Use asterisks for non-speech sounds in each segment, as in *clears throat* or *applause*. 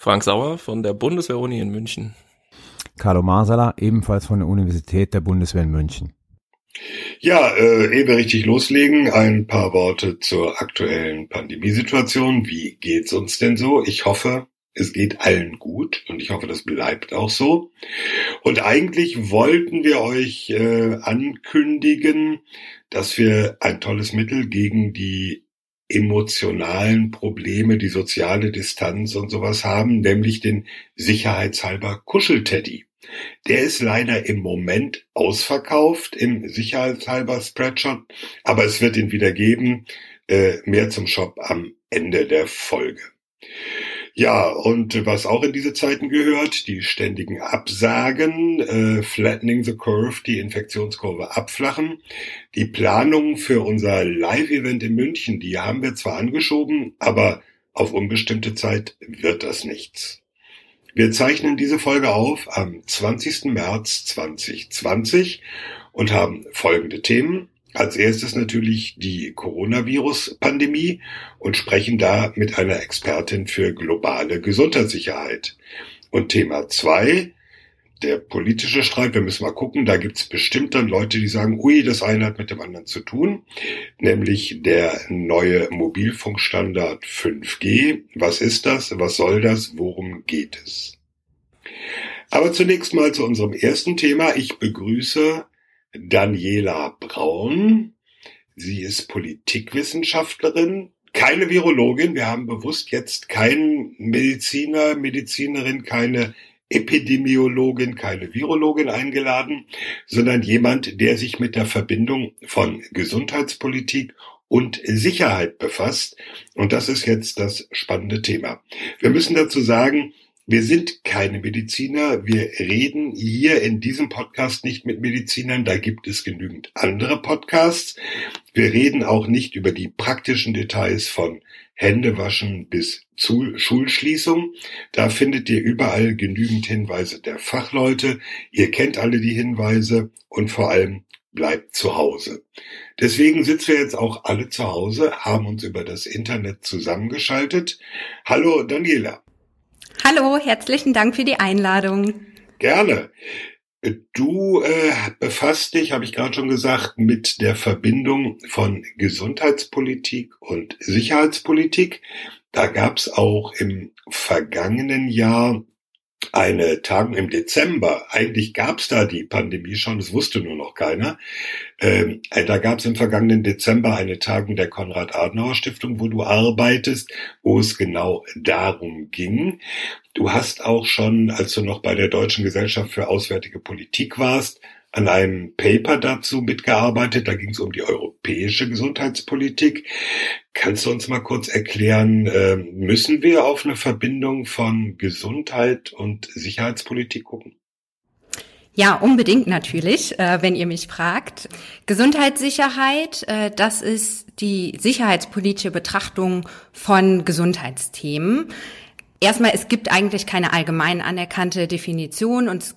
Frank Sauer von der Bundeswehr-Uni in München. Carlo Marsala, ebenfalls von der Universität der Bundeswehr in München. Ja, äh, ehe wir richtig loslegen, ein paar Worte zur aktuellen Pandemiesituation. Wie geht's uns denn so? Ich hoffe, es geht allen gut und ich hoffe, das bleibt auch so. Und eigentlich wollten wir euch äh, ankündigen, dass wir ein tolles Mittel gegen die emotionalen Probleme, die soziale Distanz und sowas haben, nämlich den sicherheitshalber Kuschelteddy. Der ist leider im Moment ausverkauft im sicherheitshalber Spreadshot, aber es wird ihn wieder geben. Äh, mehr zum Shop am Ende der Folge. Ja, und was auch in diese Zeiten gehört, die ständigen Absagen, äh, flattening the curve, die Infektionskurve abflachen. Die Planung für unser Live-Event in München, die haben wir zwar angeschoben, aber auf unbestimmte Zeit wird das nichts. Wir zeichnen diese Folge auf am 20. März 2020 und haben folgende Themen. Als erstes natürlich die Coronavirus-Pandemie und sprechen da mit einer Expertin für globale Gesundheitssicherheit. Und Thema zwei, der politische Streit, wir müssen mal gucken, da gibt's bestimmt dann Leute, die sagen, ui, das eine hat mit dem anderen zu tun, nämlich der neue Mobilfunkstandard 5G. Was ist das? Was soll das? Worum geht es? Aber zunächst mal zu unserem ersten Thema. Ich begrüße Daniela Braun. Sie ist Politikwissenschaftlerin, keine Virologin. Wir haben bewusst jetzt keinen Mediziner, Medizinerin, keine Epidemiologin, keine Virologin eingeladen, sondern jemand, der sich mit der Verbindung von Gesundheitspolitik und Sicherheit befasst. Und das ist jetzt das spannende Thema. Wir müssen dazu sagen, wir sind keine Mediziner. Wir reden hier in diesem Podcast nicht mit Medizinern. Da gibt es genügend andere Podcasts. Wir reden auch nicht über die praktischen Details von Händewaschen bis zu Schulschließung. Da findet ihr überall genügend Hinweise der Fachleute. Ihr kennt alle die Hinweise und vor allem bleibt zu Hause. Deswegen sitzen wir jetzt auch alle zu Hause, haben uns über das Internet zusammengeschaltet. Hallo Daniela. Hallo, herzlichen Dank für die Einladung. Gerne. Du äh, befasst dich, habe ich gerade schon gesagt, mit der Verbindung von Gesundheitspolitik und Sicherheitspolitik. Da gab es auch im vergangenen Jahr eine Tagung im Dezember. Eigentlich gab es da die Pandemie schon, das wusste nur noch keiner. Ähm, äh, da gab es im vergangenen Dezember eine Tagung der Konrad-Adenauer-Stiftung, wo du arbeitest, wo es genau darum ging. Du hast auch schon, als du noch bei der Deutschen Gesellschaft für Auswärtige Politik warst, an einem Paper dazu mitgearbeitet. Da ging es um die europäische Gesundheitspolitik. Kannst du uns mal kurz erklären, äh, müssen wir auf eine Verbindung von Gesundheit und Sicherheitspolitik gucken? Ja, unbedingt natürlich, äh, wenn ihr mich fragt. Gesundheitssicherheit, äh, das ist die sicherheitspolitische Betrachtung von Gesundheitsthemen. Erstmal, es gibt eigentlich keine allgemein anerkannte Definition und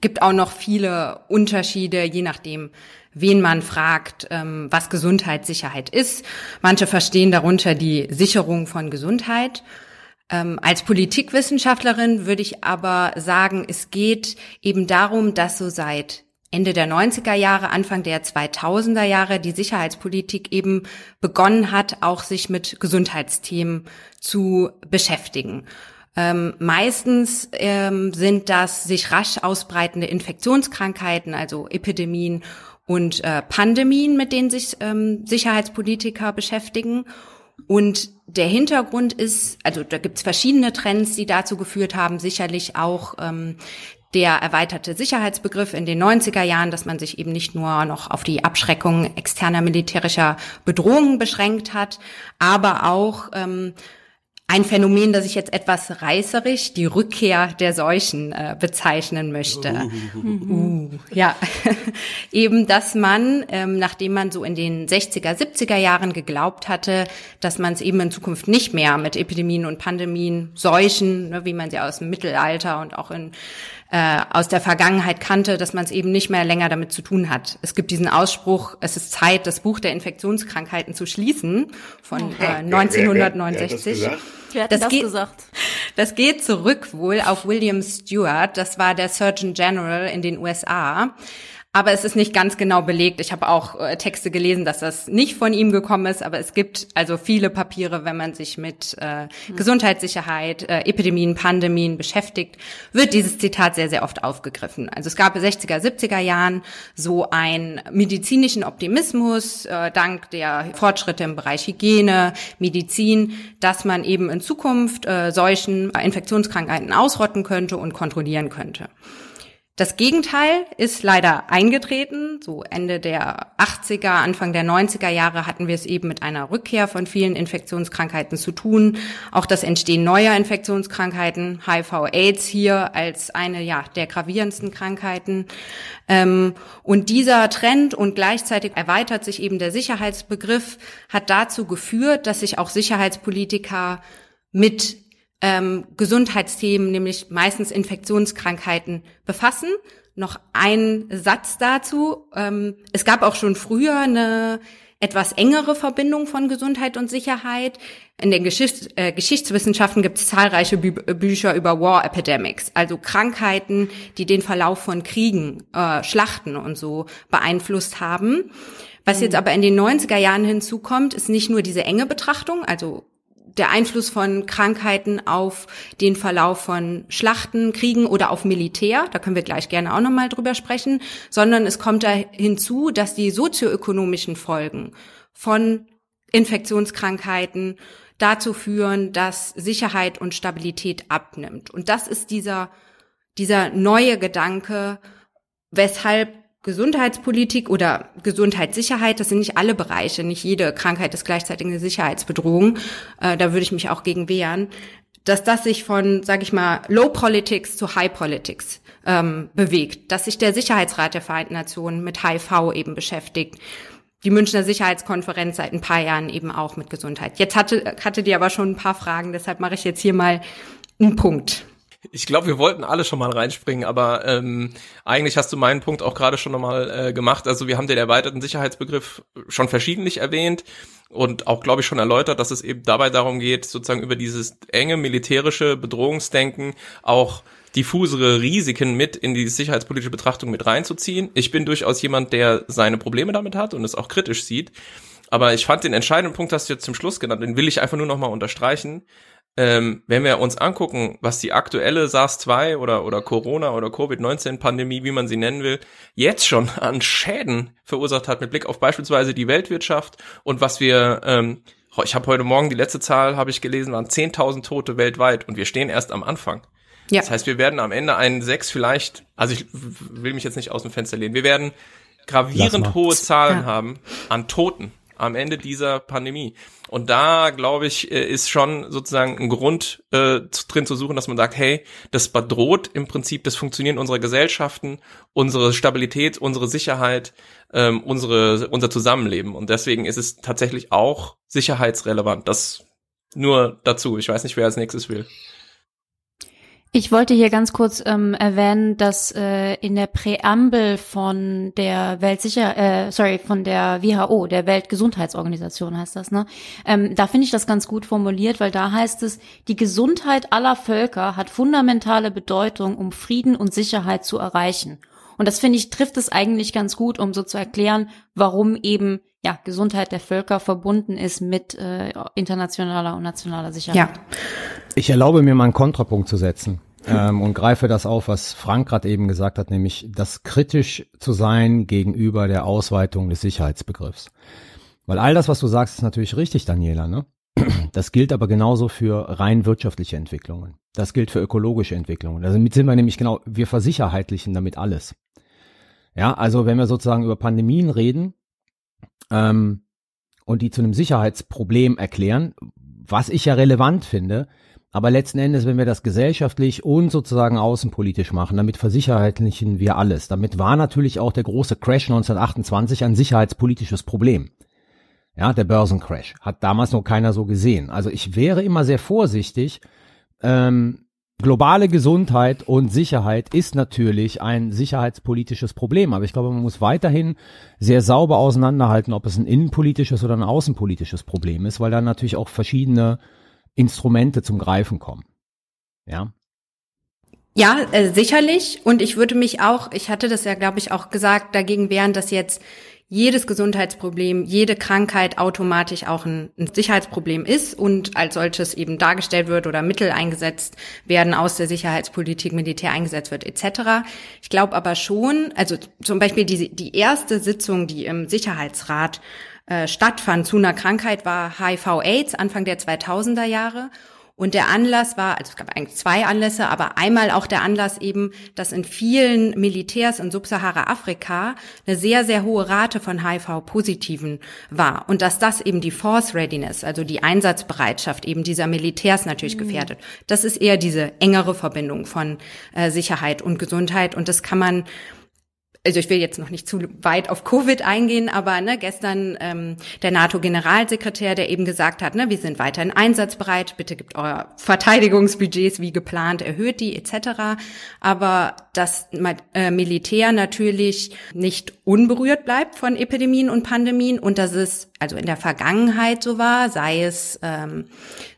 gibt auch noch viele Unterschiede, je nachdem, wen man fragt, ähm, was Gesundheitssicherheit ist. Manche verstehen darunter die Sicherung von Gesundheit. Ähm, als Politikwissenschaftlerin würde ich aber sagen, es geht eben darum, dass so seit Ende der 90er Jahre, Anfang der 2000er Jahre die Sicherheitspolitik eben begonnen hat, auch sich mit Gesundheitsthemen zu beschäftigen. Ähm, meistens ähm, sind das sich rasch ausbreitende Infektionskrankheiten, also Epidemien und äh, Pandemien, mit denen sich ähm, Sicherheitspolitiker beschäftigen. Und der Hintergrund ist, also da gibt es verschiedene Trends, die dazu geführt haben, sicherlich auch ähm, der erweiterte Sicherheitsbegriff in den 90er Jahren, dass man sich eben nicht nur noch auf die Abschreckung externer militärischer Bedrohungen beschränkt hat, aber auch ähm, ein Phänomen, das ich jetzt etwas reißerisch die Rückkehr der Seuchen äh, bezeichnen möchte. Uh, uh, ja, *laughs* eben, dass man, ähm, nachdem man so in den 60er, 70er Jahren geglaubt hatte, dass man es eben in Zukunft nicht mehr mit Epidemien und Pandemien, Seuchen, ne, wie man sie aus dem Mittelalter und auch in äh, aus der Vergangenheit kannte, dass man es eben nicht mehr länger damit zu tun hat. Es gibt diesen Ausspruch, es ist Zeit, das Buch der Infektionskrankheiten zu schließen von äh, 1969. Wer, wer, wer hat das, das geht, gesagt? Das geht zurück wohl auf William Stewart, das war der Surgeon General in den USA. Aber es ist nicht ganz genau belegt. Ich habe auch äh, Texte gelesen, dass das nicht von ihm gekommen ist, aber es gibt also viele Papiere, wenn man sich mit äh, mhm. Gesundheitssicherheit, äh, Epidemien, Pandemien beschäftigt, wird dieses Zitat sehr, sehr oft aufgegriffen. Also es gab in 60er, 70er Jahren so einen medizinischen Optimismus, äh, dank der Fortschritte im Bereich Hygiene, Medizin, dass man eben in Zukunft äh, solchen Infektionskrankheiten ausrotten könnte und kontrollieren könnte. Das Gegenteil ist leider eingetreten. So Ende der 80er, Anfang der 90er Jahre hatten wir es eben mit einer Rückkehr von vielen Infektionskrankheiten zu tun. Auch das Entstehen neuer Infektionskrankheiten, HIV-Aids hier als eine ja, der gravierendsten Krankheiten. Ähm, und dieser Trend und gleichzeitig erweitert sich eben der Sicherheitsbegriff, hat dazu geführt, dass sich auch Sicherheitspolitiker mit ähm, Gesundheitsthemen, nämlich meistens Infektionskrankheiten, befassen. Noch ein Satz dazu. Ähm, es gab auch schon früher eine etwas engere Verbindung von Gesundheit und Sicherheit. In den Geschichts äh, Geschichtswissenschaften gibt es zahlreiche Bü Bücher über War Epidemics, also Krankheiten, die den Verlauf von Kriegen, äh, Schlachten und so beeinflusst haben. Was jetzt mhm. aber in den 90er Jahren hinzukommt, ist nicht nur diese enge Betrachtung, also der Einfluss von Krankheiten auf den Verlauf von Schlachten, Kriegen oder auf Militär, da können wir gleich gerne auch nochmal drüber sprechen, sondern es kommt da hinzu, dass die sozioökonomischen Folgen von Infektionskrankheiten dazu führen, dass Sicherheit und Stabilität abnimmt. Und das ist dieser, dieser neue Gedanke, weshalb Gesundheitspolitik oder Gesundheitssicherheit, das sind nicht alle Bereiche, nicht jede Krankheit ist gleichzeitig eine Sicherheitsbedrohung. Äh, da würde ich mich auch gegen wehren, dass das sich von, sage ich mal, Low Politics zu High Politics ähm, bewegt, dass sich der Sicherheitsrat der Vereinten Nationen mit HIV eben beschäftigt. Die Münchner Sicherheitskonferenz seit ein paar Jahren eben auch mit Gesundheit. Jetzt hatte, hatte die aber schon ein paar Fragen, deshalb mache ich jetzt hier mal einen Punkt. Ich glaube, wir wollten alle schon mal reinspringen, aber ähm, eigentlich hast du meinen Punkt auch gerade schon nochmal äh, gemacht. Also wir haben den erweiterten Sicherheitsbegriff schon verschiedentlich erwähnt und auch, glaube ich, schon erläutert, dass es eben dabei darum geht, sozusagen über dieses enge militärische Bedrohungsdenken auch diffusere Risiken mit in die sicherheitspolitische Betrachtung mit reinzuziehen. Ich bin durchaus jemand, der seine Probleme damit hat und es auch kritisch sieht. Aber ich fand den entscheidenden Punkt, hast du jetzt zum Schluss genannt, den will ich einfach nur nochmal unterstreichen ähm, wenn wir uns angucken, was die aktuelle SARS-2 oder, oder Corona oder Covid-19-Pandemie, wie man sie nennen will, jetzt schon *laughs* an Schäden verursacht hat mit Blick auf beispielsweise die Weltwirtschaft und was wir, ähm, ich habe heute Morgen die letzte Zahl, habe ich gelesen, waren 10.000 Tote weltweit und wir stehen erst am Anfang. Ja. Das heißt, wir werden am Ende einen sechs vielleicht, also ich will mich jetzt nicht aus dem Fenster lehnen, wir werden gravierend hohe Zahlen ja. haben an Toten am Ende dieser Pandemie. Und da, glaube ich, äh, ist schon sozusagen ein Grund äh, drin zu suchen, dass man sagt, hey, das bedroht im Prinzip das Funktionieren unserer Gesellschaften, unsere Stabilität, unsere Sicherheit, ähm, unsere, unser Zusammenleben. Und deswegen ist es tatsächlich auch sicherheitsrelevant. Das nur dazu. Ich weiß nicht, wer als nächstes will. Ich wollte hier ganz kurz ähm, erwähnen, dass äh, in der Präambel von der Weltsicher, äh, sorry, von der WHO, der Weltgesundheitsorganisation heißt das, ne? Ähm, da finde ich das ganz gut formuliert, weil da heißt es, die Gesundheit aller Völker hat fundamentale Bedeutung, um Frieden und Sicherheit zu erreichen. Und das finde ich trifft es eigentlich ganz gut, um so zu erklären, warum eben ja Gesundheit der Völker verbunden ist mit äh, internationaler und nationaler Sicherheit. Ja. Ich erlaube mir mal einen Kontrapunkt zu setzen. Ähm, und greife das auf, was Frank gerade eben gesagt hat, nämlich das kritisch zu sein gegenüber der Ausweitung des Sicherheitsbegriffs. Weil all das, was du sagst, ist natürlich richtig, Daniela. Ne? Das gilt aber genauso für rein wirtschaftliche Entwicklungen. Das gilt für ökologische Entwicklungen. Damit sind wir nämlich genau, wir versicherheitlichen damit alles. Ja, also wenn wir sozusagen über Pandemien reden ähm, und die zu einem Sicherheitsproblem erklären, was ich ja relevant finde. Aber letzten Endes, wenn wir das gesellschaftlich und sozusagen außenpolitisch machen, damit versicherheitlichen wir alles. Damit war natürlich auch der große Crash 1928 ein sicherheitspolitisches Problem. Ja, der Börsencrash hat damals noch keiner so gesehen. Also ich wäre immer sehr vorsichtig. Ähm, globale Gesundheit und Sicherheit ist natürlich ein sicherheitspolitisches Problem, aber ich glaube, man muss weiterhin sehr sauber auseinanderhalten, ob es ein innenpolitisches oder ein außenpolitisches Problem ist, weil da natürlich auch verschiedene Instrumente zum Greifen kommen. Ja. Ja, äh, sicherlich. Und ich würde mich auch, ich hatte das ja, glaube ich, auch gesagt, dagegen wehren, dass jetzt jedes Gesundheitsproblem, jede Krankheit automatisch auch ein, ein, Sicherheitsproblem ist und als solches eben dargestellt wird oder Mittel eingesetzt werden aus der Sicherheitspolitik, Militär eingesetzt wird etc. Ich glaube aber schon, also zum Beispiel die, die erste Sitzung, die im Sicherheitsrat äh, stattfand zu einer Krankheit, war HIV-AIDS Anfang der 2000er Jahre. Und der Anlass war, also es gab eigentlich zwei Anlässe, aber einmal auch der Anlass eben, dass in vielen Militärs in Subsahara-Afrika eine sehr, sehr hohe Rate von HIV-Positiven war. Und dass das eben die Force Readiness, also die Einsatzbereitschaft eben dieser Militärs natürlich mhm. gefährdet. Das ist eher diese engere Verbindung von äh, Sicherheit und Gesundheit. Und das kann man also ich will jetzt noch nicht zu weit auf Covid eingehen, aber ne, gestern ähm, der NATO-Generalsekretär, der eben gesagt hat, ne, wir sind weiterhin einsatzbereit, bitte gibt euer Verteidigungsbudgets wie geplant, erhöht die etc. Aber das äh, Militär natürlich nicht unberührt bleibt von Epidemien und Pandemien und dass es also in der Vergangenheit so war, sei es ähm,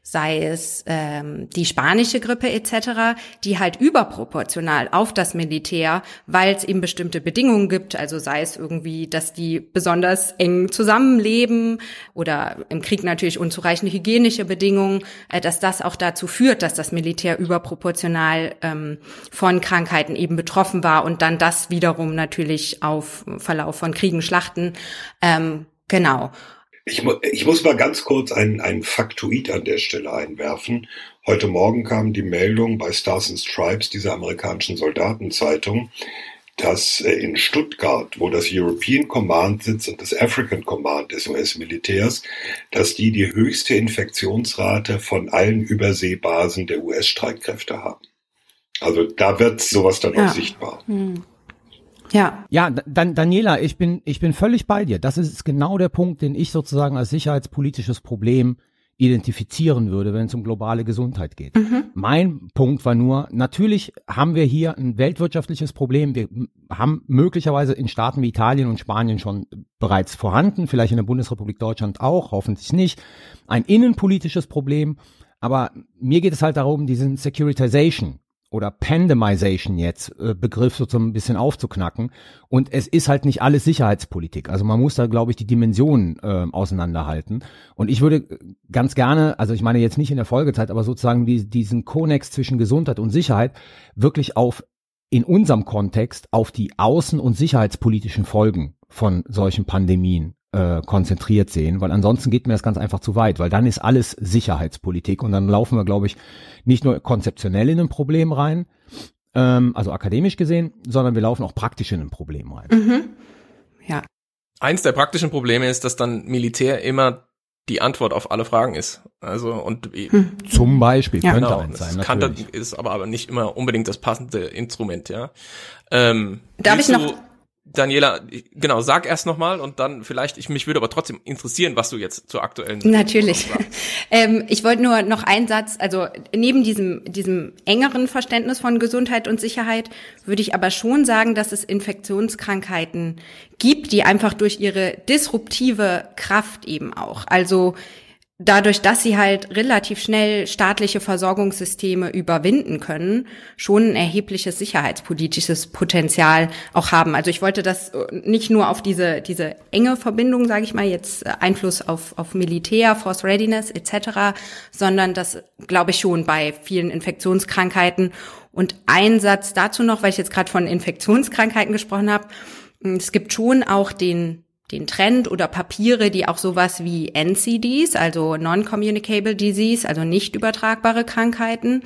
sei es ähm, die spanische Grippe etc., die halt überproportional auf das Militär, weil es eben bestimmte Bedingungen gibt, also sei es irgendwie, dass die besonders eng zusammenleben oder im Krieg natürlich unzureichende hygienische Bedingungen, äh, dass das auch dazu führt, dass das Militär überproportional ähm, von Krankheiten eben betroffen war und dann das wiederum natürlich auf Verlauf von Kriegen, Schlachten ähm, Genau. Ich, ich muss mal ganz kurz ein, ein Faktoid an der Stelle einwerfen. Heute Morgen kam die Meldung bei Stars and Stripes, dieser amerikanischen Soldatenzeitung, dass äh, in Stuttgart, wo das European Command sitzt und das African Command des US-Militärs, dass die die höchste Infektionsrate von allen Überseebasen der US-Streitkräfte haben. Also da wird sowas dann ja. auch sichtbar. Hm. Ja. Ja, dann Daniela, ich bin ich bin völlig bei dir. Das ist genau der Punkt, den ich sozusagen als sicherheitspolitisches Problem identifizieren würde, wenn es um globale Gesundheit geht. Mhm. Mein Punkt war nur, natürlich haben wir hier ein weltwirtschaftliches Problem. Wir haben möglicherweise in Staaten wie Italien und Spanien schon bereits vorhanden, vielleicht in der Bundesrepublik Deutschland auch, hoffentlich nicht, ein innenpolitisches Problem. Aber mir geht es halt darum, diesen Securitization oder Pandemization jetzt äh, Begriff so ein bisschen aufzuknacken. Und es ist halt nicht alles Sicherheitspolitik. Also man muss da, glaube ich, die Dimensionen äh, auseinanderhalten. Und ich würde ganz gerne, also ich meine jetzt nicht in der Folgezeit, aber sozusagen die, diesen Konnex zwischen Gesundheit und Sicherheit wirklich auf in unserem Kontext auf die außen- und sicherheitspolitischen Folgen von solchen Pandemien äh, konzentriert sehen, weil ansonsten geht mir das ganz einfach zu weit, weil dann ist alles Sicherheitspolitik und dann laufen wir, glaube ich, nicht nur konzeptionell in ein Problem rein, ähm, also akademisch gesehen, sondern wir laufen auch praktisch in ein Problem rein. Mhm. Ja. Eins der praktischen Probleme ist, dass dann Militär immer die Antwort auf alle Fragen ist. Also und hm. zum Beispiel ja. könnte genau, eins sein. Kann, ist aber, aber nicht immer unbedingt das passende Instrument, ja. Ähm, Darf ich noch? Daniela, genau, sag erst nochmal und dann vielleicht, ich mich würde aber trotzdem interessieren, was du jetzt zur aktuellen Natürlich. *laughs* ähm, ich wollte nur noch einen Satz, also neben diesem, diesem engeren Verständnis von Gesundheit und Sicherheit würde ich aber schon sagen, dass es Infektionskrankheiten gibt, die einfach durch ihre disruptive Kraft eben auch, also dadurch, dass sie halt relativ schnell staatliche Versorgungssysteme überwinden können, schon ein erhebliches sicherheitspolitisches Potenzial auch haben. Also ich wollte das äh, nicht nur auf diese diese enge Verbindung, sage ich mal, jetzt äh, Einfluss auf auf Militär, Force Readiness etc., sondern das glaube ich schon bei vielen Infektionskrankheiten. Und ein Satz dazu noch, weil ich jetzt gerade von Infektionskrankheiten gesprochen habe. Es gibt schon auch den den Trend oder Papiere, die auch sowas wie NCDs, also Non-Communicable Disease, also nicht übertragbare Krankheiten,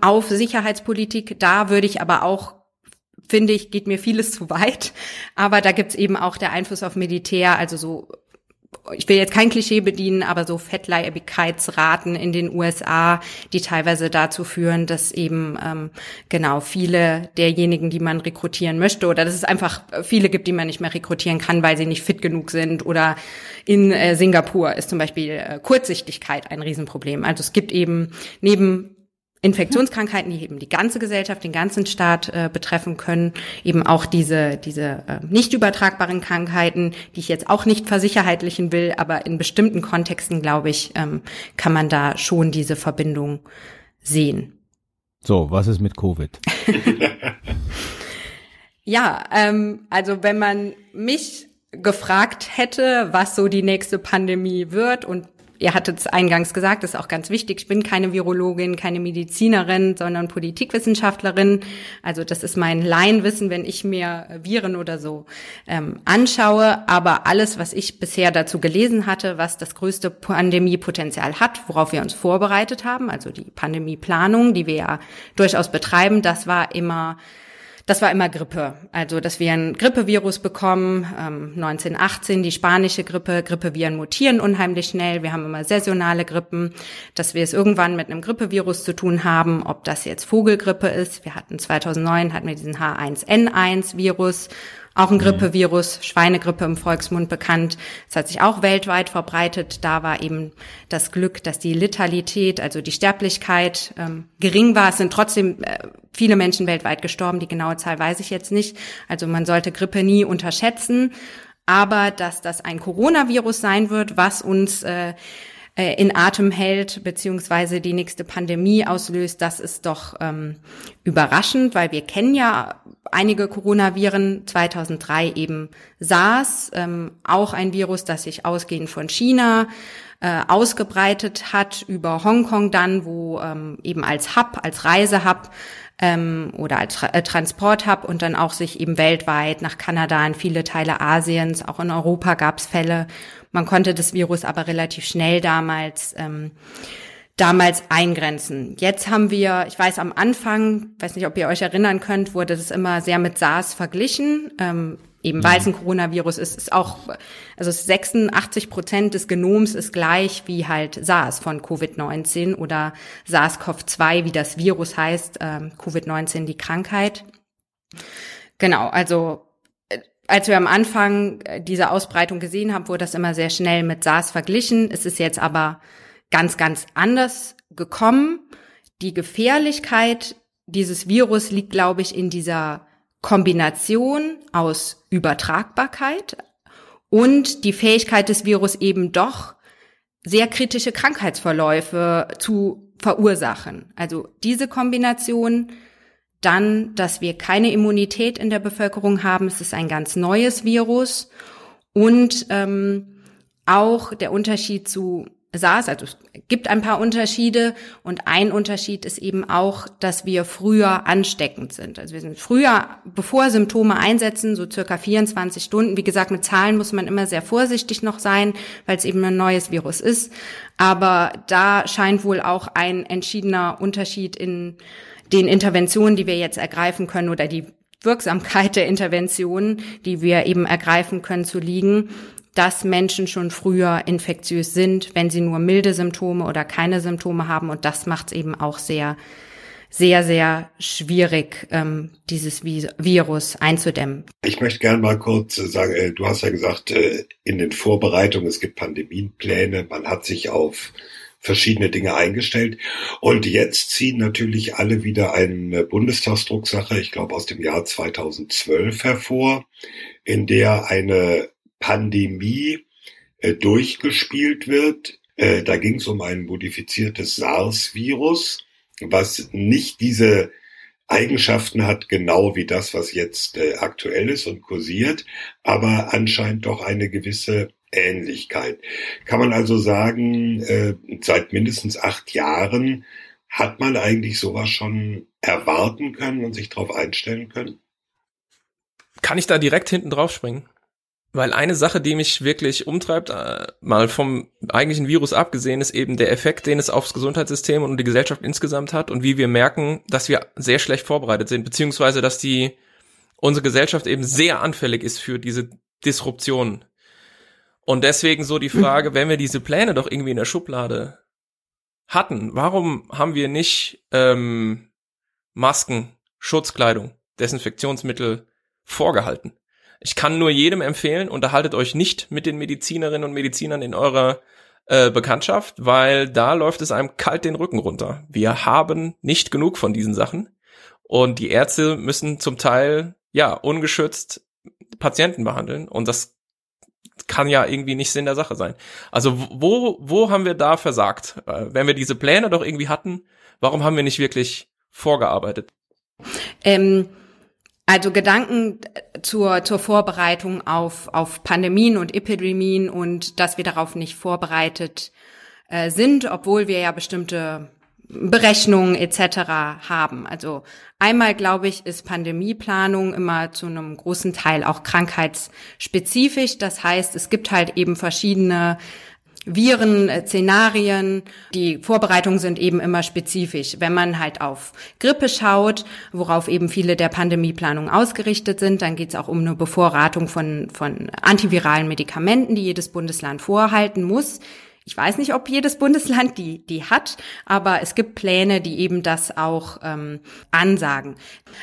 auf Sicherheitspolitik. Da würde ich aber auch finde ich, geht mir vieles zu weit. Aber da gibt's eben auch der Einfluss auf Militär, also so ich will jetzt kein Klischee bedienen, aber so Fettleibigkeitsraten in den USA, die teilweise dazu führen, dass eben ähm, genau viele derjenigen, die man rekrutieren möchte, oder dass es einfach viele gibt, die man nicht mehr rekrutieren kann, weil sie nicht fit genug sind. Oder in äh, Singapur ist zum Beispiel äh, Kurzsichtigkeit ein Riesenproblem. Also es gibt eben neben Infektionskrankheiten, die eben die ganze Gesellschaft, den ganzen Staat äh, betreffen können, eben auch diese, diese äh, nicht übertragbaren Krankheiten, die ich jetzt auch nicht versicherheitlichen will, aber in bestimmten Kontexten, glaube ich, ähm, kann man da schon diese Verbindung sehen. So, was ist mit Covid? *laughs* ja, ähm, also wenn man mich gefragt hätte, was so die nächste Pandemie wird und ihr hattet es eingangs gesagt, ist auch ganz wichtig. Ich bin keine Virologin, keine Medizinerin, sondern Politikwissenschaftlerin. Also das ist mein Laienwissen, wenn ich mir Viren oder so ähm, anschaue. Aber alles, was ich bisher dazu gelesen hatte, was das größte Pandemiepotenzial hat, worauf wir uns vorbereitet haben, also die Pandemieplanung, die wir ja durchaus betreiben, das war immer das war immer Grippe. Also, dass wir ein Grippevirus bekommen, ähm, 1918 die spanische Grippe. Grippeviren mutieren unheimlich schnell. Wir haben immer saisonale Grippen, dass wir es irgendwann mit einem Grippevirus zu tun haben, ob das jetzt Vogelgrippe ist. Wir hatten 2009 hatten wir diesen H1N1 Virus auch ein mhm. Grippevirus, Schweinegrippe im Volksmund bekannt. Es hat sich auch weltweit verbreitet. Da war eben das Glück, dass die Letalität, also die Sterblichkeit ähm, gering war. Es sind trotzdem äh, viele Menschen weltweit gestorben. Die genaue Zahl weiß ich jetzt nicht. Also man sollte Grippe nie unterschätzen. Aber dass das ein Coronavirus sein wird, was uns äh, äh, in Atem hält, beziehungsweise die nächste Pandemie auslöst, das ist doch ähm, überraschend, weil wir kennen ja einige Coronaviren, 2003 eben SARS, ähm, auch ein Virus, das sich ausgehend von China äh, ausgebreitet hat, über Hongkong dann, wo ähm, eben als Hub, als Reisehub ähm, oder als Tra äh, Transporthub und dann auch sich eben weltweit nach Kanada, in viele Teile Asiens, auch in Europa gab es Fälle. Man konnte das Virus aber relativ schnell damals ähm, damals eingrenzen. Jetzt haben wir, ich weiß am Anfang, weiß nicht, ob ihr euch erinnern könnt, wurde das immer sehr mit SARS verglichen. Ähm, eben weil es ein Coronavirus ist, ist auch, also 86 Prozent des Genoms ist gleich wie halt SARS von Covid-19 oder SARS-CoV-2, wie das Virus heißt, ähm, Covid-19 die Krankheit. Genau, also als wir am Anfang äh, diese Ausbreitung gesehen haben, wurde das immer sehr schnell mit SARS verglichen. Es ist jetzt aber ganz, ganz anders gekommen. Die Gefährlichkeit dieses Virus liegt, glaube ich, in dieser Kombination aus Übertragbarkeit und die Fähigkeit des Virus eben doch sehr kritische Krankheitsverläufe zu verursachen. Also diese Kombination dann, dass wir keine Immunität in der Bevölkerung haben. Es ist ein ganz neues Virus. Und ähm, auch der Unterschied zu SARS, also es gibt ein paar Unterschiede und ein Unterschied ist eben auch, dass wir früher ansteckend sind. Also wir sind früher, bevor Symptome einsetzen, so circa 24 Stunden. Wie gesagt, mit Zahlen muss man immer sehr vorsichtig noch sein, weil es eben ein neues Virus ist. Aber da scheint wohl auch ein entschiedener Unterschied in den Interventionen, die wir jetzt ergreifen können oder die Wirksamkeit der Interventionen, die wir eben ergreifen können, zu liegen, dass Menschen schon früher infektiös sind, wenn sie nur milde Symptome oder keine Symptome haben. Und das macht es eben auch sehr, sehr, sehr schwierig, ähm, dieses Virus einzudämmen. Ich möchte gerne mal kurz sagen, äh, du hast ja gesagt, äh, in den Vorbereitungen, es gibt Pandemienpläne, man hat sich auf verschiedene Dinge eingestellt. Und jetzt ziehen natürlich alle wieder eine Bundestagsdrucksache, ich glaube aus dem Jahr 2012 hervor, in der eine Pandemie äh, durchgespielt wird. Äh, da ging es um ein modifiziertes SARS-Virus, was nicht diese Eigenschaften hat, genau wie das, was jetzt äh, aktuell ist und kursiert, aber anscheinend doch eine gewisse Ähnlichkeit. Kann man also sagen, äh, seit mindestens acht Jahren hat man eigentlich sowas schon erwarten können und sich darauf einstellen können? Kann ich da direkt hinten drauf springen? Weil eine Sache, die mich wirklich umtreibt, äh, mal vom eigentlichen Virus abgesehen, ist eben der Effekt, den es aufs Gesundheitssystem und die Gesellschaft insgesamt hat und wie wir merken, dass wir sehr schlecht vorbereitet sind, beziehungsweise dass die unsere Gesellschaft eben sehr anfällig ist für diese Disruption Und deswegen so die Frage, wenn wir diese Pläne doch irgendwie in der Schublade hatten, warum haben wir nicht ähm, Masken, Schutzkleidung, Desinfektionsmittel vorgehalten? Ich kann nur jedem empfehlen, unterhaltet euch nicht mit den Medizinerinnen und Medizinern in eurer äh, Bekanntschaft, weil da läuft es einem kalt den Rücken runter. Wir haben nicht genug von diesen Sachen und die Ärzte müssen zum Teil ja ungeschützt Patienten behandeln und das kann ja irgendwie nicht Sinn der Sache sein. Also wo wo haben wir da versagt? Äh, wenn wir diese Pläne doch irgendwie hatten, warum haben wir nicht wirklich vorgearbeitet? Ähm also Gedanken zur, zur Vorbereitung auf, auf Pandemien und Epidemien und dass wir darauf nicht vorbereitet äh, sind, obwohl wir ja bestimmte Berechnungen etc. haben. Also einmal glaube ich, ist Pandemieplanung immer zu einem großen Teil auch krankheitsspezifisch. Das heißt, es gibt halt eben verschiedene Viren, äh, Szenarien. Die Vorbereitungen sind eben immer spezifisch. Wenn man halt auf Grippe schaut, worauf eben viele der Pandemieplanungen ausgerichtet sind, dann geht es auch um eine Bevorratung von, von antiviralen Medikamenten, die jedes Bundesland vorhalten muss. Ich weiß nicht, ob jedes Bundesland die, die hat, aber es gibt Pläne, die eben das auch ähm, ansagen.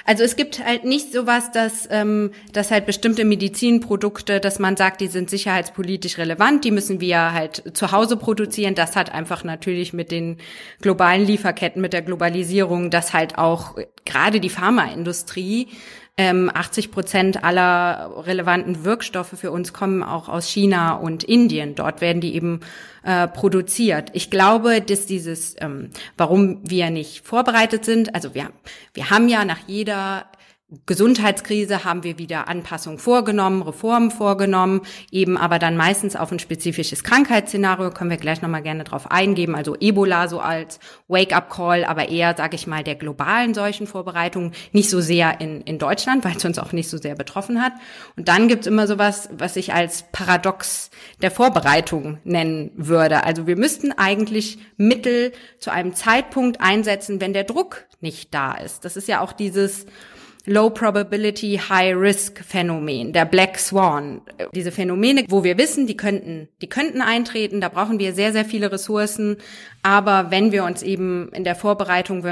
Also es gibt halt nicht sowas, dass, ähm, dass halt bestimmte Medizinprodukte, dass man sagt, die sind sicherheitspolitisch relevant, die müssen wir halt zu Hause produzieren. Das hat einfach natürlich mit den globalen Lieferketten, mit der Globalisierung, dass halt auch gerade die Pharmaindustrie ähm, 80 Prozent aller relevanten Wirkstoffe für uns kommen auch aus China und Indien. Dort werden die eben äh, produziert. Ich glaube, dass dieses, ähm, warum wir nicht vorbereitet sind, also wir, wir haben ja nach jeder Gesundheitskrise haben wir wieder Anpassungen vorgenommen, Reformen vorgenommen, eben aber dann meistens auf ein spezifisches Krankheitsszenario, können wir gleich nochmal gerne drauf eingeben, also Ebola so als Wake-up-Call, aber eher, sage ich mal, der globalen Seuchenvorbereitung, nicht so sehr in, in Deutschland, weil es uns auch nicht so sehr betroffen hat. Und dann gibt's immer sowas, was ich als Paradox der Vorbereitung nennen würde. Also wir müssten eigentlich Mittel zu einem Zeitpunkt einsetzen, wenn der Druck nicht da ist. Das ist ja auch dieses Low Probability, High Risk Phänomen, der Black Swan. Diese Phänomene, wo wir wissen, die könnten, die könnten eintreten, da brauchen wir sehr, sehr viele Ressourcen. Aber wenn wir uns eben in der Vorbereitung,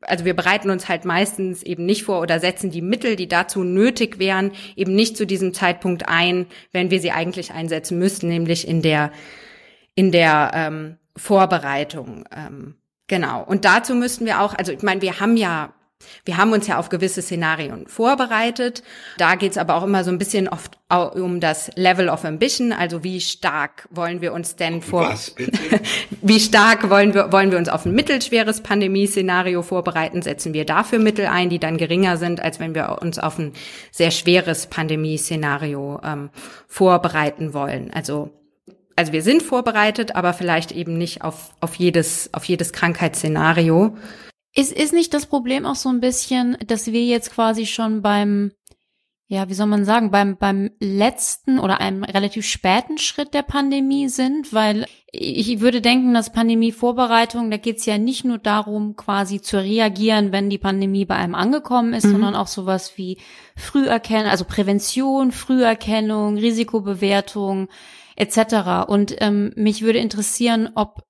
also wir bereiten uns halt meistens eben nicht vor oder setzen die Mittel, die dazu nötig wären, eben nicht zu diesem Zeitpunkt ein, wenn wir sie eigentlich einsetzen müssten, nämlich in der, in der ähm, Vorbereitung. Ähm, genau. Und dazu müssten wir auch, also ich meine, wir haben ja wir haben uns ja auf gewisse Szenarien vorbereitet. Da geht es aber auch immer so ein bisschen oft um das Level of Ambition, also wie stark wollen wir uns denn vor Was, *laughs* wie stark wollen wir wollen wir uns auf ein mittelschweres Pandemieszenario vorbereiten, setzen wir dafür Mittel ein, die dann geringer sind, als wenn wir uns auf ein sehr schweres Pandemieszenario ähm, vorbereiten wollen. Also also wir sind vorbereitet, aber vielleicht eben nicht auf, auf jedes, auf jedes Krankheitsszenario. Ist, ist nicht das Problem auch so ein bisschen, dass wir jetzt quasi schon beim, ja, wie soll man sagen, beim, beim letzten oder einem relativ späten Schritt der Pandemie sind? Weil ich würde denken, dass Pandemievorbereitung, da geht es ja nicht nur darum, quasi zu reagieren, wenn die Pandemie bei einem angekommen ist, mhm. sondern auch sowas wie Früherkennung, also Prävention, Früherkennung, Risikobewertung etc. Und ähm, mich würde interessieren, ob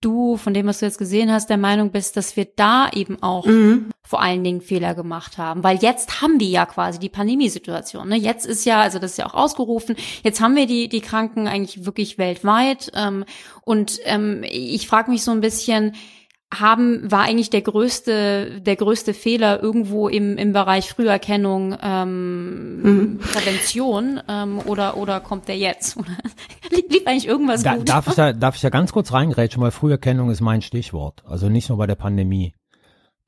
du, von dem, was du jetzt gesehen hast, der Meinung bist, dass wir da eben auch mhm. vor allen Dingen Fehler gemacht haben. Weil jetzt haben wir ja quasi die Pandemiesituation. Ne? Jetzt ist ja, also das ist ja auch ausgerufen, jetzt haben wir die, die Kranken eigentlich wirklich weltweit. Ähm, und ähm, ich frage mich so ein bisschen, haben, war eigentlich der größte, der größte Fehler irgendwo im, im Bereich Früherkennung, ähm, mhm. Prävention, ähm, oder, oder kommt der jetzt? *laughs* Lief eigentlich irgendwas da, gut? Darf ich da, darf ich da ganz kurz reingrätschen, weil Früherkennung ist mein Stichwort. Also nicht nur bei der Pandemie.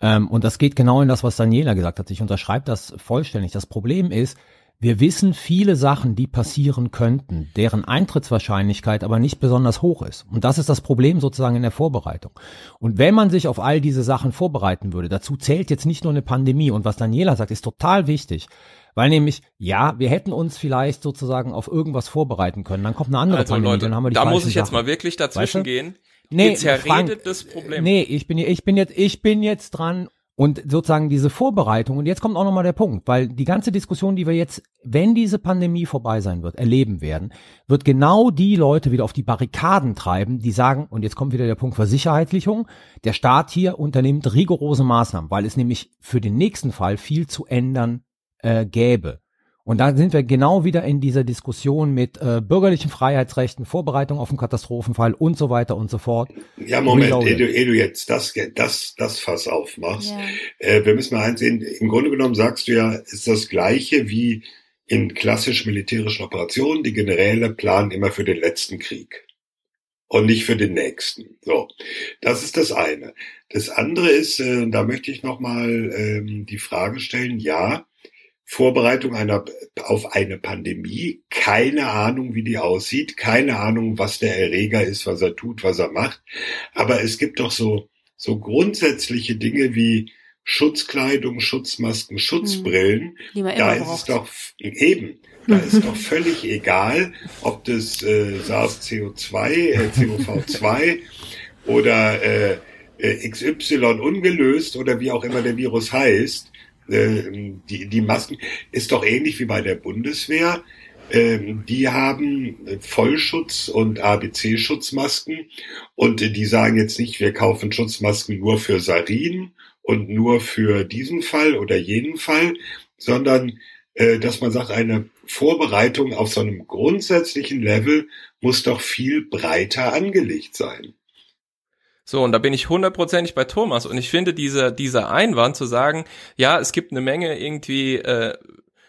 Ähm, und das geht genau in das, was Daniela gesagt hat. Ich unterschreibe das vollständig. Das Problem ist, wir wissen viele Sachen, die passieren könnten, deren Eintrittswahrscheinlichkeit aber nicht besonders hoch ist. Und das ist das Problem sozusagen in der Vorbereitung. Und wenn man sich auf all diese Sachen vorbereiten würde, dazu zählt jetzt nicht nur eine Pandemie. Und was Daniela sagt, ist total wichtig. Weil nämlich, ja, wir hätten uns vielleicht sozusagen auf irgendwas vorbereiten können. Dann kommt eine andere also Pandemie, Leute, dann haben wir die da muss ich Sachen. jetzt mal wirklich dazwischen weißt du? gehen. Nee, Frank, das Problem. Nee, ich bin, ich bin jetzt, ich bin jetzt dran Und sozusagen diese Vorbereitung, und jetzt kommt auch nochmal der Punkt, weil die ganze Diskussion, die wir jetzt, wenn diese Pandemie vorbei sein wird, erleben werden, wird genau die Leute wieder auf die Barrikaden treiben, die sagen, und jetzt kommt wieder der Punkt Versicherheitlichung, der Staat hier unternimmt rigorose Maßnahmen, weil es nämlich für den nächsten Fall viel zu ändern äh, gäbe. Und da sind wir genau wieder in dieser Diskussion mit äh, bürgerlichen Freiheitsrechten, Vorbereitung auf einen Katastrophenfall und so weiter und so fort. Ja, Moment, ehe du, ehe du jetzt das, das, das Fass aufmachst. Ja. Äh, wir müssen mal einsehen, im Grunde genommen sagst du ja, ist das Gleiche wie in klassisch militärischen Operationen. Die Generäle planen immer für den letzten Krieg und nicht für den nächsten. So, das ist das eine. Das andere ist, äh, da möchte ich nochmal ähm, die Frage stellen, ja, Vorbereitung einer, auf eine Pandemie, keine Ahnung, wie die aussieht, keine Ahnung, was der Erreger ist, was er tut, was er macht. Aber es gibt doch so, so grundsätzliche Dinge wie Schutzkleidung, Schutzmasken, Schutzbrillen. Hm, da ist es doch eben, da ist doch völlig egal, ob das äh, SARS-CO2, äh, COV2 oder äh, äh XY ungelöst oder wie auch immer der Virus heißt äh, die, die Masken ist doch ähnlich wie bei der Bundeswehr. Ähm, die haben Vollschutz und ABC-Schutzmasken und die sagen jetzt nicht, wir kaufen Schutzmasken nur für Sarin und nur für diesen Fall oder jenen Fall, sondern äh, dass man sagt, eine Vorbereitung auf so einem grundsätzlichen Level muss doch viel breiter angelegt sein. So, und da bin ich hundertprozentig bei Thomas. Und ich finde dieser, dieser Einwand zu sagen, ja, es gibt eine Menge irgendwie äh,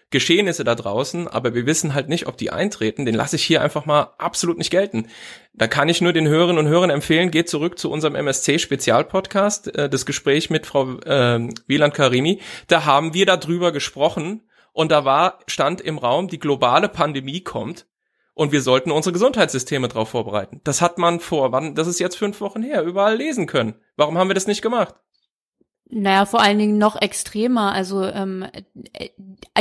Geschehnisse da draußen, aber wir wissen halt nicht, ob die eintreten, den lasse ich hier einfach mal absolut nicht gelten. Da kann ich nur den Hörerinnen und Hörern empfehlen, geht zurück zu unserem MSC-Spezialpodcast, äh, das Gespräch mit Frau äh, Wieland Karimi. Da haben wir darüber gesprochen und da war, stand im Raum, die globale Pandemie kommt und wir sollten unsere Gesundheitssysteme darauf vorbereiten. Das hat man vor, wann, das ist jetzt fünf Wochen her, überall lesen können. Warum haben wir das nicht gemacht? Naja, vor allen Dingen noch extremer. Also ähm, äh,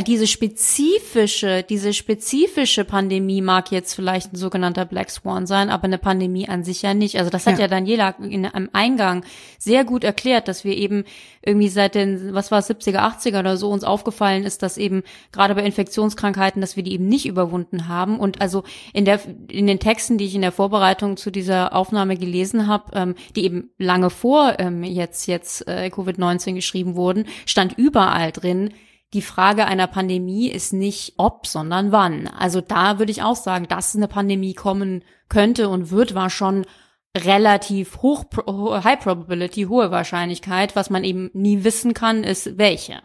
diese spezifische, diese spezifische Pandemie mag jetzt vielleicht ein sogenannter Black Swan sein, aber eine Pandemie an sich ja nicht. Also das hat ja, ja Daniela in einem Eingang sehr gut erklärt, dass wir eben irgendwie seit den, was war 70er, 80er oder so uns aufgefallen ist, dass eben gerade bei Infektionskrankheiten, dass wir die eben nicht überwunden haben. Und also in der in den Texten, die ich in der Vorbereitung zu dieser Aufnahme gelesen habe, ähm, die eben lange vor ähm, jetzt jetzt äh, Covid 19 geschrieben wurden, stand überall drin, die Frage einer Pandemie ist nicht ob, sondern wann. Also da würde ich auch sagen, dass eine Pandemie kommen könnte und wird, war schon relativ hoch, high probability, hohe Wahrscheinlichkeit. Was man eben nie wissen kann, ist welche.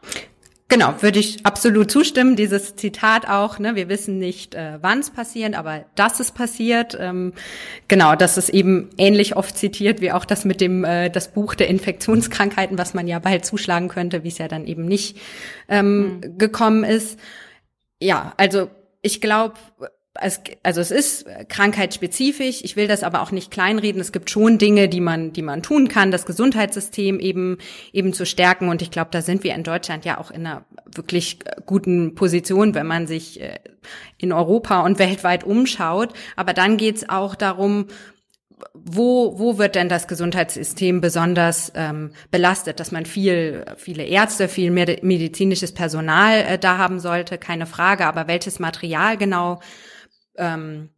Genau, würde ich absolut zustimmen. Dieses Zitat auch, ne, wir wissen nicht, äh, wann es passiert, aber dass es passiert. Ähm, genau, das ist eben ähnlich oft zitiert wie auch das mit dem äh, das Buch der Infektionskrankheiten, was man ja bald zuschlagen könnte, wie es ja dann eben nicht ähm, mhm. gekommen ist. Ja, also ich glaube, also es ist krankheitsspezifisch. Ich will das aber auch nicht kleinreden. Es gibt schon Dinge, die man, die man tun kann, das Gesundheitssystem eben, eben zu stärken. Und ich glaube, da sind wir in Deutschland ja auch in einer wirklich guten Position, wenn man sich äh, in Europa und weltweit umschaut. Aber dann geht's auch darum, wo, wo wird denn das Gesundheitssystem besonders ähm, belastet, dass man viel, viele Ärzte, viel medizinisches Personal äh, da haben sollte, keine Frage, aber welches Material genau ähm,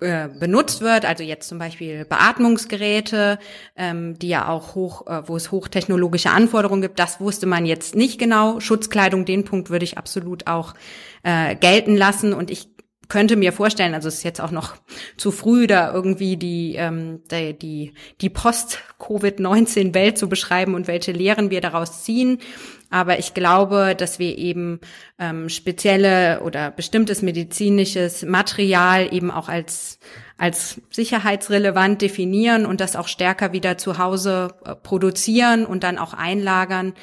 äh, benutzt wird, also jetzt zum Beispiel Beatmungsgeräte, ähm, die ja auch hoch, äh, wo es hochtechnologische Anforderungen gibt, das wusste man jetzt nicht genau. Schutzkleidung, den Punkt würde ich absolut auch äh, gelten lassen. Und ich könnte mir vorstellen, also es ist jetzt auch noch zu früh, da irgendwie die, ähm, die, die, die Post-Covid-19-Welt zu beschreiben und welche Lehren wir daraus ziehen. Aber ich glaube, dass wir eben ähm, spezielle oder bestimmtes medizinisches Material eben auch als als sicherheitsrelevant definieren und das auch stärker wieder zu Hause äh, produzieren und dann auch einlagern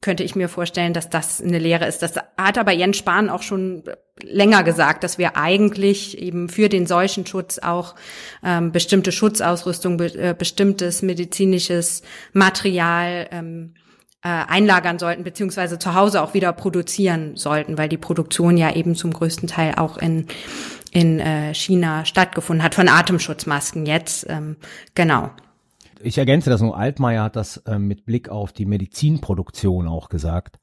könnte ich mir vorstellen, dass das eine Lehre ist. Das hat aber Jens Spahn auch schon länger gesagt, dass wir eigentlich eben für den Seuchenschutz auch ähm, bestimmte Schutzausrüstung, be äh, bestimmtes medizinisches Material ähm, äh, einlagern sollten, beziehungsweise zu Hause auch wieder produzieren sollten, weil die Produktion ja eben zum größten Teil auch in, in äh, China stattgefunden hat, von Atemschutzmasken jetzt. Ähm, genau. ich ergänze das nur, Altmaier hat das äh, mit Blick auf die Medizinproduktion auch gesagt,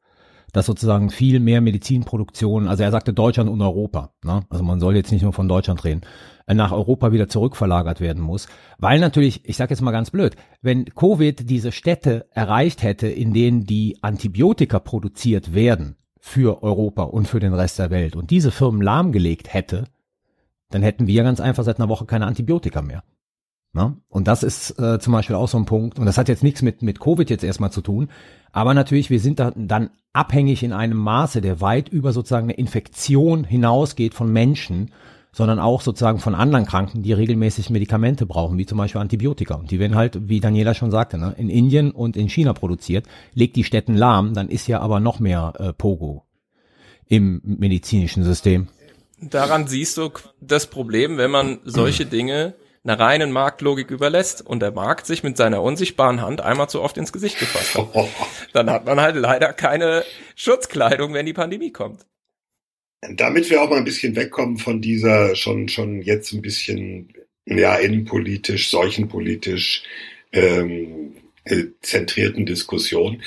dass sozusagen viel mehr Medizinproduktion, also er sagte Deutschland und Europa, ne? also man soll jetzt nicht nur von Deutschland reden, nach Europa wieder zurückverlagert werden muss, weil natürlich, ich sage jetzt mal ganz blöd, wenn Covid diese Städte erreicht hätte, in denen die Antibiotika produziert werden für Europa und für den Rest der Welt und diese Firmen lahmgelegt hätte, dann hätten wir ganz einfach seit einer Woche keine Antibiotika mehr. Ne? Und das ist äh, zum Beispiel auch so ein Punkt. Und das hat jetzt nichts mit, mit Covid jetzt erstmal zu tun. Aber natürlich, wir sind da, dann abhängig in einem Maße, der weit über sozusagen eine Infektion hinausgeht von Menschen, sondern auch sozusagen von anderen Kranken, die regelmäßig Medikamente brauchen, wie zum Beispiel Antibiotika. Und die werden halt, wie Daniela schon sagte, ne, in Indien und in China produziert. Legt die Städten lahm, dann ist ja aber noch mehr äh, Pogo im medizinischen System. Daran siehst du das Problem, wenn man solche Dinge einer reinen Marktlogik überlässt und der Markt sich mit seiner unsichtbaren Hand einmal zu oft ins Gesicht gefasst hat. *laughs* Dann hat man halt leider keine Schutzkleidung, wenn die Pandemie kommt. Damit wir auch mal ein bisschen wegkommen von dieser schon, schon jetzt ein bisschen, ja, innenpolitisch, seuchenpolitisch ähm, äh, zentrierten Diskussion.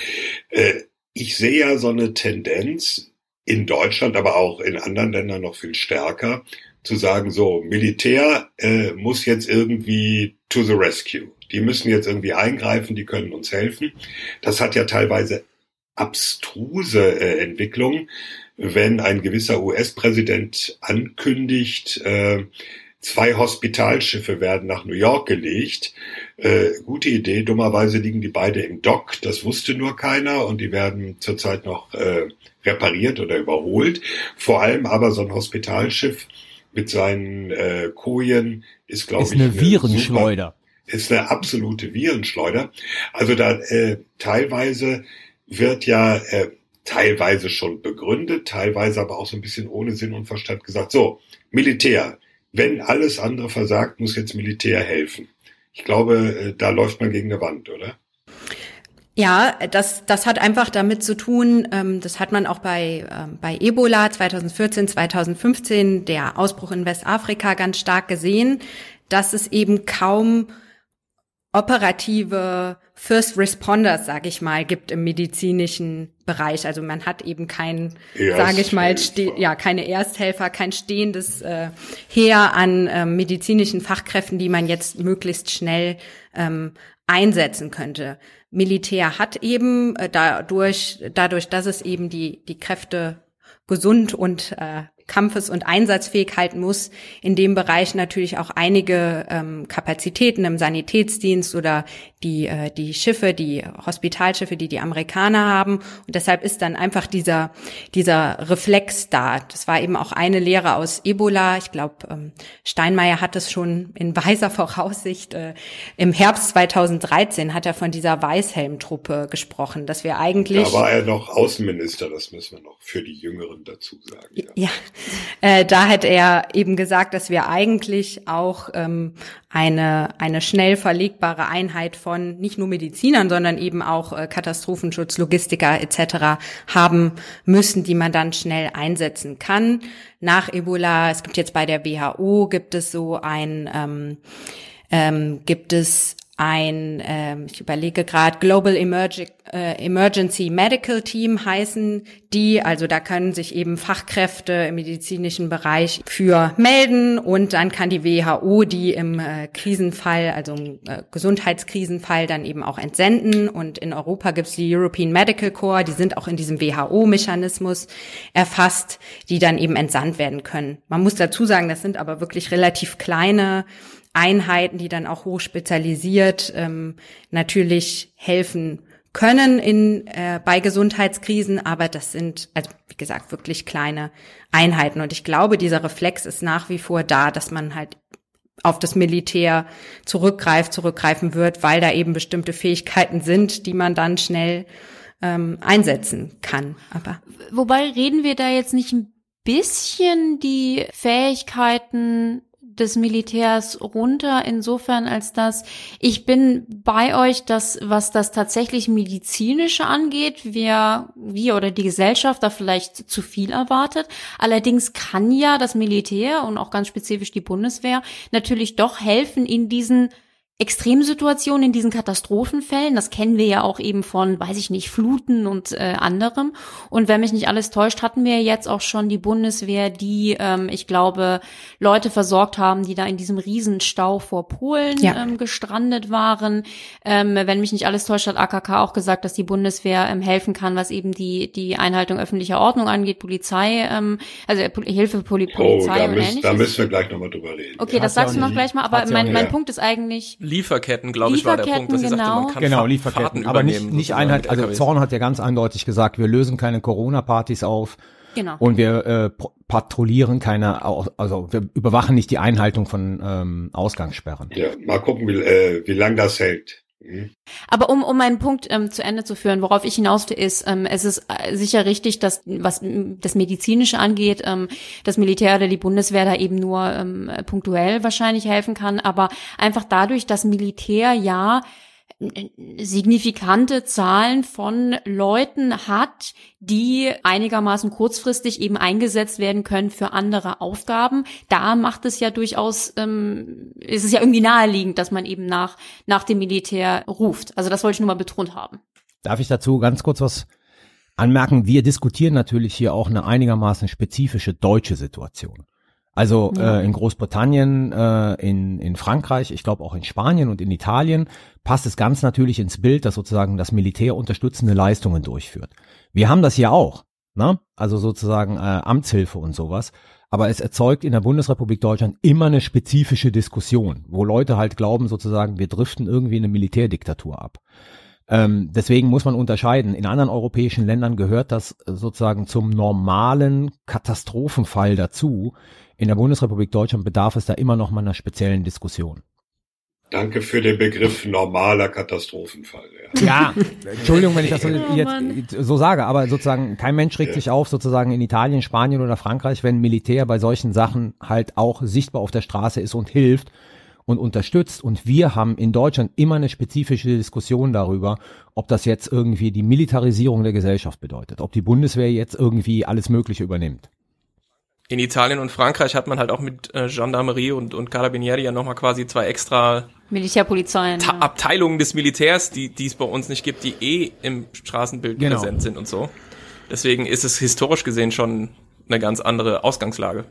Äh, ich sehe ja so eine Tendenz in Deutschland, aber auch in anderen Ländern noch viel stärker, zu sagen, so, Militär äh, muss jetzt irgendwie to the rescue. Die müssen jetzt irgendwie eingreifen, die können uns helfen. Das hat ja teilweise abstruse Entwicklungen, wenn ein gewisser US-Präsident ankündigt, äh, zwei Hospitalschiffe werden nach New York gelegt. Äh, gute Idee, dummerweise liegen die beide im Dock, das wusste nur keiner und die werden zurzeit noch äh, repariert oder überholt. Vor allem aber so ein Hospitalschiff mit seinen äh, Kojen ist, glaube ich, eine, eine Virenschleuder. Super, ist eine absolute Virenschleuder. Also da äh, teilweise wird ja äh, teilweise schon begründet, teilweise aber auch so ein bisschen ohne Sinn und Verstand gesagt, so, Militär, wenn alles andere versagt, muss jetzt Militär helfen. Ich glaube, äh, da läuft man gegen eine Wand, oder? Ja, das, das hat einfach damit zu tun, ähm, das hat man auch bei, ähm, bei Ebola 2014, 2015, der Ausbruch in Westafrika ganz stark gesehen, dass es eben kaum operative First Responders, sage ich mal, gibt im medizinischen Bereich. Also man hat eben kein, sage ich mal, ja keine Ersthelfer, kein stehendes äh, Heer an äh, medizinischen Fachkräften, die man jetzt möglichst schnell ähm, einsetzen könnte. Militär hat eben äh, dadurch, dadurch, dass es eben die, die Kräfte gesund und äh, kampfes- und einsatzfähig halten muss, in dem Bereich natürlich auch einige ähm, Kapazitäten im Sanitätsdienst oder die, äh, die Schiffe, die Hospitalschiffe, die die Amerikaner haben. Und deshalb ist dann einfach dieser, dieser Reflex da. Das war eben auch eine Lehre aus Ebola. Ich glaube, ähm, Steinmeier hat es schon in weiser Voraussicht. Äh, Im Herbst 2013 hat er von dieser Weißhelmtruppe gesprochen, dass wir eigentlich. Da war er noch Außenminister, das müssen wir noch für die Jüngeren dazu sagen. Ja, ja äh, da hat er eben gesagt, dass wir eigentlich auch ähm, eine, eine schnell verlegbare Einheit von nicht nur Medizinern, sondern eben auch äh, Katastrophenschutz, Logistiker etc. haben müssen, die man dann schnell einsetzen kann. Nach Ebola, es gibt jetzt bei der WHO, gibt es so ein, ähm, ähm, gibt es ein, ähm, ich überlege gerade, Global Emerg äh, Emergency Medical Team heißen die. Also da können sich eben Fachkräfte im medizinischen Bereich für melden und dann kann die WHO die im äh, Krisenfall, also im äh, Gesundheitskrisenfall dann eben auch entsenden. Und in Europa gibt's die European Medical Corps, die sind auch in diesem WHO-Mechanismus erfasst, die dann eben entsandt werden können. Man muss dazu sagen, das sind aber wirklich relativ kleine Einheiten, die dann auch hochspezialisiert ähm, natürlich helfen können in äh, bei Gesundheitskrisen, aber das sind also wie gesagt wirklich kleine Einheiten und ich glaube, dieser Reflex ist nach wie vor da, dass man halt auf das Militär zurückgreift, zurückgreifen wird, weil da eben bestimmte Fähigkeiten sind, die man dann schnell ähm, einsetzen kann. Aber wobei reden wir da jetzt nicht ein bisschen die Fähigkeiten des Militärs runter, insofern als dass ich bin bei euch, dass was das tatsächlich medizinische angeht, wir, wir oder die Gesellschaft da vielleicht zu viel erwartet. Allerdings kann ja das Militär und auch ganz spezifisch die Bundeswehr natürlich doch helfen in diesen Extremsituationen in diesen Katastrophenfällen. Das kennen wir ja auch eben von, weiß ich nicht, Fluten und äh, anderem. Und wenn mich nicht alles täuscht, hatten wir jetzt auch schon die Bundeswehr, die, ähm, ich glaube, Leute versorgt haben, die da in diesem Riesenstau vor Polen ja. ähm, gestrandet waren. Ähm, wenn mich nicht alles täuscht, hat AKK auch gesagt, dass die Bundeswehr ähm, helfen kann, was eben die die Einhaltung öffentlicher Ordnung angeht, Polizei, ähm, also äh, Hilfe Poli Polizei oh, da und müssen, ähnliches. Da müssen wir gleich nochmal drüber reden. Okay, das sagst du noch gleich mal, aber mein, mein Punkt ist eigentlich Lieferketten, glaube ich, war der Punkt, dass genau. sie sagte, man kann genau, Lieferketten, Fahrten aber nicht, nicht Einheit, also Zorn hat ja ganz eindeutig gesagt, wir lösen keine Corona-Partys auf. Genau. Und wir äh, patrouillieren keine, also wir überwachen nicht die Einhaltung von ähm, Ausgangssperren. Ja, mal gucken, wie, äh, wie lang das hält. Mhm. Aber um, um meinen Punkt ähm, zu Ende zu führen, worauf ich hinaus will, ist, ähm, es ist äh, sicher richtig, dass was das Medizinische angeht, ähm, das Militär oder die Bundeswehr da eben nur ähm, punktuell wahrscheinlich helfen kann, aber einfach dadurch, dass Militär ja signifikante Zahlen von Leuten hat, die einigermaßen kurzfristig eben eingesetzt werden können für andere Aufgaben. Da macht es ja durchaus, ähm, ist es ja irgendwie naheliegend, dass man eben nach, nach dem Militär ruft. Also das wollte ich nur mal betont haben. Darf ich dazu ganz kurz was anmerken? Wir diskutieren natürlich hier auch eine einigermaßen spezifische deutsche Situation. Also ja. äh, in Großbritannien, äh, in, in Frankreich, ich glaube auch in Spanien und in Italien passt es ganz natürlich ins Bild, dass sozusagen das Militär unterstützende Leistungen durchführt. Wir haben das hier auch, ne? also sozusagen äh, Amtshilfe und sowas. Aber es erzeugt in der Bundesrepublik Deutschland immer eine spezifische Diskussion, wo Leute halt glauben, sozusagen, wir driften irgendwie in eine Militärdiktatur ab. Ähm, deswegen muss man unterscheiden. In anderen europäischen Ländern gehört das sozusagen zum normalen Katastrophenfall dazu. In der Bundesrepublik Deutschland bedarf es da immer noch mal einer speziellen Diskussion. Danke für den Begriff normaler Katastrophenfall. Ja, ja Entschuldigung, wenn ich das so, jetzt so sage, aber sozusagen kein Mensch regt ja. sich auf, sozusagen in Italien, Spanien oder Frankreich, wenn Militär bei solchen Sachen halt auch sichtbar auf der Straße ist und hilft und unterstützt. Und wir haben in Deutschland immer eine spezifische Diskussion darüber, ob das jetzt irgendwie die Militarisierung der Gesellschaft bedeutet, ob die Bundeswehr jetzt irgendwie alles Mögliche übernimmt in Italien und Frankreich hat man halt auch mit äh, Gendarmerie und, und Carabinieri ja nochmal quasi zwei extra Militärpolizeien. Ta. Abteilungen des Militärs, die, die es bei uns nicht gibt, die eh im Straßenbild genau. präsent sind und so. Deswegen ist es historisch gesehen schon eine ganz andere Ausgangslage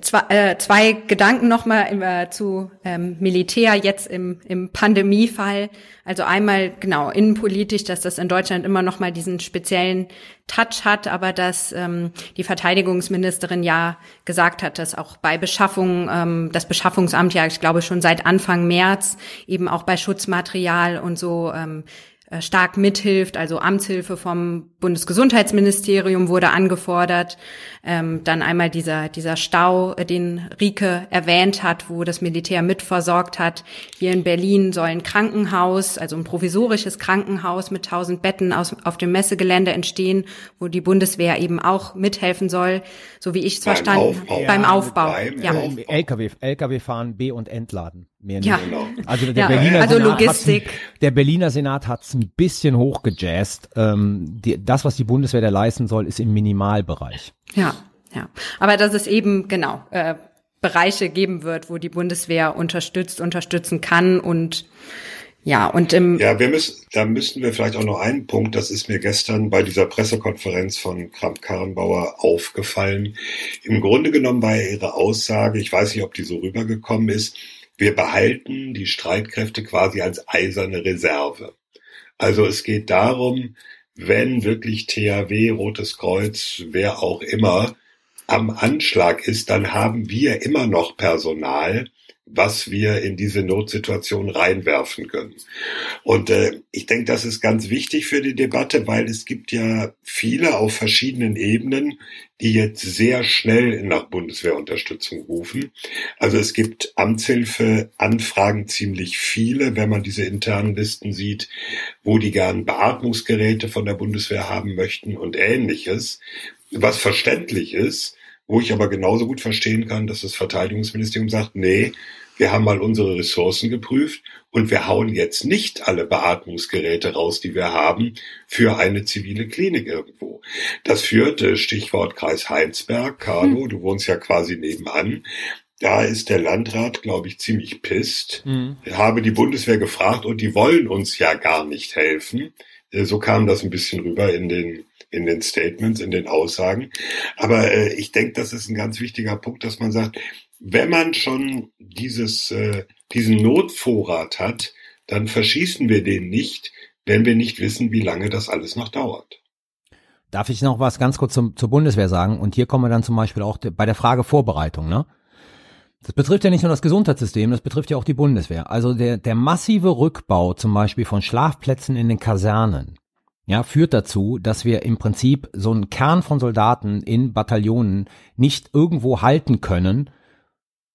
zwei, äh, zwei Gedanken nochmal äh, zu ähm, Militär jetzt im, im Pandemiefall. Also einmal genau innenpolitisch, dass das in Deutschland immer nochmal diesen speziellen Touch hat, aber dass ähm, die Verteidigungsministerin ja gesagt hat, dass auch bei Beschaffung, ähm, das Beschaffungsamt ja, ich glaube schon seit Anfang März eben auch bei Schutzmaterial und so ähm, äh, stark mithilft. Also Amtshilfe vom Bundesgesundheitsministerium wurde angefordert. Ähm, dann einmal dieser, dieser Stau, äh, den Rike erwähnt hat, wo das Militär mitversorgt hat. Hier in Berlin soll ein Krankenhaus, also ein provisorisches Krankenhaus mit tausend Betten aus, auf dem Messegelände entstehen, wo die Bundeswehr eben auch mithelfen soll, so wie ich es verstanden habe. Beim Aufbau. Beim ja. LKW, LKW fahren, B- und Entladen. Mehr ja. Genau. Also der ja. Berliner also Senat Logistik. der Berliner Senat hat es ein bisschen hochgejazzt. Ähm, die, das, was die Bundeswehr da leisten soll, ist im Minimalbereich. Ja, ja. Aber dass es eben, genau, äh, Bereiche geben wird, wo die Bundeswehr unterstützt, unterstützen kann und ja, und im Ja, wir müssen, da müssten wir vielleicht auch noch einen Punkt, das ist mir gestern bei dieser Pressekonferenz von Kramp-Karrenbauer aufgefallen. Im Grunde genommen war ihre Aussage, ich weiß nicht, ob die so rübergekommen ist, wir behalten die Streitkräfte quasi als eiserne Reserve. Also es geht darum, wenn wirklich THW, Rotes Kreuz, wer auch immer am Anschlag ist, dann haben wir immer noch Personal, was wir in diese Notsituation reinwerfen können. Und äh, ich denke, das ist ganz wichtig für die Debatte, weil es gibt ja viele auf verschiedenen Ebenen, die jetzt sehr schnell nach Bundeswehrunterstützung rufen. Also es gibt Amtshilfe-Anfragen ziemlich viele, wenn man diese internen Listen sieht, wo die gern Beatmungsgeräte von der Bundeswehr haben möchten und ähnliches, was verständlich ist, wo ich aber genauso gut verstehen kann, dass das Verteidigungsministerium sagt, nee, wir haben mal unsere Ressourcen geprüft und wir hauen jetzt nicht alle Beatmungsgeräte raus, die wir haben, für eine zivile Klinik irgendwo. Das führt, Stichwort Kreis Heinsberg, Carlo, hm. du wohnst ja quasi nebenan, da ist der Landrat, glaube ich, ziemlich pisst. Mhm. Ich habe die Bundeswehr gefragt und die wollen uns ja gar nicht helfen. Äh, so kam das ein bisschen rüber in den in den Statements, in den Aussagen. Aber äh, ich denke, das ist ein ganz wichtiger Punkt, dass man sagt, wenn man schon dieses, äh, diesen Notvorrat hat, dann verschießen wir den nicht, wenn wir nicht wissen, wie lange das alles noch dauert. Darf ich noch was ganz kurz zum, zur Bundeswehr sagen? Und hier kommen wir dann zum Beispiel auch bei der Frage Vorbereitung, ne? Das betrifft ja nicht nur das Gesundheitssystem, das betrifft ja auch die Bundeswehr. Also der, der massive Rückbau zum Beispiel von Schlafplätzen in den Kasernen, ja, führt dazu, dass wir im Prinzip so einen Kern von Soldaten in Bataillonen nicht irgendwo halten können,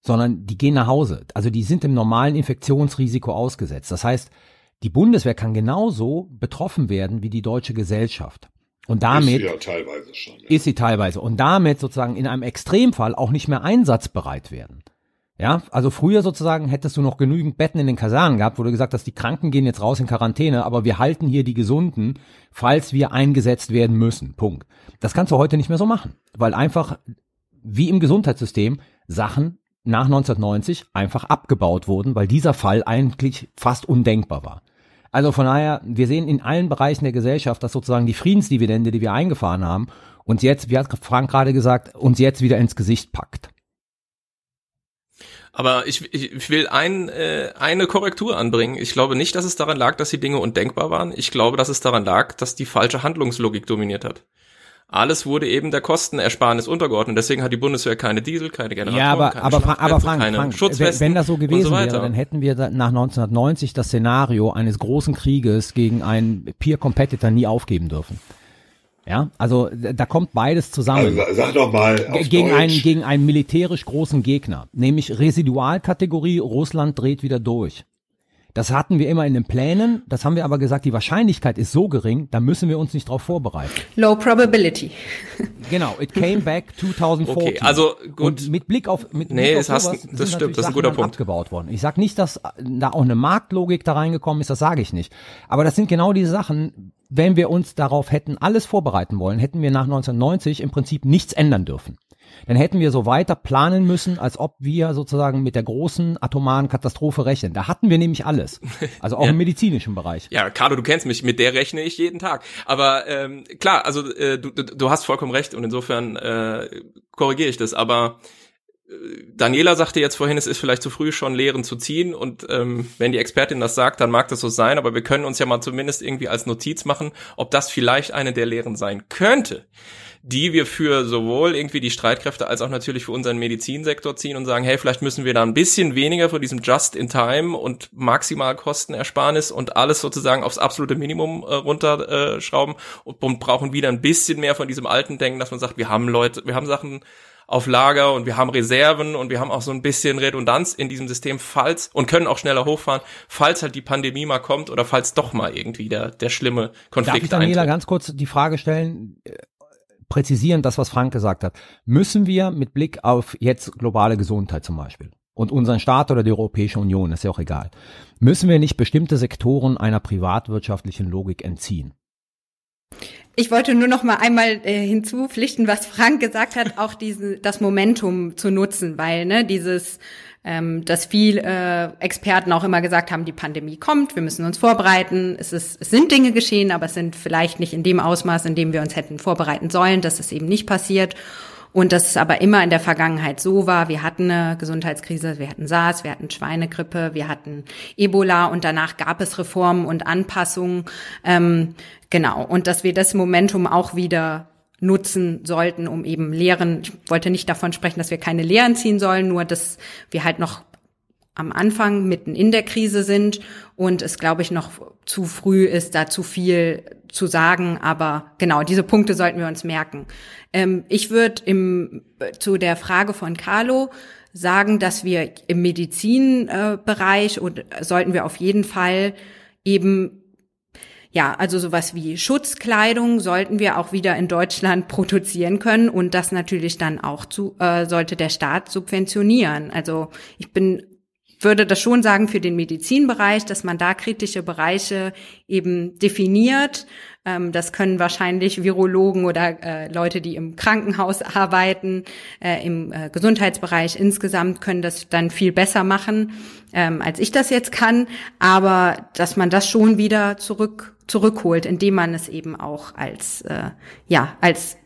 sondern die gehen nach Hause. Also die sind dem normalen Infektionsrisiko ausgesetzt. Das heißt, die Bundeswehr kann genauso betroffen werden wie die deutsche Gesellschaft. Und damit ist sie, ja teilweise schon, ja. ist sie teilweise und damit sozusagen in einem Extremfall auch nicht mehr einsatzbereit werden. Ja, also früher sozusagen hättest du noch genügend Betten in den Kasernen gehabt, wo du gesagt hast, die Kranken gehen jetzt raus in Quarantäne, aber wir halten hier die Gesunden, falls wir eingesetzt werden müssen. Punkt. Das kannst du heute nicht mehr so machen, weil einfach wie im Gesundheitssystem Sachen nach 1990 einfach abgebaut wurden, weil dieser Fall eigentlich fast undenkbar war. Also von daher, wir sehen in allen Bereichen der Gesellschaft, dass sozusagen die Friedensdividende, die wir eingefahren haben, uns jetzt, wie hat Frank gerade gesagt, uns jetzt wieder ins Gesicht packt. Aber ich, ich, ich will ein, äh, eine Korrektur anbringen. Ich glaube nicht, dass es daran lag, dass die Dinge undenkbar waren. Ich glaube, dass es daran lag, dass die falsche Handlungslogik dominiert hat. Alles wurde eben der Kostenersparnis untergeordnet. Deswegen hat die Bundeswehr keine Diesel, keine Generatoren, ja, aber, keine aber, aber Frank, keine Frank, Schutzwesten wenn, wenn das so gewesen so wäre, dann hätten wir nach 1990 das Szenario eines großen Krieges gegen einen Peer Competitor nie aufgeben dürfen. Ja, also da kommt beides zusammen. Also, sag doch mal gegen Deutsch. einen gegen einen militärisch großen Gegner, nämlich Residualkategorie Russland dreht wieder durch. Das hatten wir immer in den Plänen, das haben wir aber gesagt, die Wahrscheinlichkeit ist so gering, da müssen wir uns nicht drauf vorbereiten. Low probability. Genau, it came back 2014. *laughs* Okay, also gut. Und mit Blick auf mit nee, Blick auf sowas, hast, das stimmt, das ist ein guter Punkt. abgebaut worden. Ich sag nicht, dass da auch eine Marktlogik da reingekommen ist, das sage ich nicht. Aber das sind genau diese Sachen, wenn wir uns darauf hätten alles vorbereiten wollen, hätten wir nach 1990 im Prinzip nichts ändern dürfen dann hätten wir so weiter planen müssen, als ob wir sozusagen mit der großen atomaren Katastrophe rechnen. Da hatten wir nämlich alles. *laughs* Also auch ja. im medizinischen Bereich. Ja, Carlo, du kennst mich, mit der rechne ich jeden Tag. Aber ähm, klar, also äh, du, du, du hast vollkommen recht und insofern äh, korrigiere ich das. Aber äh, Daniela sagte jetzt vorhin, es ist vielleicht zu früh schon Lehren zu ziehen und ähm, wenn die Expertin das sagt, dann mag das so sein, aber wir können uns ja mal zumindest irgendwie als Notiz machen, ob das vielleicht eine der Lehren sein könnte die wir für sowohl irgendwie die Streitkräfte als auch natürlich für unseren Medizinsektor ziehen und sagen, hey, vielleicht müssen wir da ein bisschen weniger von diesem Just-in-Time und Maximalkostenersparnis und alles sozusagen aufs absolute Minimum äh, runterschrauben äh, und brauchen wieder ein bisschen mehr von diesem alten Denken, dass man sagt, wir haben Leute, wir haben Sachen auf Lager und wir haben Reserven und wir haben auch so ein bisschen Redundanz in diesem System, falls und können auch schneller hochfahren, falls halt die Pandemie mal kommt oder falls doch mal irgendwie der, der schlimme Konflikt Darf ich Daniela eintritt. ganz kurz die Frage stellen, präzisieren, das, was Frank gesagt hat. Müssen wir mit Blick auf jetzt globale Gesundheit zum Beispiel und unseren Staat oder die Europäische Union, ist ja auch egal, müssen wir nicht bestimmte Sektoren einer privatwirtschaftlichen Logik entziehen? Ich wollte nur noch mal einmal äh, hinzupflichten, was Frank gesagt hat, auch diese, das Momentum zu nutzen, weil ne, dieses ähm, dass viel äh, Experten auch immer gesagt haben, die Pandemie kommt, wir müssen uns vorbereiten. Es, ist, es sind Dinge geschehen, aber es sind vielleicht nicht in dem Ausmaß, in dem wir uns hätten vorbereiten sollen, dass es eben nicht passiert. Und dass es aber immer in der Vergangenheit so war, wir hatten eine Gesundheitskrise, wir hatten SARS, wir hatten Schweinegrippe, wir hatten Ebola und danach gab es Reformen und Anpassungen. Ähm, genau, und dass wir das Momentum auch wieder nutzen sollten, um eben Lehren, ich wollte nicht davon sprechen, dass wir keine Lehren ziehen sollen, nur dass wir halt noch am Anfang mitten in der Krise sind und es, glaube ich, noch zu früh ist, da zu viel zu sagen. Aber genau, diese Punkte sollten wir uns merken. Ähm, ich würde im zu der Frage von Carlo sagen, dass wir im Medizinbereich äh, und sollten wir auf jeden Fall eben ja, also sowas wie Schutzkleidung sollten wir auch wieder in Deutschland *laughs* produzieren können und das natürlich dann auch zu, äh, sollte der Staat subventionieren. Also ich bin würde das schon sagen für den Medizinbereich, dass man da kritische Bereiche eben definiert. Ähm, das können wahrscheinlich Virologen oder äh, Leute, die im Krankenhaus arbeiten, äh, im äh, Gesundheitsbereich insgesamt können das dann viel besser machen, ähm, als ich das jetzt kann. Aber dass man das schon wieder zurück zurückholt, indem man es eben auch als äh, ja als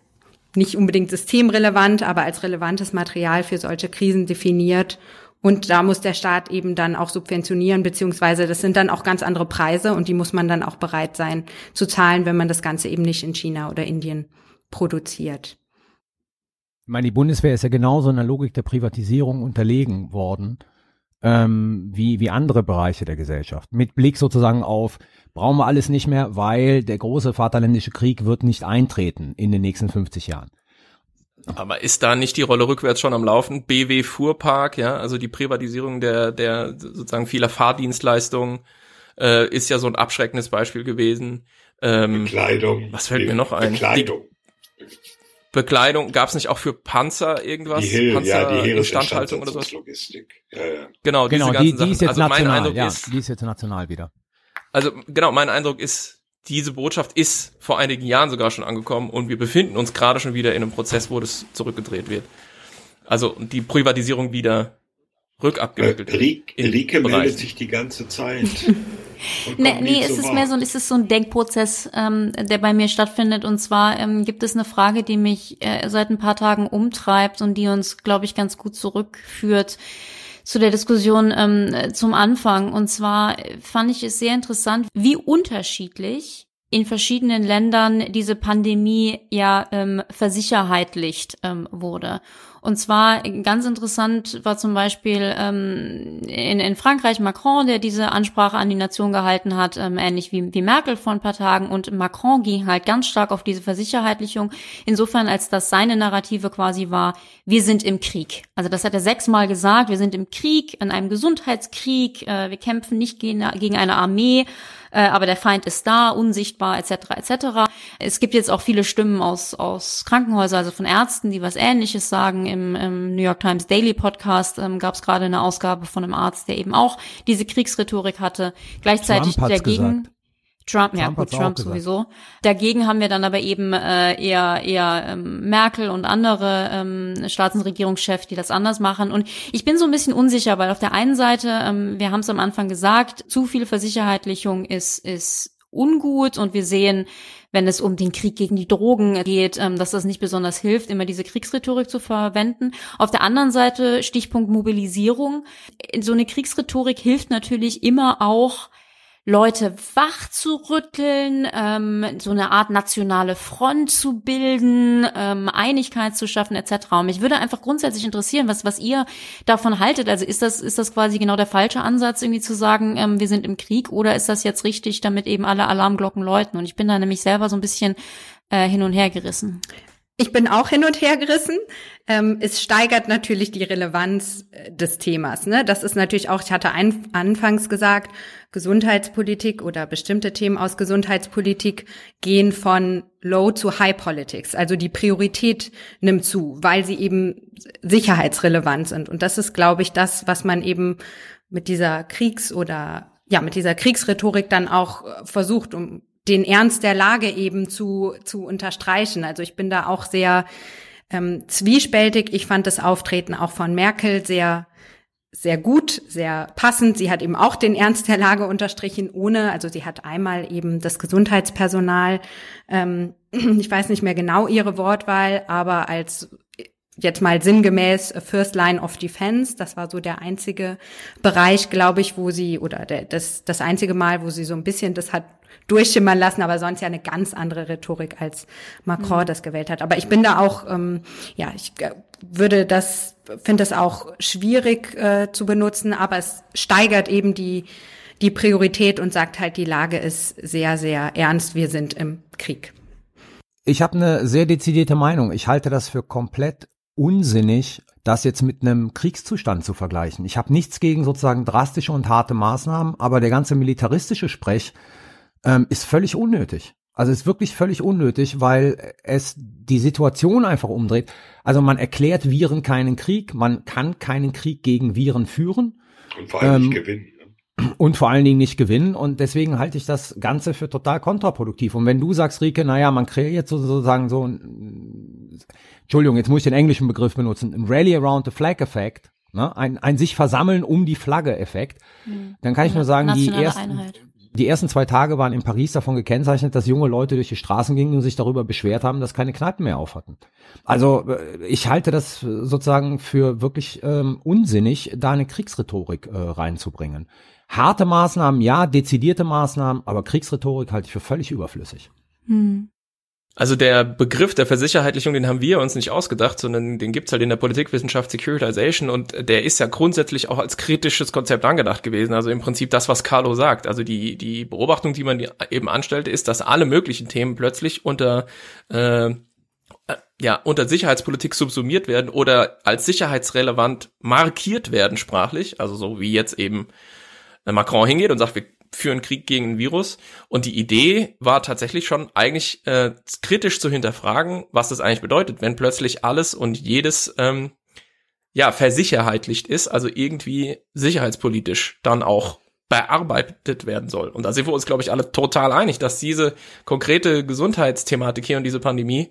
nicht unbedingt systemrelevant, aber als relevantes Material für solche Krisen definiert. Und da muss der Staat eben dann auch subventionieren, beziehungsweise das sind dann auch ganz andere Preise und die muss man dann auch bereit sein zu zahlen, wenn man das Ganze eben nicht in China oder Indien produziert. Ich meine, die Bundeswehr ist ja genauso in der Logik der Privatisierung unterlegen worden, ähm, wie, wie andere Bereiche der Gesellschaft. Mit Blick sozusagen auf, brauchen wir alles nicht mehr, weil der große Vaterländische Krieg wird nicht eintreten in den nächsten 50 Jahren. Aber ist da nicht die Rolle rückwärts schon am Laufen? BW Fuhrpark, ja, also die Privatisierung der, der sozusagen vieler Fahrdienstleistungen äh, ist ja so ein abschreckendes Beispiel gewesen. Ähm, Bekleidung. Was fällt mir noch ein? Bekleidung. Die Bekleidung gab es nicht auch für Panzer irgendwas? Die Hill, Panzer ja, die Instandhaltung oder so? Logistik. Ja, ja. Genau, diese Genau, ganzen die, die ist jetzt Sachen. Also mein national, Eindruck ja, ist, die ist jetzt national wieder. also genau, mein Eindruck ist, diese Botschaft ist vor einigen Jahren sogar schon angekommen und wir befinden uns gerade schon wieder in einem Prozess, wo das zurückgedreht wird. Also die Privatisierung wieder rückabgewickelt Äh, Rie- in Rike meldet sich die ganze Zeit. *laughs* Nee, nee es ist mehr so, es ist so ein Denkprozess, ähm, der bei mir stattfindet. Und zwar ähm, gibt es eine Frage, die mich äh, seit ein paar Tagen umtreibt und die uns, glaube ich, ganz gut zurückführt zu der Diskussion ähm, zum Anfang. Und zwar fand ich es sehr interessant, wie unterschiedlich in verschiedenen Ländern diese Pandemie ja ähm, versicherheitlicht ähm, wurde. Und zwar ganz interessant war zum Beispiel ähm, in, in Frankreich Macron, der diese Ansprache an die Nation gehalten hat, ähm, ähnlich wie, wie Merkel vor ein paar Tagen. Und Macron ging halt ganz stark auf diese Versicherheitlichung, insofern als das seine Narrative quasi war, wir sind im Krieg. Also das hat er sechsmal gesagt, wir sind im Krieg, in einem Gesundheitskrieg, äh, wir kämpfen nicht gegen, gegen eine Armee, aber der Feind ist da, unsichtbar, etc. etc. Es gibt jetzt auch viele Stimmen aus, aus Krankenhäusern, also von Ärzten, die was Ähnliches sagen. Im, im New York Times Daily Podcast ähm, gab es gerade eine Ausgabe von einem Arzt, der eben auch diese Kriegsrhetorik hatte. Gleichzeitig dagegen. gesagt. Trump, ja Trump gut, hat's auch Trump sowieso. Dagegen haben wir dann aber eben äh, eher eher ähm, Merkel und andere ähm, Staats- und Regierungschefs, die das anders machen. Und ich bin so ein bisschen unsicher, weil auf der einen Seite, ähm, wir haben es am Anfang gesagt, zu viel Versicherheitlichung ist ist ungut und wir sehen, wenn es um den Krieg gegen die Drogen geht, ähm, dass das nicht besonders hilft, immer diese Kriegsrhetorik zu verwenden. Auf der anderen Seite Stichpunkt Mobilisierung. So eine Kriegsrhetorik hilft natürlich immer auch Leute wach zu rütteln, ähm, so eine Art nationale Front zu bilden, ähm, Einigkeit zu schaffen etc. Und mich würde einfach grundsätzlich interessieren, was was ihr davon haltet. Also ist das ist das quasi genau der falsche Ansatz, irgendwie zu sagen, ähm, wir sind im Krieg, oder ist das jetzt richtig, damit eben alle Alarmglocken läuten? Und ich bin da nämlich selber so ein bisschen äh, hin und her gerissen. Ich bin auch hin und her gerissen. Ähm, es steigert natürlich die Relevanz äh, des Themas. Ne? Das ist natürlich auch, ich hatte ein, anfangs gesagt, Gesundheitspolitik oder bestimmte Themen aus Gesundheitspolitik gehen von Low zu High Politics. Also die Priorität nimmt zu, weil sie eben sicherheitsrelevant sind. Und das ist, glaube ich, das, was man eben mit dieser Kriegs- oder ja, mit dieser Kriegsrhetorik dann auch äh, versucht, um den Ernst der Lage eben zu, zu unterstreichen. Also ich bin da auch sehr ähm, zwiespältig. Ich fand das Auftreten auch von Merkel sehr sehr gut, sehr passend. Sie hat eben auch den Ernst der Lage unterstrichen, ohne, also sie hat einmal eben das Gesundheitspersonal, ähm, *clears throat* ich weiß nicht mehr genau ihre Wortwahl, aber als jetzt mal sinngemäß First Line of Defense. Das war so der einzige Bereich, glaube ich, wo sie, oder der, das, das einzige Mal, wo sie so ein bisschen das hat durchschimmern lassen, aber sonst ja eine ganz andere Rhetorik, als Macron mhm. das gewählt hat. Aber ich bin da auch, ähm, ja, ich äh, würde das, finde das auch schwierig äh, zu benutzen, aber es steigert eben die, die Priorität und sagt halt, die Lage ist sehr, sehr ernst, wir sind im Krieg. Ich habe eine sehr dezidierte Meinung. Ich halte das für komplett unsinnig, das jetzt mit einem Kriegszustand zu vergleichen. Ich habe nichts gegen sozusagen drastische und harte Maßnahmen, aber der ganze militaristische Sprech ähm, ist völlig unnötig. Also ist wirklich völlig unnötig, weil es die Situation einfach umdreht. Also man erklärt Viren keinen Krieg, man kann keinen Krieg gegen Viren führen. Und vor allem ähm, nicht gewinnen. Ne? Und vor allen Dingen nicht gewinnen. Und deswegen halte ich das Ganze für total kontraproduktiv. Und wenn du sagst, Rike, naja, man kreiert sozusagen so ein, Entschuldigung, jetzt muss ich den englischen Begriff benutzen, ein Rally around the flag Effekt, ne? ein, ein sich versammeln um die Flagge Effekt, mhm. dann kann ich nur sagen, die ersten, Einheit die ersten zwei Tage waren in Paris davon gekennzeichnet, dass junge Leute durch die Straßen gingen und sich darüber beschwert haben, dass keine Kneipen mehr auf hatten. Also äh, ich halte das sozusagen für wirklich ähm, unsinnig, da eine Kriegsrhetorik äh, reinzubringen. Harte Maßnahmen, ja, dezidierte Maßnahmen, aber Kriegsrhetorik halte ich für völlig überflüssig. Hm. Also der Begriff der Versicherheitlichung, den haben wir uns nicht ausgedacht, sondern den gibt's halt in der Politikwissenschaft Securitization und der ist ja grundsätzlich auch als kritisches Konzept angedacht gewesen. Also im Prinzip das, was Carlo sagt. Also die, die Beobachtung, die man eben anstellte, ist, dass alle möglichen Themen plötzlich unter äh, ja, unter Sicherheitspolitik subsumiert werden oder als sicherheitsrelevant markiert werden sprachlich, also so wie jetzt eben Macron hingeht und sagt, wir führen Krieg gegen ein Virus. Und die Idee war tatsächlich schon eigentlich äh, kritisch zu hinterfragen, was das eigentlich bedeutet, wenn plötzlich alles und jedes ähm, ja versicherheitlicht ist, also irgendwie sicherheitspolitisch dann auch bearbeitet werden soll. Und da sind wir uns, glaube ich, alle total einig, dass diese konkrete Gesundheitsthematik hier und diese Pandemie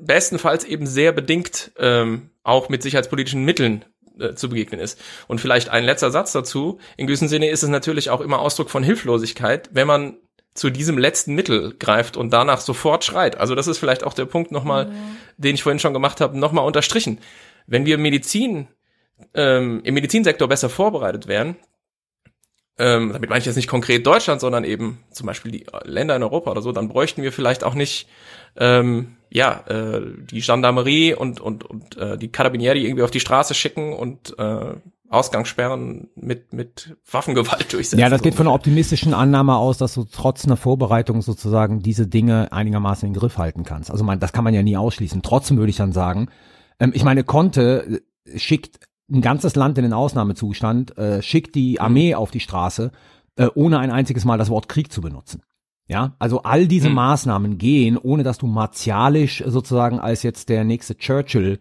bestenfalls eben sehr bedingt ähm, auch mit sicherheitspolitischen Mitteln äh, zu begegnen ist. Und vielleicht ein letzter Satz dazu. In gewissem Sinne ist es natürlich auch immer Ausdruck von Hilflosigkeit, wenn man zu diesem letzten Mittel greift und danach sofort schreit. Also das ist vielleicht auch der Punkt nochmal, ja. den ich vorhin schon gemacht habe, nochmal unterstrichen. Wenn wir Medizin ähm, im Medizinsektor besser vorbereitet wären, ähm, damit meine ich jetzt nicht konkret Deutschland, sondern eben zum Beispiel die Länder in Europa oder so, dann bräuchten wir vielleicht auch nicht ähm, ja äh, die Gendarmerie und und und äh, die Carabinieri irgendwie auf die Straße schicken und äh, Ausgangssperren mit mit Waffengewalt *laughs* durchsetzen. Ja, das geht von einer optimistischen Annahme aus, dass du trotz einer Vorbereitung sozusagen diese Dinge einigermaßen in den Griff halten kannst. Also man, das kann man ja nie ausschließen. Trotzdem würde ich dann sagen, ähm, ich meine, Conte schickt ein ganzes Land in den Ausnahmezustand, äh, schickt die Armee auf die Straße, äh, ohne ein einziges Mal das Wort Krieg zu benutzen. Ja, also all diese hm. Maßnahmen gehen, ohne dass du martialisch sozusagen als jetzt der nächste Churchill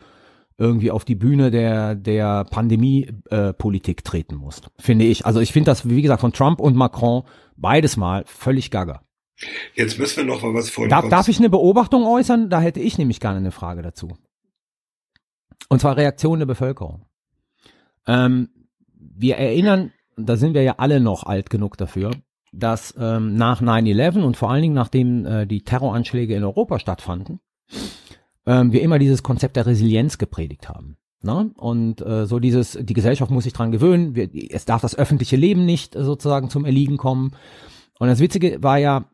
irgendwie auf die Bühne der der Pandemie-Politik äh, treten musst, finde ich. Also ich finde das, wie gesagt, von Trump und Macron beides mal völlig gaga. Jetzt müssen wir noch mal was vornehmen. Darf, darf ich eine Beobachtung äußern? Da hätte ich nämlich gerne eine Frage dazu. Und zwar Reaktion der Bevölkerung. Ähm, wir erinnern, da sind wir ja alle noch alt genug dafür, dass ähm, nach 9-11 und vor allen Dingen nachdem äh, die Terroranschläge in Europa stattfanden, ähm, wir immer dieses Konzept der Resilienz gepredigt haben. Ne? Und äh, so dieses, die Gesellschaft muss sich dran gewöhnen, wir, es darf das öffentliche Leben nicht äh, sozusagen zum Erliegen kommen. Und das Witzige war ja,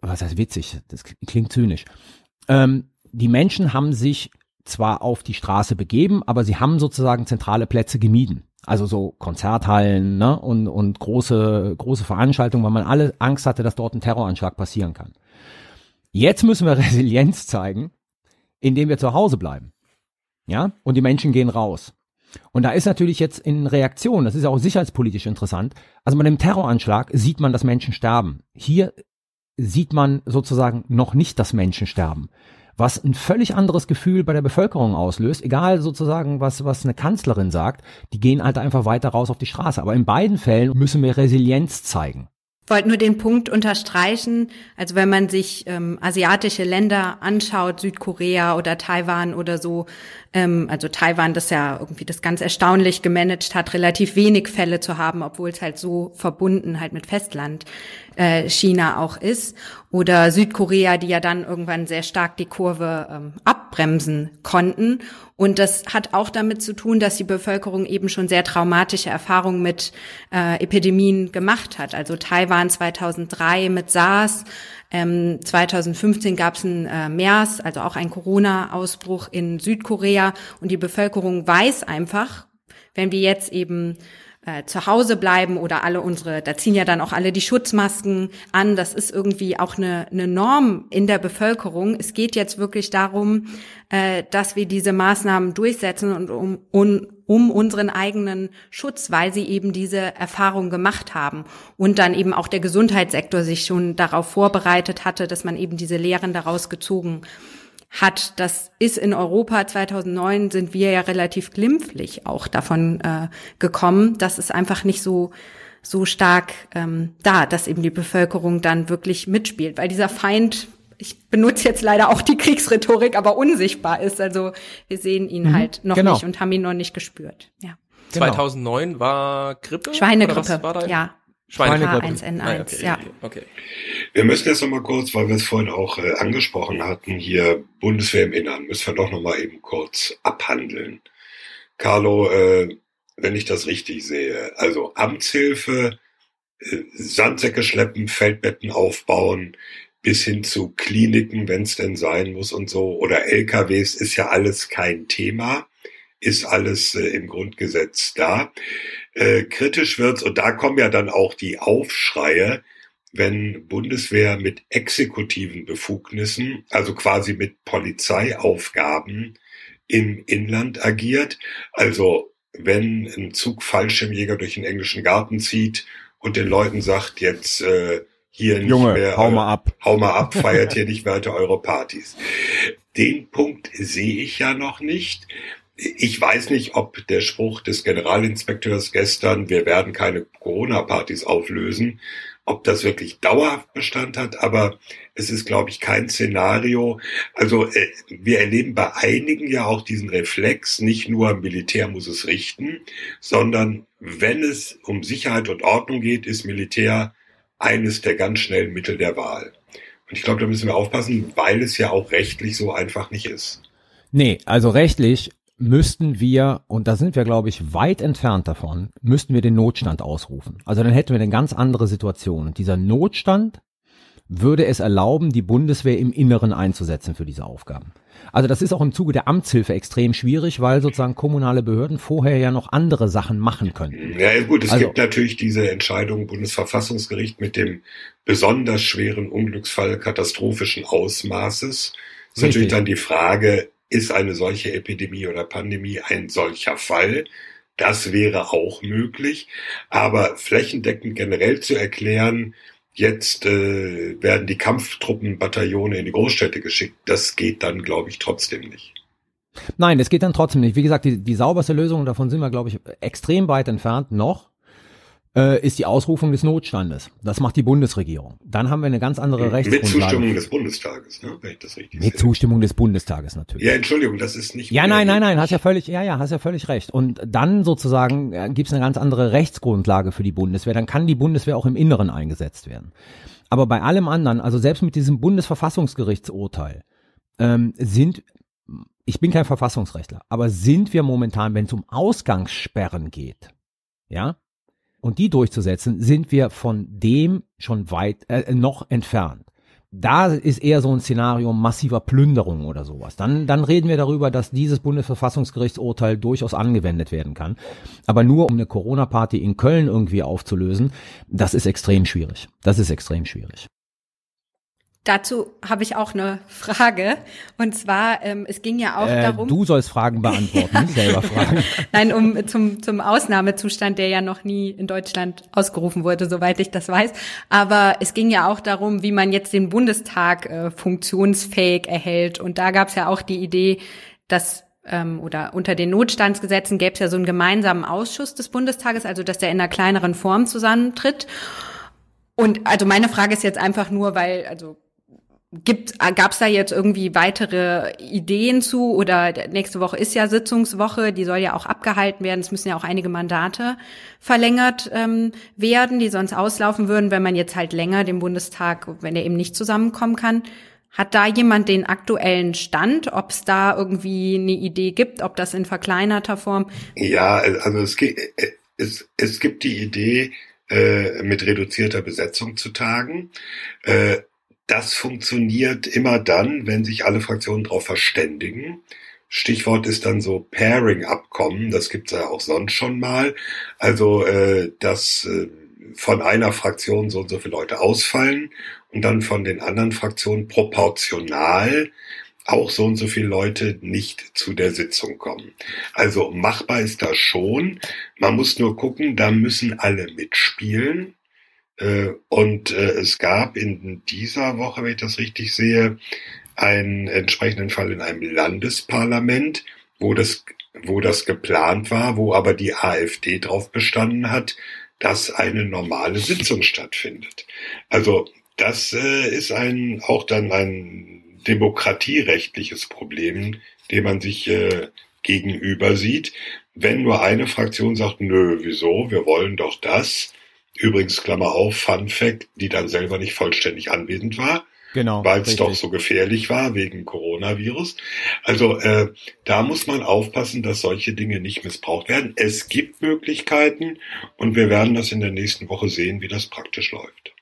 was heißt witzig, das klingt zynisch, ähm, die Menschen haben sich zwar auf die Straße begeben, aber sie haben sozusagen zentrale Plätze gemieden. Also so Konzerthallen ne? und, und große, große Veranstaltungen, weil man alle Angst hatte, dass dort ein Terroranschlag passieren kann. Jetzt müssen wir *laughs* Resilienz zeigen, indem wir zu Hause bleiben. Ja, und die Menschen gehen raus. Und da ist natürlich jetzt in Reaktion, das ist auch sicherheitspolitisch interessant, also bei dem Terroranschlag sieht man, dass Menschen sterben. Hier sieht man sozusagen noch nicht das Menschen sterben was ein völlig anderes Gefühl bei der Bevölkerung auslöst, egal sozusagen, was, was eine Kanzlerin sagt, die gehen halt einfach weiter raus auf die Straße. Aber in beiden Fällen müssen wir Resilienz zeigen wollte nur den Punkt unterstreichen, also wenn man sich ähm, asiatische Länder anschaut, Südkorea oder Taiwan oder so, ähm, also Taiwan, das ja irgendwie das ganz erstaunlich gemanagt hat, relativ wenig Fälle zu haben, obwohl es halt so verbunden halt mit Festland äh, China auch ist. Oder Südkorea, die ja dann irgendwann sehr stark die Kurve ähm, abbremsen konnten. Und das hat auch damit zu tun, dass die Bevölkerung eben schon sehr traumatische Erfahrungen mit äh, Epidemien gemacht hat. Also Taiwan 2003 mit SARS, ähm, 2015 gab es ein äh, MERS, also auch ein Corona-Ausbruch in Südkorea. Und die Bevölkerung weiß einfach, wenn wir jetzt eben äh, zu Hause bleiben oder alle unsere, da ziehen ja dann auch alle die Schutzmasken an. Das ist irgendwie auch eine, eine Norm in der Bevölkerung. Es geht jetzt wirklich darum, äh, dass wir diese Maßnahmen durchsetzen und um, um, um unseren eigenen Schutz, weil sie eben diese Erfahrung gemacht haben und dann eben auch der Gesundheitssektor sich schon darauf vorbereitet hatte, dass man eben diese Lehren daraus gezogen hat. Das ist in Europa 2009 sind wir ja relativ glimpflich auch davon äh, gekommen. Das ist einfach nicht so so stark ähm, da, dass eben die Bevölkerung dann wirklich mitspielt, weil dieser Feind ich benutze jetzt leider auch die Kriegsrhetorik, aber unsichtbar ist. Also wir sehen ihn mhm, halt noch genau. nicht und haben ihn noch nicht gespürt. Ja. 2009 genau. war Grippe? Schweinegrippe, war ja. Schweinegrippe. H1N1, ah, okay. ja. Okay. Wir müssen jetzt noch mal kurz, weil wir es vorhin auch äh, angesprochen hatten, hier Bundeswehr im Innern, müssen wir doch noch mal eben kurz abhandeln. Carlo, äh, wenn ich das richtig sehe, also Amtshilfe, äh, Sandsäcke schleppen, Feldbetten aufbauen, bis hin zu Kliniken, wenn es denn sein muss und so, oder LKWs ist ja alles kein Thema, ist alles äh, im Grundgesetz da. Äh, kritisch wird's und da kommen ja dann auch die Aufschreie, wenn Bundeswehr mit exekutiven Befugnissen, also quasi mit Polizeiaufgaben im Inland agiert. Also wenn ein Zug Fallschirmjäger durch den englischen Garten zieht und den Leuten sagt, jetzt äh, hier nicht Junge, mehr, hau mal ab. Hau mal ab, feiert *laughs* hier nicht weiter eure Partys. Den Punkt sehe ich ja noch nicht. Ich weiß nicht, ob der Spruch des Generalinspekteurs gestern, wir werden keine Corona-Partys auflösen, ob das wirklich dauerhaft Bestand hat, aber es ist, glaube ich, kein Szenario. Also äh, wir erleben bei einigen ja auch diesen Reflex, nicht nur Militär muss es richten, sondern wenn es um Sicherheit und Ordnung geht, ist Militär eines der ganz schnellen Mittel der Wahl. Und ich glaube, da müssen wir aufpassen, weil es ja auch rechtlich so einfach nicht ist. Nee, also rechtlich müssten wir, und da sind wir, glaube ich, weit entfernt davon, müssten wir den Notstand ausrufen. Also dann hätten wir eine ganz andere Situation. Und dieser Notstand würde es erlauben, die Bundeswehr im Inneren einzusetzen für diese Aufgaben. Also das ist auch im Zuge der Amtshilfe extrem schwierig, weil sozusagen kommunale Behörden vorher ja noch andere Sachen machen können. Ja gut, es also, gibt natürlich diese Entscheidung Bundesverfassungsgericht mit dem besonders schweren Unglücksfall katastrophischen Ausmaßes. Das ist natürlich dann die Frage, ist eine solche Epidemie oder Pandemie ein solcher Fall? Das wäre auch möglich. Aber flächendeckend generell zu erklären, Jetzt äh, werden die Kampftruppenbataillone in die Großstädte geschickt. Das geht dann, glaube ich, trotzdem nicht. Nein, das geht dann trotzdem nicht. Wie gesagt, die, die sauberste Lösung, davon sind wir, glaube ich, extrem weit entfernt noch äh, ist die Ausrufung des Notstandes. Das macht die Bundesregierung. Dann haben wir eine ganz andere Rechtsgrundlage. Mit Zustimmung des Bundestages, ne? wenn ich das richtig Mit sehe. Zustimmung des Bundestages natürlich. Ja, Entschuldigung, das ist nicht. Ja, nein, nein, nein, hast ja völlig, ja, ja, hast ja völlig recht. Und dann sozusagen äh, gibt es eine ganz andere Rechtsgrundlage für die Bundeswehr. Dann kann die Bundeswehr auch im Inneren eingesetzt werden. Aber bei allem anderen, also selbst mit diesem Bundesverfassungsgerichtsurteil, ähm, sind ich bin kein Verfassungsrechtler, aber sind wir momentan, wenn es um Ausgangssperren geht, ja, und die durchzusetzen, sind wir von dem schon weit äh, noch entfernt. Da ist eher so ein Szenario massiver Plünderung oder sowas. Dann, dann reden wir darüber, dass dieses Bundesverfassungsgerichtsurteil durchaus angewendet werden kann. Aber nur um eine Corona-Party in Köln irgendwie aufzulösen, das ist extrem schwierig. Das ist extrem schwierig. Dazu habe ich auch eine Frage. Und zwar, ähm, es ging ja auch äh, darum. Du sollst Fragen beantworten, nicht selber *laughs* fragen. Nein, um zum, zum Ausnahmezustand, der ja noch nie in Deutschland ausgerufen wurde, soweit ich das weiß. Aber es ging ja auch darum, wie man jetzt den Bundestag äh, funktionsfähig erhält. Und da gab es ja auch die Idee, dass ähm, oder unter den Notstandsgesetzen gäbe es ja so einen gemeinsamen Ausschuss des Bundestages, also dass der in einer kleineren Form zusammentritt. Und also meine Frage ist jetzt einfach nur, weil, also Gibt, gab es da jetzt irgendwie weitere Ideen zu oder nächste Woche ist ja Sitzungswoche, die soll ja auch abgehalten werden. Es müssen ja auch einige Mandate verlängert ähm, werden, die sonst auslaufen würden, wenn man jetzt halt länger den Bundestag, wenn er eben nicht zusammenkommen kann. Hat da jemand den aktuellen Stand, ob es da irgendwie eine Idee gibt, ob das in verkleinerter Form? Ja, also es, es, es gibt die Idee, äh, mit reduzierter Besetzung zu tagen. Äh, das funktioniert immer dann, wenn sich alle Fraktionen darauf verständigen. Stichwort ist dann so Pairing-Abkommen, das gibt's ja auch sonst schon mal. Also, äh, dass äh, von einer Fraktion so und so viele Leute ausfallen und dann von den anderen Fraktionen proportional auch so und so viele Leute nicht zu der Sitzung kommen. Also machbar ist das schon. Man muss nur gucken, da müssen alle mitspielen. Äh, und äh, es gab in dieser Woche, wenn ich das richtig sehe, einen entsprechenden Fall in einem Landesparlament, wo das, wo das geplant war, wo aber die AfD drauf bestanden hat, dass eine normale Sitzung stattfindet. Also das äh, ist ein auch dann ein demokratierechtliches Problem, dem man sich äh, gegenüber sieht. Wenn nur eine Fraktion sagt, nö, wieso, wir wollen doch das. Übrigens, Klammer auf, Fun Fact, die dann selber nicht vollständig anwesend war. Genau. Weil es doch so gefährlich war wegen Coronavirus. Also äh, da muss man aufpassen, dass solche Dinge nicht missbraucht werden. Es gibt Möglichkeiten und wir werden das in der nächsten Woche sehen, wie das praktisch läuft.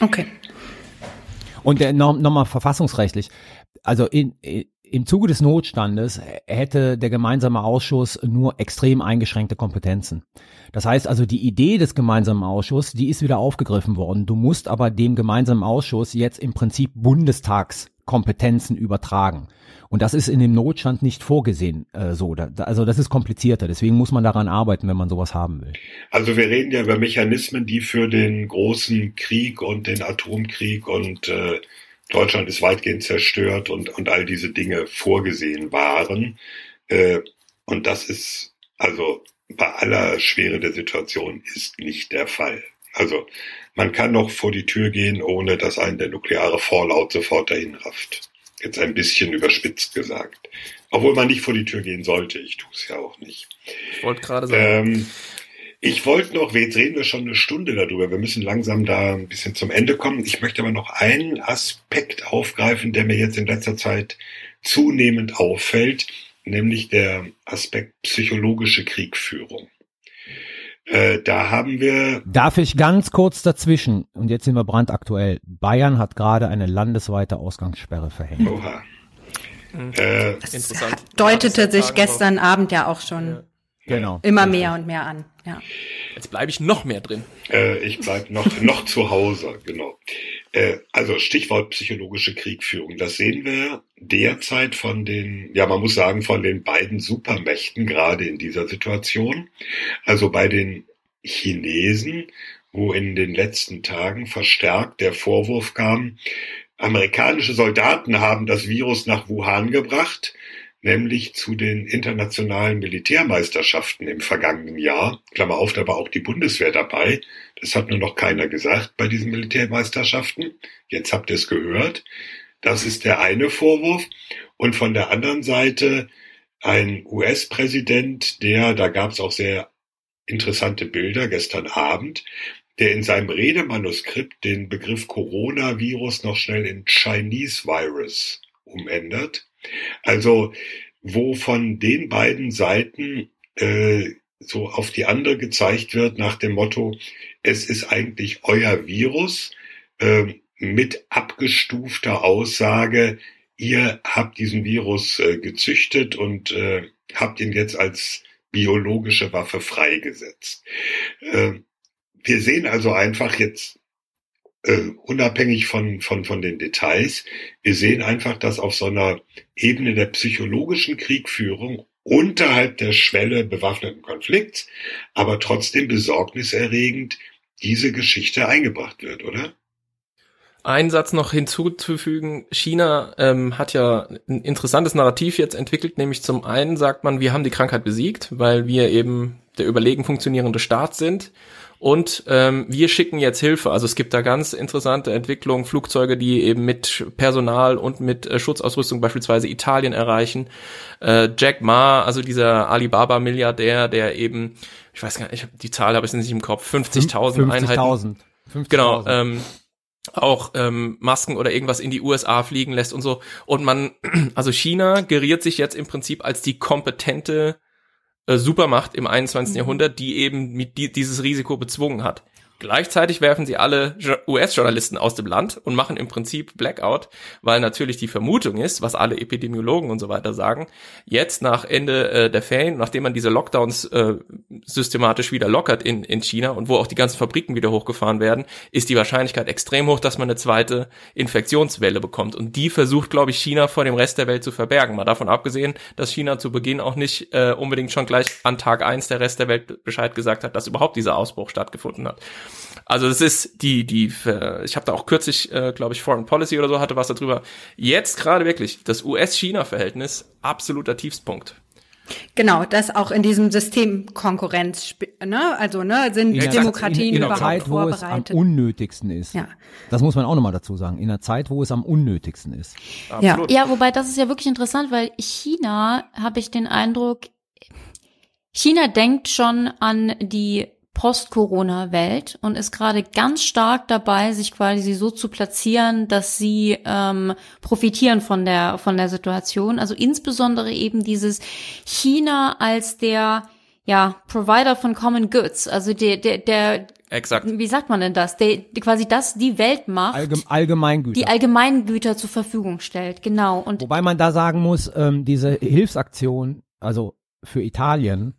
Okay. Und äh, nochmal noch verfassungsrechtlich. Also in, in im Zuge des Notstandes hätte der gemeinsame Ausschuss nur extrem eingeschränkte Kompetenzen. Das heißt also, die Idee des gemeinsamen Ausschusses, die ist wieder aufgegriffen worden. Du musst aber dem gemeinsamen Ausschuss jetzt im Prinzip Bundestagskompetenzen übertragen. Und das ist in dem Notstand nicht vorgesehen äh, so. Da, also das ist komplizierter. Deswegen muss man daran arbeiten, wenn man sowas haben will. Also wir reden ja über Mechanismen, die für den großen Krieg und den Atomkrieg und äh, Deutschland ist weitgehend zerstört und, und all diese Dinge vorgesehen waren. Äh, und das ist also bei aller Schwere der Situation ist nicht der Fall. Also man kann noch vor die Tür gehen, ohne dass einen der nukleare Fallout sofort dahin rafft. Jetzt ein bisschen überspitzt gesagt. Obwohl man nicht vor die Tür gehen sollte. Ich tue es ja auch nicht. Ich wollte gerade sagen. Ähm, ich wollte noch, jetzt reden wir schon eine Stunde darüber, wir müssen langsam da ein bisschen zum Ende kommen. Ich möchte aber noch einen Aspekt aufgreifen, der mir jetzt in letzter Zeit zunehmend auffällt, nämlich der Aspekt psychologische Kriegführung. Äh, da haben wir. Darf ich ganz kurz dazwischen? Und jetzt sind wir brandaktuell. Bayern hat gerade eine landesweite Ausgangssperre verhängt. Oha. Mhm. Äh, Interessant. Deutete sich gestern Abend ja auch schon ja. Genau. Immer mehr und mehr an. Ja. Jetzt bleibe ich noch mehr drin. Äh, ich bleibe noch, noch zu Hause, genau. Äh, also Stichwort psychologische Kriegführung. Das sehen wir derzeit von den, ja man muss sagen, von den beiden Supermächten gerade in dieser Situation. Also bei den Chinesen, wo in den letzten Tagen verstärkt der Vorwurf kam, amerikanische Soldaten haben das Virus nach Wuhan gebracht nämlich zu den internationalen Militärmeisterschaften im vergangenen Jahr. Klammer auf, da war auch die Bundeswehr dabei. Das hat nur noch keiner gesagt bei diesen Militärmeisterschaften. Jetzt habt ihr es gehört. Das ist der eine Vorwurf. Und von der anderen Seite ein US-Präsident, der, da gab es auch sehr interessante Bilder gestern Abend, der in seinem Redemanuskript den Begriff Coronavirus noch schnell in Chinese Virus umändert also wo von den beiden Seiten äh, so auf die andere gezeigt wird nach dem Motto, es ist eigentlich euer Virus äh, mit abgestufter Aussage, ihr habt diesen Virus äh, gezüchtet und äh, habt ihn jetzt als biologische Waffe freigesetzt. Äh, wir sehen also einfach jetzt äh, unabhängig von, von, von den Details. Wir sehen einfach, dass auf so einer Ebene der psychologischen Kriegführung unterhalb der Schwelle bewaffneten Konflikts, aber trotzdem besorgniserregend diese Geschichte eingebracht wird, oder? Ein Satz noch hinzuzufügen. China ähm, hat ja ein interessantes Narrativ jetzt entwickelt, nämlich zum einen sagt man, wir haben die Krankheit besiegt, weil wir eben der überlegen funktionierende Staat sind. Und ähm, wir schicken jetzt Hilfe. Also es gibt da ganz interessante Entwicklungen, Flugzeuge, die eben mit Personal und mit äh, Schutzausrüstung beispielsweise Italien erreichen. Äh, Jack Ma, also dieser Alibaba-Milliardär, der eben, ich weiß gar nicht, die Zahl habe ich nicht im Kopf, 50.000 50 Einheiten. 50 genau, ähm, auch ähm, Masken oder irgendwas in die USA fliegen lässt und so. Und man, *clears throat* also China geriert sich jetzt im Prinzip als die kompetente äh, Supermacht im 21. Mhm. Jahrhundert, die eben mit die, dieses Risiko bezwungen hat. Gleichzeitig werfen sie alle US-Journalisten aus dem Land und machen im Prinzip Blackout, weil natürlich die Vermutung ist, was alle Epidemiologen und so weiter sagen, jetzt nach Ende äh, der Ferien, nachdem man diese Lockdowns äh, systematisch wieder lockert in, in China und wo auch die ganzen Fabriken wieder hochgefahren werden, ist die Wahrscheinlichkeit extrem hoch, dass man eine zweite Infektionswelle bekommt. Und die versucht, glaube ich, China vor dem Rest der Welt zu verbergen. Mal davon abgesehen, dass China zu Beginn auch nicht äh, unbedingt schon gleich an Tag eins der Rest der Welt Bescheid gesagt hat, dass überhaupt dieser Ausbruch stattgefunden hat. Also das ist die, die, äh, ich habe da auch kürzlich, äh, glaube ich, Foreign Policy oder so hatte was darüber. Jetzt gerade wirklich das US-China-Verhältnis absoluter Tiefstpunkt. Genau, das auch in diesem System Konkurrenz, ne? Also ne, sind Ja, Demokratien in, in überhaupt einer Zeit, wo es am vorbereitet? unnötigsten ist. Ja. Das muss man auch nochmal dazu sagen. In einer Zeit, wo es am unnötigsten ist. Absolut. Ja, wobei das ist ja wirklich interessant, weil China, habe ich den Eindruck, China denkt schon an die Post-Corona-Welt und ist gerade ganz stark dabei, sich quasi so zu platzieren, dass sie ähm, profitieren von der von der Situation. Also insbesondere eben dieses China als der ja Provider von Common Goods, also der der der Exakt. wie sagt man denn das, der quasi das die Weltmacht, Allgem Allgemeingüter. die Allgemeingüter zur Verfügung stellt. Genau und Wobei man da sagen muss, ähm, diese Hilfsaktion, also für Italien,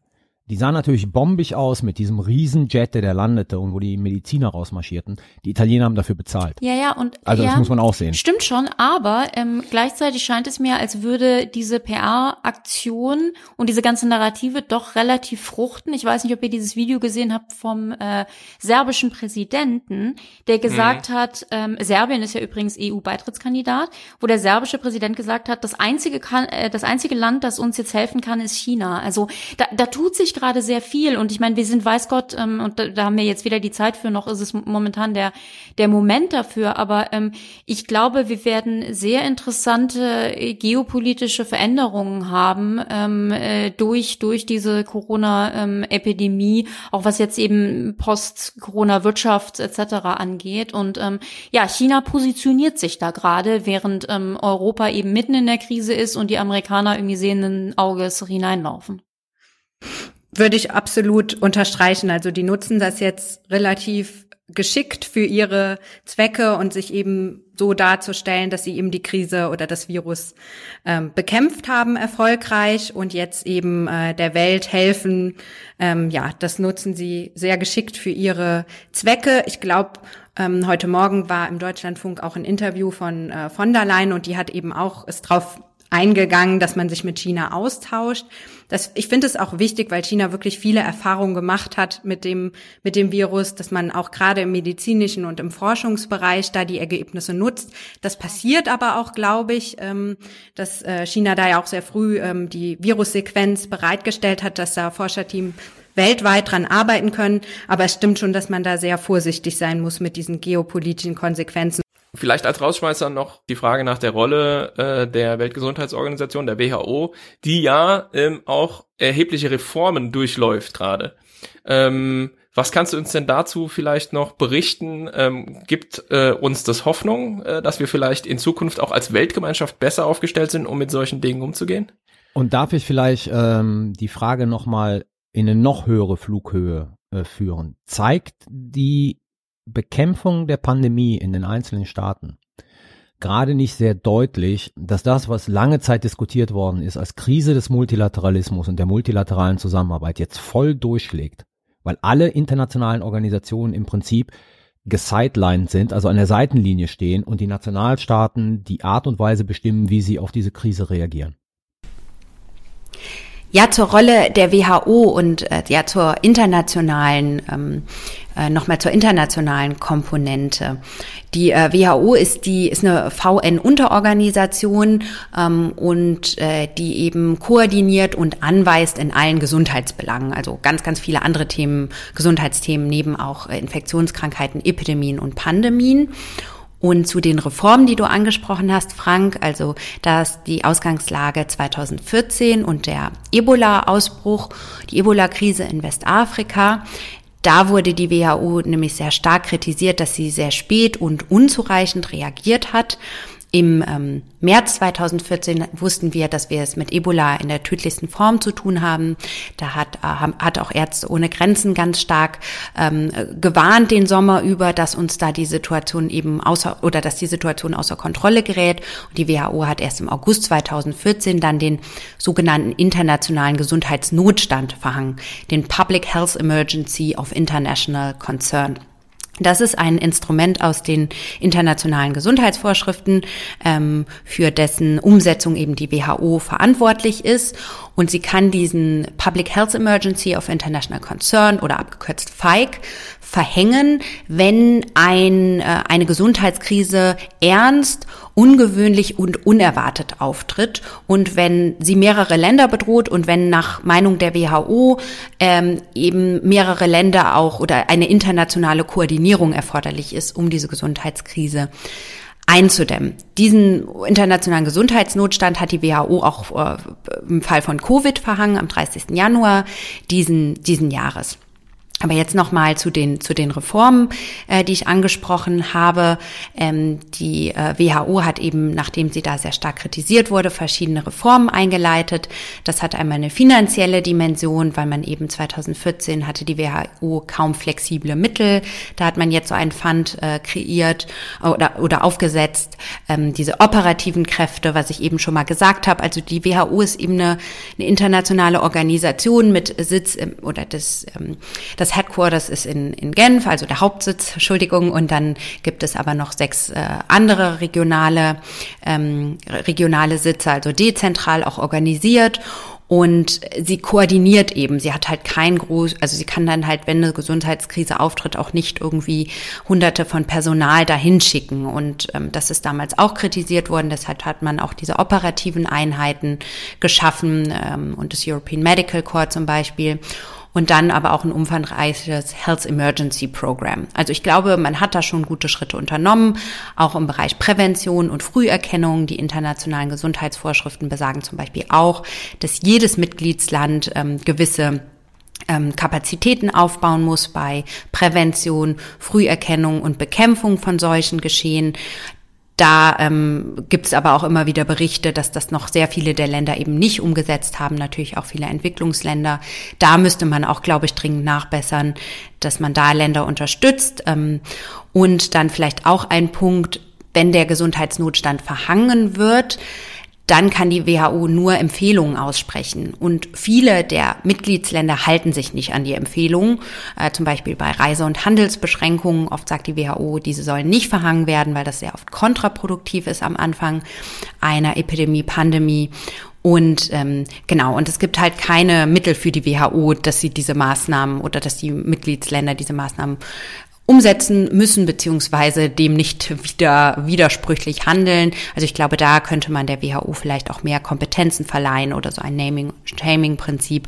die sah natürlich bombig aus mit diesem Riesenjet, der da landete und wo die Mediziner rausmarschierten. Die Italiener haben dafür bezahlt. Ja, ja, und Also ja, das muss man auch sehen. Stimmt schon, aber ähm, gleichzeitig scheint es mir, als würde diese PR-Aktion und diese ganze Narrative doch relativ fruchten. Ich weiß nicht, ob ihr dieses Video gesehen habt vom äh, serbischen Präsidenten, der gesagt hat, ähm, Serbien ist ja übrigens EU-Beitrittskandidat, wo der serbische Präsident gesagt hat, das einzige, kann, äh, das einzige Land, das uns jetzt helfen kann, ist China. Also da, da tut sich gerade sehr viel und ich meine, wir sind, weiß Gott, ähm, und da, da haben wir jetzt wieder die Zeit für, noch ist es momentan der, der Moment dafür, aber ähm, ich glaube, wir werden sehr interessante äh, geopolitische Veränderungen haben ähm, äh, durch, durch diese Corona-Epidemie, auch was jetzt eben Post-Corona-Wirtschaft etc. angeht. Und ähm, ja, China positioniert sich da gerade, während ähm, Europa eben mitten in der Krise ist und die Amerikaner irgendwie sehenden Auges hineinlaufen. Würde ich absolut unterstreichen. Also die nutzen das jetzt relativ geschickt für ihre Zwecke und sich eben so darzustellen, dass sie eben die Krise oder das Virus ähm, bekämpft haben erfolgreich und jetzt eben äh, der Welt helfen. Ähm, ja, das nutzen sie sehr geschickt für ihre Zwecke. Ich glaube, ähm, heute Morgen war im Deutschlandfunk auch ein Interview von äh, von der Leyen und die hat eben auch ist drauf eingegangen, dass man sich mit China austauscht. Das, ich finde es auch wichtig, weil China wirklich viele Erfahrungen gemacht hat mit dem, mit dem Virus, dass man auch gerade im medizinischen und im Forschungsbereich da die Ergebnisse nutzt. Das passiert aber auch, glaube ich, ähm, dass äh, China da ja auch sehr früh ähm, die Virussequenz bereitgestellt hat, dass da Forscherteam weltweit dran arbeiten können. Aber es stimmt schon, dass man da sehr vorsichtig sein muss mit diesen geopolitischen Konsequenzen. Vielleicht als Rausschmeißer noch die Frage nach der Rolle äh, der Weltgesundheitsorganisation, der WHO, die ja ähm, auch erhebliche Reformen durchläuft gerade. Ähm, was kannst du uns denn dazu vielleicht noch berichten? Ähm, gibt äh, uns das Hoffnung, äh, dass wir vielleicht in Zukunft auch als Weltgemeinschaft besser aufgestellt sind, um mit solchen Dingen umzugehen? Und darf ich vielleicht ähm, die Frage nochmal in eine noch höhere Flughöhe äh, führen? Zeigt die Bekämpfung der Pandemie in den einzelnen Staaten gerade nicht sehr deutlich, dass das, was lange Zeit diskutiert worden ist, als Krise des Multilateralismus und der multilateralen Zusammenarbeit jetzt voll durchschlägt, weil alle internationalen Organisationen im Prinzip gesidelined sind, also an der Seitenlinie stehen und die Nationalstaaten die Art und Weise bestimmen, wie sie auf diese Krise reagieren. Ja, zur Rolle der WHO und äh, ja zur internationalen, ähm, äh, nochmal zur internationalen Komponente. Die äh, WHO ist die ist eine VN-Unterorganisation ähm, und äh, die eben koordiniert und anweist in allen Gesundheitsbelangen, also ganz ganz viele andere Themen, Gesundheitsthemen neben auch Infektionskrankheiten, Epidemien und Pandemien. Und zu den Reformen, die du angesprochen hast, Frank, also dass die Ausgangslage 2014 und der Ebola-Ausbruch, die Ebola-Krise in Westafrika, da wurde die WHO nämlich sehr stark kritisiert, dass sie sehr spät und unzureichend reagiert hat. Im ähm, März 2014 wussten wir, dass wir es mit Ebola in der tödlichsten Form zu tun haben. Da hat, äh, hat auch Ärzte ohne Grenzen ganz stark ähm, gewarnt den Sommer über, dass uns da die Situation eben außer oder dass die Situation außer Kontrolle gerät. Und die WHO hat erst im August 2014 dann den sogenannten internationalen Gesundheitsnotstand verhangen, den Public Health Emergency of International Concern. Das ist ein Instrument aus den internationalen Gesundheitsvorschriften, ähm, für dessen Umsetzung eben die WHO verantwortlich ist. Und sie kann diesen Public Health Emergency of International Concern oder abgekürzt FIKE verhängen, wenn ein, äh, eine Gesundheitskrise ernst, ungewöhnlich und unerwartet auftritt und wenn sie mehrere Länder bedroht und wenn nach Meinung der WHO ähm, eben mehrere Länder auch oder eine internationale Koordinierung erforderlich ist, um diese Gesundheitskrise einzudämmen. Diesen internationalen Gesundheitsnotstand hat die WHO auch äh, im Fall von Covid verhangen am 30. Januar diesen, diesen Jahres. Aber jetzt nochmal zu den, zu den Reformen, äh, die ich angesprochen habe. Ähm, die äh, WHO hat eben, nachdem sie da sehr stark kritisiert wurde, verschiedene Reformen eingeleitet. Das hat einmal eine finanzielle Dimension, weil man eben 2014 hatte die WHO kaum flexible Mittel. Da hat man jetzt so einen Fund äh, kreiert oder, oder aufgesetzt. Ähm, diese operativen Kräfte, was ich eben schon mal gesagt habe. Also die WHO ist eben eine, eine internationale Organisation mit Sitz im, oder das, ähm, das das Headquarters ist in, in Genf, also der Hauptsitz, Entschuldigung, und dann gibt es aber noch sechs äh, andere regionale, ähm, regionale Sitze, also dezentral auch organisiert und sie koordiniert eben. Sie hat halt kein groß, also sie kann dann halt, wenn eine Gesundheitskrise auftritt, auch nicht irgendwie hunderte von Personal dahin schicken. Und ähm, das ist damals auch kritisiert worden. Deshalb hat man auch diese operativen Einheiten geschaffen ähm, und das European Medical Corps zum Beispiel und dann aber auch ein umfangreiches Health Emergency Program. Also ich glaube, man hat da schon gute Schritte unternommen, auch im Bereich Prävention und Früherkennung. Die internationalen Gesundheitsvorschriften besagen zum Beispiel auch, dass jedes Mitgliedsland ähm, gewisse ähm, Kapazitäten aufbauen muss bei Prävention, Früherkennung und Bekämpfung von solchen Geschehen. Da ähm, gibt es aber auch immer wieder Berichte, dass das noch sehr viele der Länder eben nicht umgesetzt haben, natürlich auch viele Entwicklungsländer. Da müsste man auch, glaube ich, dringend nachbessern, dass man da Länder unterstützt. Ähm, und dann vielleicht auch ein Punkt, wenn der Gesundheitsnotstand verhangen wird, dann kann die WHO nur Empfehlungen aussprechen. Und viele der Mitgliedsländer halten sich nicht an die Empfehlungen, äh, zum Beispiel bei Reise- und Handelsbeschränkungen. Oft sagt die WHO, diese sollen nicht verhangen werden, weil das sehr oft kontraproduktiv ist am Anfang einer Epidemie, Pandemie. Und ähm, genau, und es gibt halt keine Mittel für die WHO, dass sie diese Maßnahmen oder dass die Mitgliedsländer diese Maßnahmen umsetzen müssen, beziehungsweise dem nicht wieder widersprüchlich handeln. Also ich glaube, da könnte man der WHO vielleicht auch mehr Kompetenzen verleihen oder so ein Naming-Shaming-Prinzip.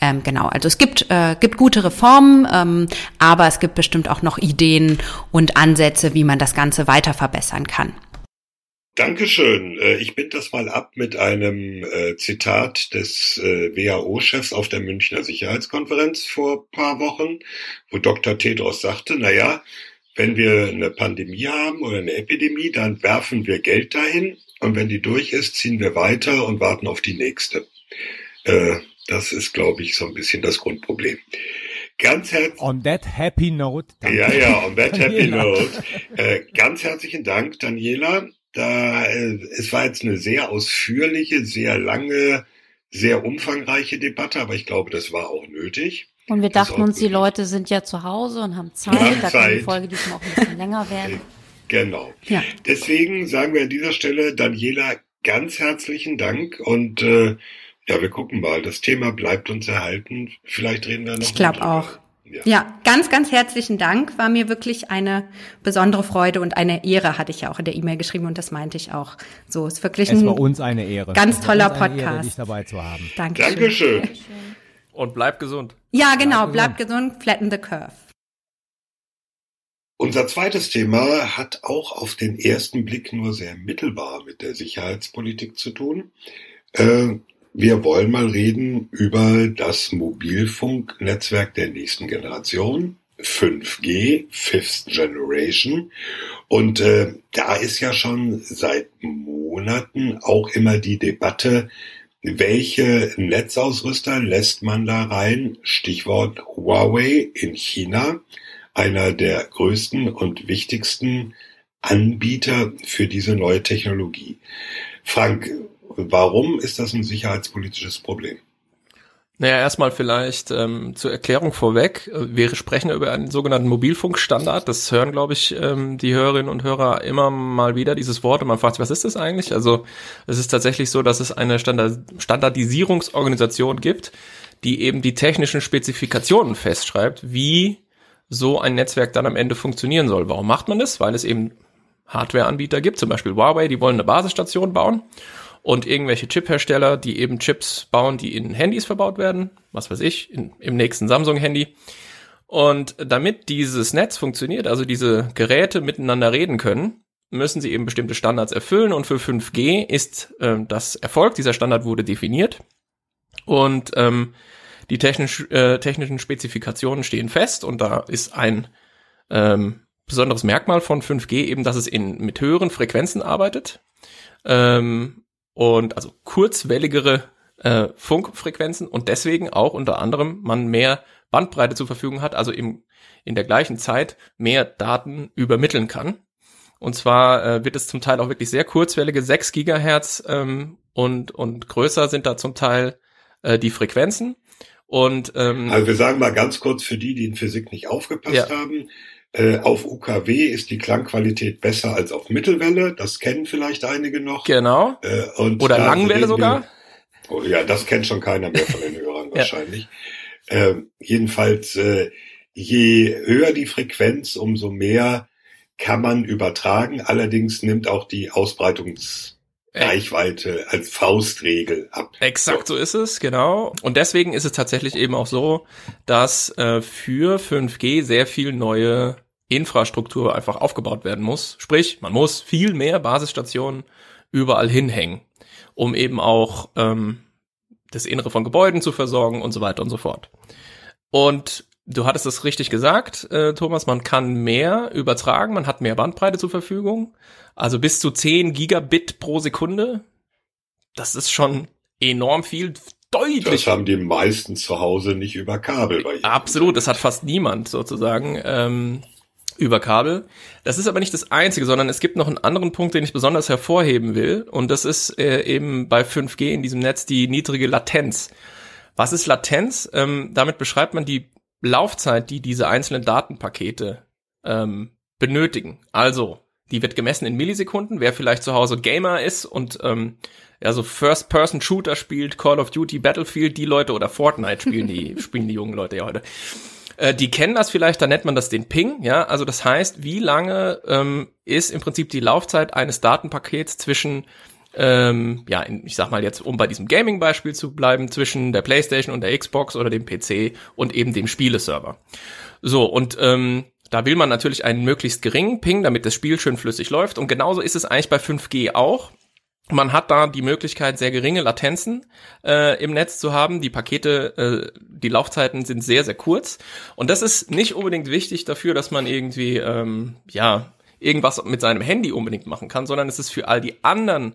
Ähm, genau, also es gibt, äh, gibt gute Reformen, ähm, aber es gibt bestimmt auch noch Ideen und Ansätze, wie man das Ganze weiter verbessern kann. Dankeschön. Äh, ich bind das mal ab mit einem äh, Zitat des äh, WHO-Chefs auf der Münchner Sicherheitskonferenz vor paar Wochen, wo Dr. Tedros sagte, na ja, wenn wir eine Pandemie haben oder eine Epidemie, dann werfen wir Geld dahin und wenn die durch ist, ziehen wir weiter und warten auf die nächste. Das ist, glaube ich, so ein bisschen das Grundproblem. Ganz herzlich. On that happy note. Danke. Ja, ja, on that happy *laughs* note. ganz herzlichen Dank, Daniela. Da, äh, es war jetzt eine sehr ausführliche, sehr lange, sehr umfangreiche Debatte, aber ich glaube, das war auch nötig. Und wir dachten uns, die Leute sind ja zu Hause und haben Zeit, haben da kann die Folge diesmal auch ein bisschen länger *laughs* werden. Genau. Ja. Deswegen sagen wir an dieser Stelle, Daniela, ganz herzlichen Dank und äh, ja, wir gucken mal. Das Thema bleibt uns erhalten. Vielleicht reden wir noch. Ich glaube auch. Ja. ja, ganz, ganz herzlichen Dank. War mir wirklich eine besondere Freude und eine Ehre, hatte ich ja auch in der E-Mail geschrieben und das meinte ich auch. So ist wirklich es ein war uns eine Ehre. ganz toller Podcast. Ehre, dich dabei zu haben. Dankeschön. Dankeschön. Und bleib gesund. Ja, genau, bleib, bleib gesund. gesund, flatten the curve. Unser zweites Thema hat auch auf den ersten Blick nur sehr mittelbar mit der Sicherheitspolitik zu tun. Äh, wir wollen mal reden über das Mobilfunknetzwerk der nächsten Generation, 5G, Fifth Generation. Und äh, da ist ja schon seit Monaten auch immer die Debatte, welche Netzausrüster lässt man da rein? Stichwort Huawei in China, einer der größten und wichtigsten Anbieter für diese neue Technologie. Frank, Warum ist das ein sicherheitspolitisches Problem? Naja, erstmal vielleicht ähm, zur Erklärung vorweg. Wir sprechen über einen sogenannten Mobilfunkstandard. Das hören, glaube ich, ähm, die Hörerinnen und Hörer immer mal wieder, dieses Wort. Und man fragt sich, was ist das eigentlich? Also es ist tatsächlich so, dass es eine Standard Standardisierungsorganisation gibt, die eben die technischen Spezifikationen festschreibt, wie so ein Netzwerk dann am Ende funktionieren soll. Warum macht man das? Weil es eben Hardwareanbieter gibt, zum Beispiel Huawei, die wollen eine Basisstation bauen und irgendwelche Chiphersteller, die eben Chips bauen, die in Handys verbaut werden, was weiß ich, in, im nächsten Samsung-Handy. Und damit dieses Netz funktioniert, also diese Geräte miteinander reden können, müssen sie eben bestimmte Standards erfüllen und für 5G ist äh, das Erfolg. Dieser Standard wurde definiert und ähm, die technisch, äh, technischen Spezifikationen stehen fest und da ist ein ähm, besonderes Merkmal von 5G eben, dass es in, mit höheren Frequenzen arbeitet. Ähm, und also kurzwelligere äh, Funkfrequenzen und deswegen auch unter anderem man mehr Bandbreite zur Verfügung hat, also im, in der gleichen Zeit mehr Daten übermitteln kann. Und zwar äh, wird es zum Teil auch wirklich sehr kurzwellige 6 Gigahertz ähm, und, und größer sind da zum Teil äh, die Frequenzen. Und ähm, also wir sagen mal ganz kurz für die, die in Physik nicht aufgepasst ja. haben, auf UKW ist die Klangqualität besser als auf Mittelwelle. Das kennen vielleicht einige noch. Genau. Äh, und Oder Langwelle sogar. Wir, oh, ja, das kennt schon keiner mehr von den *laughs* Hörern wahrscheinlich. Ja. Äh, jedenfalls, äh, je höher die Frequenz, umso mehr kann man übertragen. Allerdings nimmt auch die Ausbreitungs Reichweite als Faustregel ab. Exakt so. so ist es, genau. Und deswegen ist es tatsächlich eben auch so, dass äh, für 5G sehr viel neue Infrastruktur einfach aufgebaut werden muss. Sprich, man muss viel mehr Basisstationen überall hinhängen, um eben auch ähm, das Innere von Gebäuden zu versorgen und so weiter und so fort. Und du hattest es richtig gesagt, äh, Thomas, man kann mehr übertragen, man hat mehr Bandbreite zur Verfügung. Also bis zu 10 Gigabit pro Sekunde. Das ist schon enorm viel. Deutlich. Das haben die meisten zu Hause nicht über Kabel. Absolut, das hat fast niemand sozusagen ähm, über Kabel. Das ist aber nicht das Einzige, sondern es gibt noch einen anderen Punkt, den ich besonders hervorheben will. Und das ist äh, eben bei 5G in diesem Netz die niedrige Latenz. Was ist Latenz? Ähm, damit beschreibt man die Laufzeit, die diese einzelnen Datenpakete ähm, benötigen. Also die wird gemessen in Millisekunden. Wer vielleicht zu Hause Gamer ist und ähm, ja so First-Person-Shooter spielt, Call of Duty, Battlefield, die Leute oder Fortnite spielen die *laughs* spielen die jungen Leute ja heute. Äh, die kennen das vielleicht, da nennt man das den Ping. Ja, also das heißt, wie lange ähm, ist im Prinzip die Laufzeit eines Datenpakets zwischen ähm, ja, ich sag mal jetzt, um bei diesem Gaming-Beispiel zu bleiben, zwischen der PlayStation und der Xbox oder dem PC und eben dem Spieleserver. So, und ähm, da will man natürlich einen möglichst geringen Ping, damit das Spiel schön flüssig läuft. Und genauso ist es eigentlich bei 5G auch. Man hat da die Möglichkeit, sehr geringe Latenzen äh, im Netz zu haben. Die Pakete, äh, die Laufzeiten sind sehr, sehr kurz. Und das ist nicht unbedingt wichtig dafür, dass man irgendwie, ähm, ja, irgendwas mit seinem Handy unbedingt machen kann, sondern es ist für all die anderen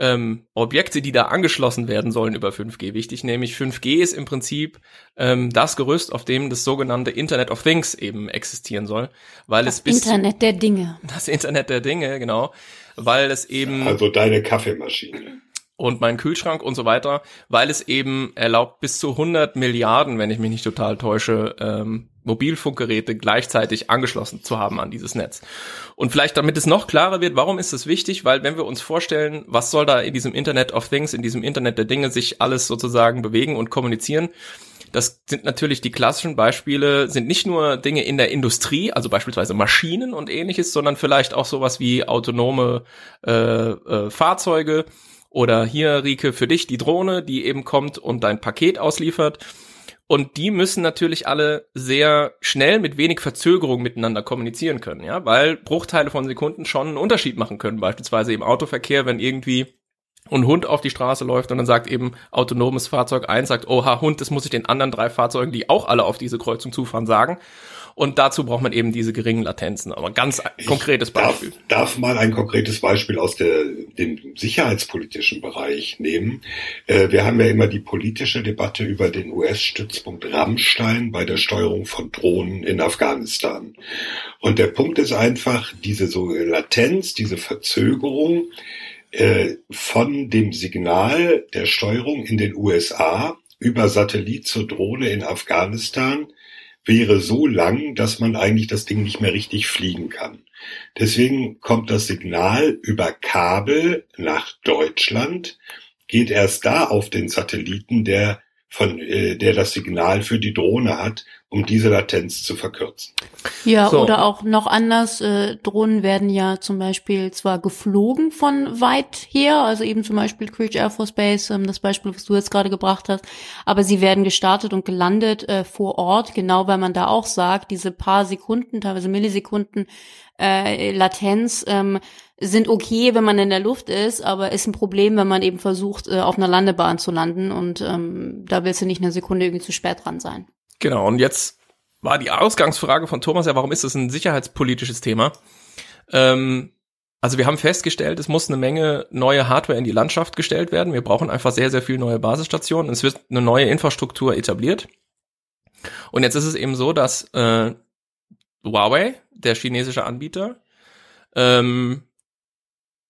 ähm, Objekte, die da angeschlossen werden sollen über 5G wichtig, nämlich 5G ist im Prinzip ähm, das Gerüst, auf dem das sogenannte Internet of Things eben existieren soll, weil das es bis Internet der Dinge. Das Internet der Dinge, genau, weil es eben also deine Kaffeemaschine und mein Kühlschrank und so weiter, weil es eben erlaubt bis zu 100 Milliarden, wenn ich mich nicht total täusche, ähm, Mobilfunkgeräte gleichzeitig angeschlossen zu haben an dieses Netz. Und vielleicht damit es noch klarer wird, warum ist es wichtig? Weil wenn wir uns vorstellen, was soll da in diesem Internet of Things, in diesem Internet der Dinge sich alles sozusagen bewegen und kommunizieren, das sind natürlich die klassischen Beispiele, sind nicht nur Dinge in der Industrie, also beispielsweise Maschinen und ähnliches, sondern vielleicht auch sowas wie autonome äh, äh, Fahrzeuge oder hier, Rike, für dich die Drohne, die eben kommt und dein Paket ausliefert und die müssen natürlich alle sehr schnell mit wenig Verzögerung miteinander kommunizieren können, ja, weil Bruchteile von Sekunden schon einen Unterschied machen können, beispielsweise im Autoverkehr, wenn irgendwie ein Hund auf die Straße läuft und dann sagt eben autonomes Fahrzeug 1, sagt, oha, Hund, das muss ich den anderen drei Fahrzeugen, die auch alle auf diese Kreuzung zufahren, sagen. Und dazu braucht man eben diese geringen Latenzen. Aber ganz ich konkretes Beispiel. Darf, darf mal ein konkretes Beispiel aus der, dem sicherheitspolitischen Bereich nehmen. Äh, wir haben ja immer die politische Debatte über den US-Stützpunkt Rammstein bei der Steuerung von Drohnen in Afghanistan. Und der Punkt ist einfach, diese so Latenz, diese Verzögerung, äh, von dem Signal der Steuerung in den USA über Satellit zur Drohne in Afghanistan wäre so lang, dass man eigentlich das Ding nicht mehr richtig fliegen kann. Deswegen kommt das Signal über Kabel nach Deutschland, geht erst da auf den Satelliten, der von äh, der das Signal für die Drohne hat, um diese Latenz zu verkürzen. Ja, so. oder auch noch anders, äh, Drohnen werden ja zum Beispiel zwar geflogen von weit her, also eben zum Beispiel Creech Air Force Base, ähm, das Beispiel, was du jetzt gerade gebracht hast, aber sie werden gestartet und gelandet äh, vor Ort, genau weil man da auch sagt, diese paar Sekunden, teilweise Millisekunden äh, Latenz ähm, sind okay, wenn man in der Luft ist, aber ist ein Problem, wenn man eben versucht, äh, auf einer Landebahn zu landen und ähm, da willst du nicht eine Sekunde irgendwie zu spät dran sein. Genau, und jetzt war die Ausgangsfrage von Thomas ja, warum ist das ein sicherheitspolitisches Thema? Ähm, also wir haben festgestellt, es muss eine Menge neue Hardware in die Landschaft gestellt werden. Wir brauchen einfach sehr, sehr viel neue Basisstationen. Es wird eine neue Infrastruktur etabliert. Und jetzt ist es eben so, dass äh, Huawei, der chinesische Anbieter, ähm,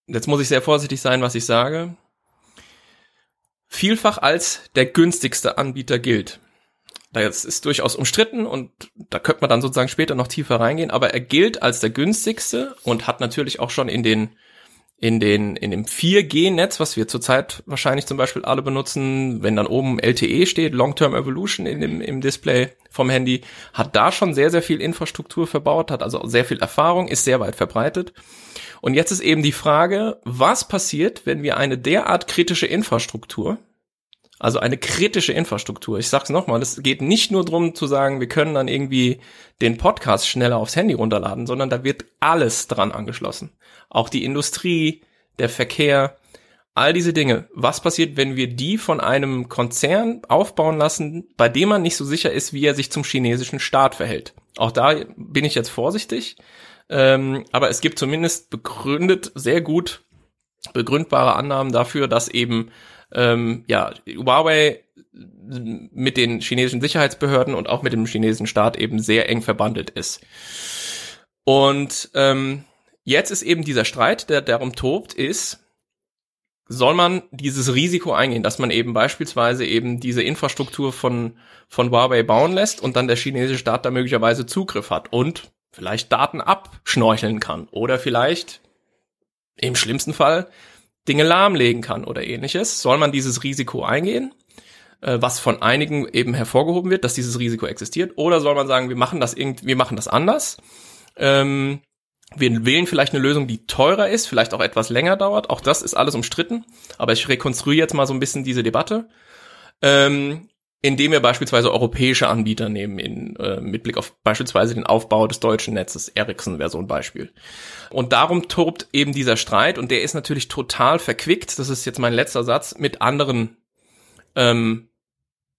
jetzt muss ich sehr vorsichtig sein, was ich sage, vielfach als der günstigste Anbieter gilt. Das ist durchaus umstritten und da könnte man dann sozusagen später noch tiefer reingehen, aber er gilt als der günstigste und hat natürlich auch schon in den in den in dem 4G-Netz, was wir zurzeit wahrscheinlich zum Beispiel alle benutzen, wenn dann oben LTE steht, Long-Term Evolution in dem im Display vom Handy, hat da schon sehr sehr viel Infrastruktur verbaut, hat also sehr viel Erfahrung, ist sehr weit verbreitet. Und jetzt ist eben die Frage, was passiert, wenn wir eine derart kritische Infrastruktur also eine kritische Infrastruktur. Ich sag's nochmal, es geht nicht nur drum zu sagen, wir können dann irgendwie den Podcast schneller aufs Handy runterladen, sondern da wird alles dran angeschlossen. Auch die Industrie, der Verkehr, all diese Dinge. Was passiert, wenn wir die von einem Konzern aufbauen lassen, bei dem man nicht so sicher ist, wie er sich zum chinesischen Staat verhält? Auch da bin ich jetzt vorsichtig. Ähm, aber es gibt zumindest begründet, sehr gut begründbare Annahmen dafür, dass eben ähm, ja, Huawei mit den chinesischen Sicherheitsbehörden und auch mit dem chinesischen Staat eben sehr eng verbandelt ist. Und ähm, jetzt ist eben dieser Streit, der darum tobt, ist, soll man dieses Risiko eingehen, dass man eben beispielsweise eben diese Infrastruktur von, von Huawei bauen lässt und dann der chinesische Staat da möglicherweise Zugriff hat und vielleicht Daten abschnorcheln kann oder vielleicht im schlimmsten Fall Dinge lahmlegen kann oder ähnliches. Soll man dieses Risiko eingehen, äh, was von einigen eben hervorgehoben wird, dass dieses Risiko existiert, oder soll man sagen, wir machen das irgendwie, wir machen das anders. Ähm, wir wählen vielleicht eine Lösung, die teurer ist, vielleicht auch etwas länger dauert. Auch das ist alles umstritten. Aber ich rekonstruiere jetzt mal so ein bisschen diese Debatte. Ähm, indem wir beispielsweise europäische Anbieter nehmen, in, äh, mit Blick auf beispielsweise den Aufbau des deutschen Netzes. Ericsson wäre so ein Beispiel. Und darum tobt eben dieser Streit und der ist natürlich total verquickt, das ist jetzt mein letzter Satz, mit anderen ähm,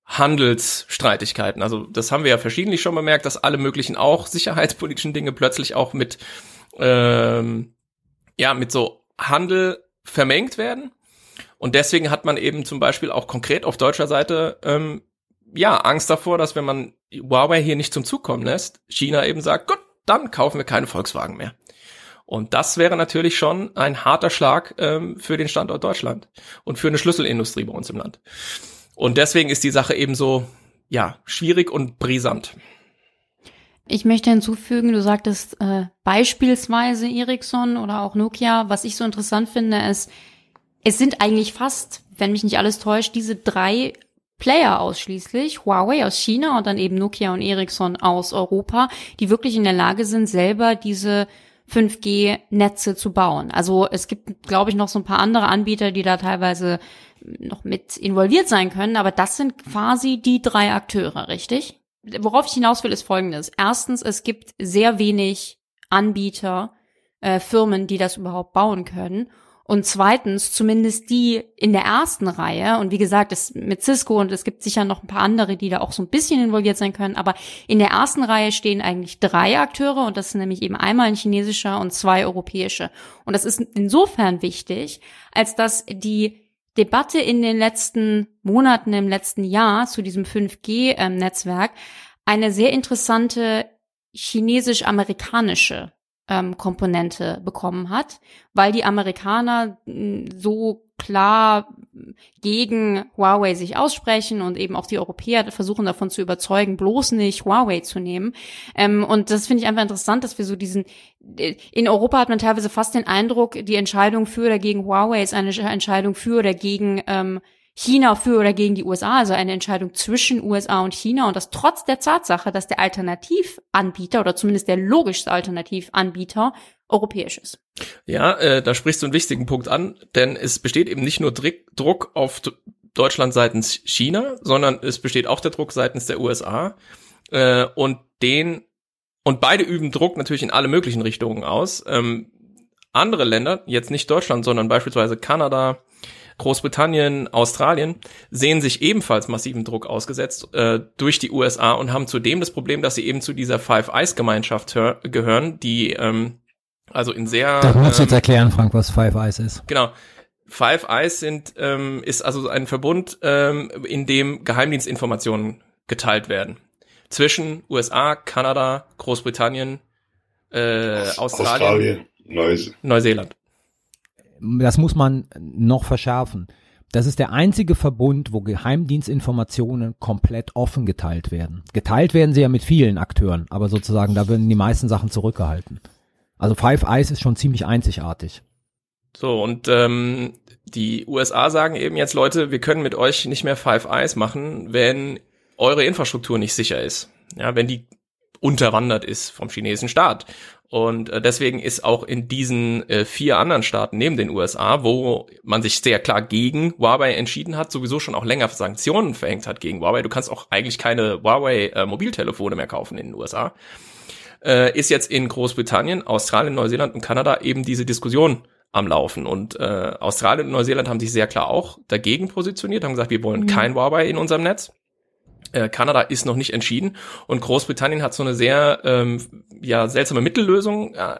Handelsstreitigkeiten. Also das haben wir ja verschiedentlich schon bemerkt, dass alle möglichen auch sicherheitspolitischen Dinge plötzlich auch mit ähm, ja mit so Handel vermengt werden. Und deswegen hat man eben zum Beispiel auch konkret auf deutscher Seite ähm, ja Angst davor, dass wenn man Huawei hier nicht zum Zug kommen lässt, China eben sagt, gut, dann kaufen wir keine Volkswagen mehr. Und das wäre natürlich schon ein harter Schlag ähm, für den Standort Deutschland und für eine Schlüsselindustrie bei uns im Land. Und deswegen ist die Sache eben so, ja, schwierig und brisant. Ich möchte hinzufügen, du sagtest äh, beispielsweise Ericsson oder auch Nokia. Was ich so interessant finde, ist, es sind eigentlich fast, wenn mich nicht alles täuscht, diese drei Player ausschließlich, Huawei aus China und dann eben Nokia und Ericsson aus Europa, die wirklich in der Lage sind, selber diese 5G-Netze zu bauen. Also es gibt, glaube ich, noch so ein paar andere Anbieter, die da teilweise noch mit involviert sein können, aber das sind quasi die drei Akteure, richtig? Worauf ich hinaus will, ist folgendes. Erstens, es gibt sehr wenig Anbieter, äh, Firmen, die das überhaupt bauen können. Und zweitens, zumindest die in der ersten Reihe, und wie gesagt, es mit Cisco und es gibt sicher noch ein paar andere, die da auch so ein bisschen involviert sein können, aber in der ersten Reihe stehen eigentlich drei Akteure und das sind nämlich eben einmal ein chinesischer und zwei europäische. Und das ist insofern wichtig, als dass die Debatte in den letzten Monaten, im letzten Jahr zu diesem 5G-Netzwerk eine sehr interessante chinesisch-amerikanische ähm, Komponente bekommen hat, weil die Amerikaner hm, so klar gegen Huawei sich aussprechen und eben auch die Europäer versuchen davon zu überzeugen, bloß nicht Huawei zu nehmen. Ähm, und das finde ich einfach interessant, dass wir so diesen, in Europa hat man teilweise fast den Eindruck, die Entscheidung für oder gegen Huawei ist eine Entscheidung für oder gegen ähm, China für oder gegen die USA, also eine Entscheidung zwischen USA und China und das trotz der Tatsache, dass der Alternativanbieter oder zumindest der logischste Alternativanbieter europäisch ist. Ja, äh, da sprichst du einen wichtigen Punkt an, denn es besteht eben nicht nur Druck auf Deutschland seitens China, sondern es besteht auch der Druck seitens der USA äh, und den und beide üben Druck natürlich in alle möglichen Richtungen aus. Ähm, andere Länder, jetzt nicht Deutschland, sondern beispielsweise Kanada, Großbritannien, Australien sehen sich ebenfalls massiven Druck ausgesetzt äh, durch die USA und haben zudem das Problem, dass sie eben zu dieser Five Eyes Gemeinschaft gehören, die ähm, also in sehr. Da musst du jetzt ähm, erklären, Frank, was Five Eyes ist. Genau. Five Eyes sind ähm, ist also ein Verbund, ähm, in dem Geheimdienstinformationen geteilt werden zwischen USA, Kanada, Großbritannien, äh, Australien, Australien Neuse Neuseeland das muss man noch verschärfen. Das ist der einzige Verbund, wo Geheimdienstinformationen komplett offen geteilt werden. Geteilt werden sie ja mit vielen Akteuren, aber sozusagen da werden die meisten Sachen zurückgehalten. Also Five Eyes ist schon ziemlich einzigartig. So, und ähm, die USA sagen eben jetzt, Leute, wir können mit euch nicht mehr Five Eyes machen, wenn eure Infrastruktur nicht sicher ist. Ja, wenn die unterwandert ist vom chinesischen Staat. Und äh, deswegen ist auch in diesen äh, vier anderen Staaten neben den USA, wo man sich sehr klar gegen Huawei entschieden hat, sowieso schon auch länger Sanktionen verhängt hat gegen Huawei. Du kannst auch eigentlich keine Huawei äh, Mobiltelefone mehr kaufen in den USA. Äh, ist jetzt in Großbritannien, Australien, Neuseeland und Kanada eben diese Diskussion am Laufen. Und äh, Australien und Neuseeland haben sich sehr klar auch dagegen positioniert, haben gesagt, wir wollen mhm. kein Huawei in unserem Netz. Äh, Kanada ist noch nicht entschieden und Großbritannien hat so eine sehr ähm, ja seltsame Mittellösung äh,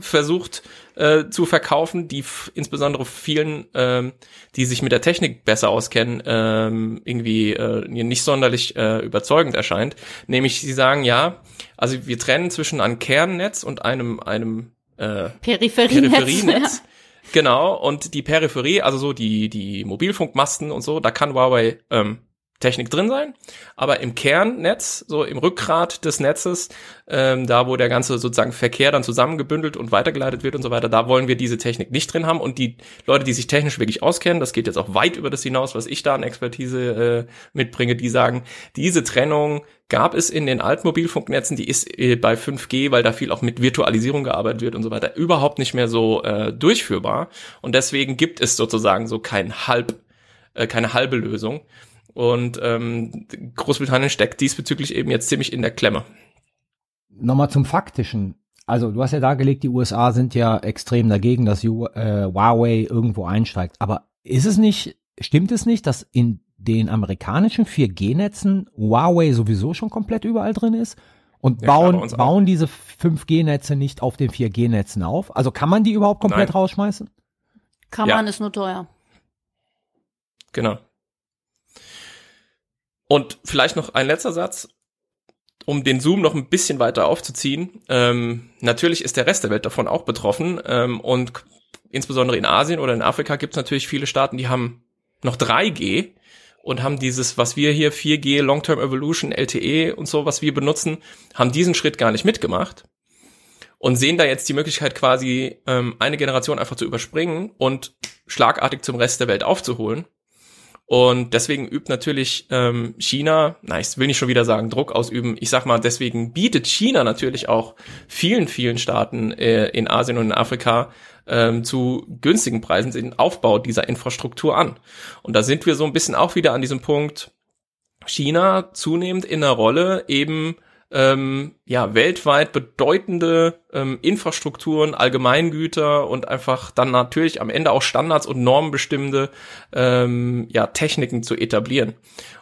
versucht äh, zu verkaufen, die insbesondere vielen, ähm, die sich mit der Technik besser auskennen, ähm, irgendwie äh, nicht sonderlich äh, überzeugend erscheint. Nämlich sie sagen ja, also wir trennen zwischen einem Kernnetz und einem einem äh, Peripherienetz. Peripherienetz. Ja. Genau, und die Peripherie, also so die, die Mobilfunkmasten und so, da kann Huawei ähm, Technik drin sein, aber im Kernnetz, so im Rückgrat des Netzes, ähm, da wo der ganze sozusagen Verkehr dann zusammengebündelt und weitergeleitet wird und so weiter, da wollen wir diese Technik nicht drin haben. Und die Leute, die sich technisch wirklich auskennen, das geht jetzt auch weit über das hinaus, was ich da an Expertise äh, mitbringe, die sagen, diese Trennung gab es in den Altmobilfunknetzen, die ist äh, bei 5G, weil da viel auch mit Virtualisierung gearbeitet wird und so weiter, überhaupt nicht mehr so äh, durchführbar. Und deswegen gibt es sozusagen so kein halb äh, keine halbe Lösung. Und ähm, Großbritannien steckt diesbezüglich eben jetzt ziemlich in der Klemme. Nochmal zum Faktischen. Also du hast ja dargelegt, die USA sind ja extrem dagegen, dass äh, Huawei irgendwo einsteigt. Aber ist es nicht, stimmt es nicht, dass in den amerikanischen 4G-Netzen Huawei sowieso schon komplett überall drin ist? Und ja, bauen, bauen diese 5G-Netze nicht auf den 4G-Netzen auf? Also kann man die überhaupt komplett Nein. rausschmeißen? Kann ja. man, ist nur teuer. Genau. Und vielleicht noch ein letzter Satz, um den Zoom noch ein bisschen weiter aufzuziehen. Ähm, natürlich ist der Rest der Welt davon auch betroffen ähm, und insbesondere in Asien oder in Afrika gibt es natürlich viele Staaten, die haben noch 3G und haben dieses, was wir hier 4G, Long-Term Evolution, LTE und so, was wir benutzen, haben diesen Schritt gar nicht mitgemacht und sehen da jetzt die Möglichkeit quasi ähm, eine Generation einfach zu überspringen und schlagartig zum Rest der Welt aufzuholen. Und deswegen übt natürlich ähm, China, na, ich will nicht schon wieder sagen, Druck ausüben. Ich sag mal, deswegen bietet China natürlich auch vielen, vielen Staaten äh, in Asien und in Afrika ähm, zu günstigen Preisen den Aufbau dieser Infrastruktur an. Und da sind wir so ein bisschen auch wieder an diesem Punkt, China zunehmend in der Rolle, eben ähm, ja weltweit bedeutende ähm, Infrastrukturen, Allgemeingüter und einfach dann natürlich am Ende auch Standards und normbestimmende ähm, ja Techniken zu etablieren.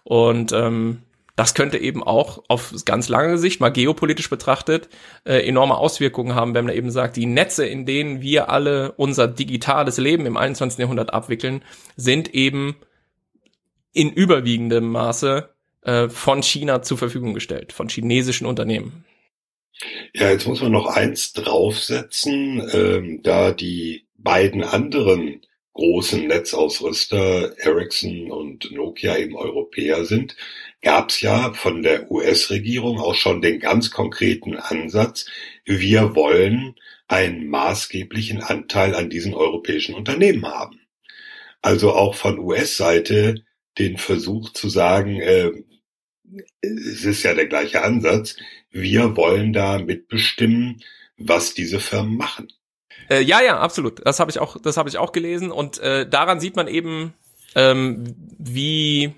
Und ähm, das könnte eben auch auf ganz lange Sicht, mal geopolitisch betrachtet, äh, enorme Auswirkungen haben, wenn man eben sagt, die Netze, in denen wir alle unser digitales Leben im 21. Jahrhundert abwickeln, sind eben in überwiegendem Maße äh, von China zur Verfügung gestellt, von chinesischen Unternehmen. Ja, jetzt muss man noch eins draufsetzen, ähm, da die beiden anderen großen Netzausrüster Ericsson und Nokia eben Europäer sind, gab es ja von der US-Regierung auch schon den ganz konkreten Ansatz, wir wollen einen maßgeblichen Anteil an diesen europäischen Unternehmen haben. Also auch von US-Seite den Versuch zu sagen, äh, es ist ja der gleiche Ansatz, wir wollen da mitbestimmen, was diese Firmen machen. Äh, ja, ja, absolut. Das habe ich auch, das habe ich auch gelesen und äh, daran sieht man eben, ähm, wie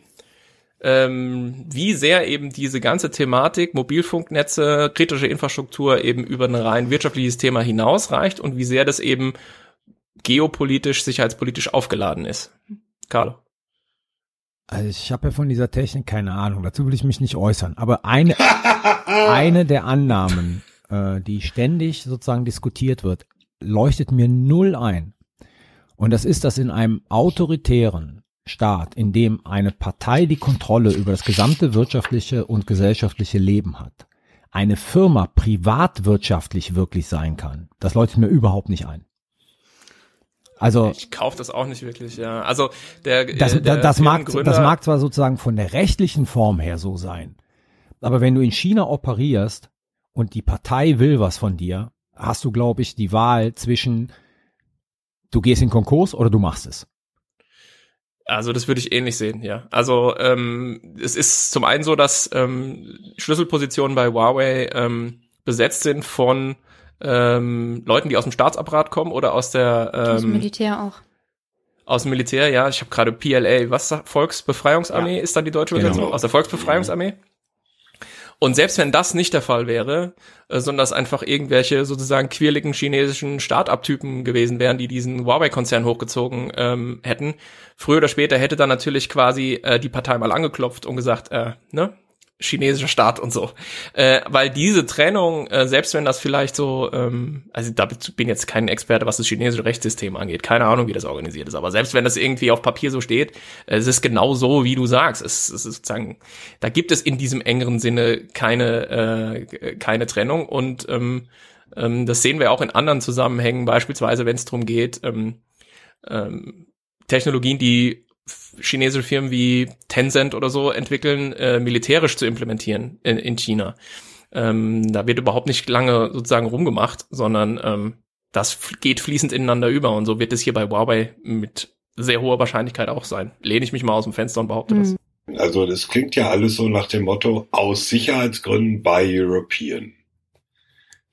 ähm, wie sehr eben diese ganze Thematik Mobilfunknetze, kritische Infrastruktur eben über ein rein wirtschaftliches Thema hinausreicht und wie sehr das eben geopolitisch, sicherheitspolitisch aufgeladen ist. Carlo. Also ich habe ja von dieser Technik keine Ahnung, dazu will ich mich nicht äußern. Aber eine, *laughs* eine der Annahmen, äh, die ständig sozusagen diskutiert wird, leuchtet mir null ein. Und das ist, dass in einem autoritären Staat, in dem eine Partei die Kontrolle über das gesamte wirtschaftliche und gesellschaftliche Leben hat, eine Firma privatwirtschaftlich wirklich sein kann, das leuchtet mir überhaupt nicht ein. Also ich kaufe das auch nicht wirklich, ja. Also der, das, äh, der das mag das mag zwar sozusagen von der rechtlichen Form her so sein, aber wenn du in China operierst und die Partei will was von dir, hast du glaube ich die Wahl zwischen du gehst in Konkurs oder du machst es. Also das würde ich ähnlich sehen, ja. Also ähm, es ist zum einen so, dass ähm, Schlüsselpositionen bei Huawei ähm, besetzt sind von ähm, Leuten, die aus dem Staatsapparat kommen oder aus der ähm, aus dem Militär auch. Aus dem Militär, ja. Ich habe gerade PLA, was Volksbefreiungsarmee ja. ist dann die deutsche Übersetzung? Genau. Aus der Volksbefreiungsarmee. Und selbst wenn das nicht der Fall wäre, äh, sondern das einfach irgendwelche sozusagen quirligen chinesischen Start-up-Typen gewesen wären, die diesen Huawei-Konzern hochgezogen ähm, hätten, früher oder später hätte dann natürlich quasi äh, die Partei mal angeklopft und gesagt, äh, ne, chinesischer Staat und so. Äh, weil diese Trennung, äh, selbst wenn das vielleicht so, ähm, also da bin jetzt kein Experte, was das chinesische Rechtssystem angeht, keine Ahnung, wie das organisiert ist, aber selbst wenn das irgendwie auf Papier so steht, äh, es ist genau so, wie du sagst. Es, es ist sozusagen, da gibt es in diesem engeren Sinne keine, äh, keine Trennung und ähm, ähm, das sehen wir auch in anderen Zusammenhängen, beispielsweise wenn es darum geht, ähm, ähm, Technologien, die chinesische Firmen wie Tencent oder so entwickeln, äh, militärisch zu implementieren in, in China. Ähm, da wird überhaupt nicht lange sozusagen rumgemacht, sondern ähm, das geht fließend ineinander über und so wird es hier bei Huawei mit sehr hoher Wahrscheinlichkeit auch sein. Lehne ich mich mal aus dem Fenster und behaupte mhm. das. Also das klingt ja alles so nach dem Motto aus Sicherheitsgründen by European.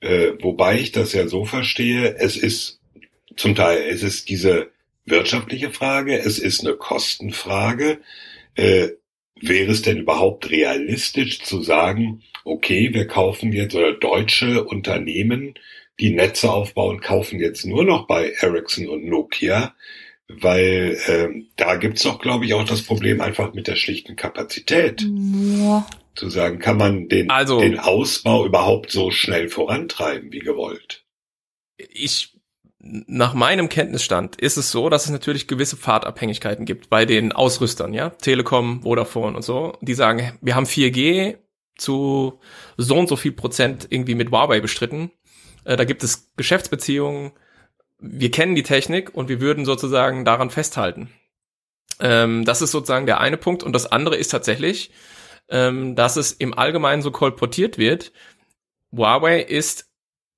Äh, wobei ich das ja so verstehe, es ist zum Teil, es ist diese wirtschaftliche Frage, es ist eine Kostenfrage. Äh, wäre es denn überhaupt realistisch zu sagen, okay, wir kaufen jetzt oder deutsche Unternehmen, die Netze aufbauen, kaufen jetzt nur noch bei Ericsson und Nokia, weil ähm, da gibt's doch, glaube ich, auch das Problem einfach mit der schlichten Kapazität. Ja. Zu sagen, kann man den, also, den Ausbau überhaupt so schnell vorantreiben wie gewollt? Ich nach meinem Kenntnisstand ist es so, dass es natürlich gewisse Fahrtabhängigkeiten gibt bei den Ausrüstern, ja, Telekom, Vodafone und so, die sagen, wir haben 4G zu so und so viel Prozent irgendwie mit Huawei bestritten. Äh, da gibt es Geschäftsbeziehungen, wir kennen die Technik und wir würden sozusagen daran festhalten. Ähm, das ist sozusagen der eine Punkt und das andere ist tatsächlich, ähm, dass es im Allgemeinen so kolportiert wird, Huawei ist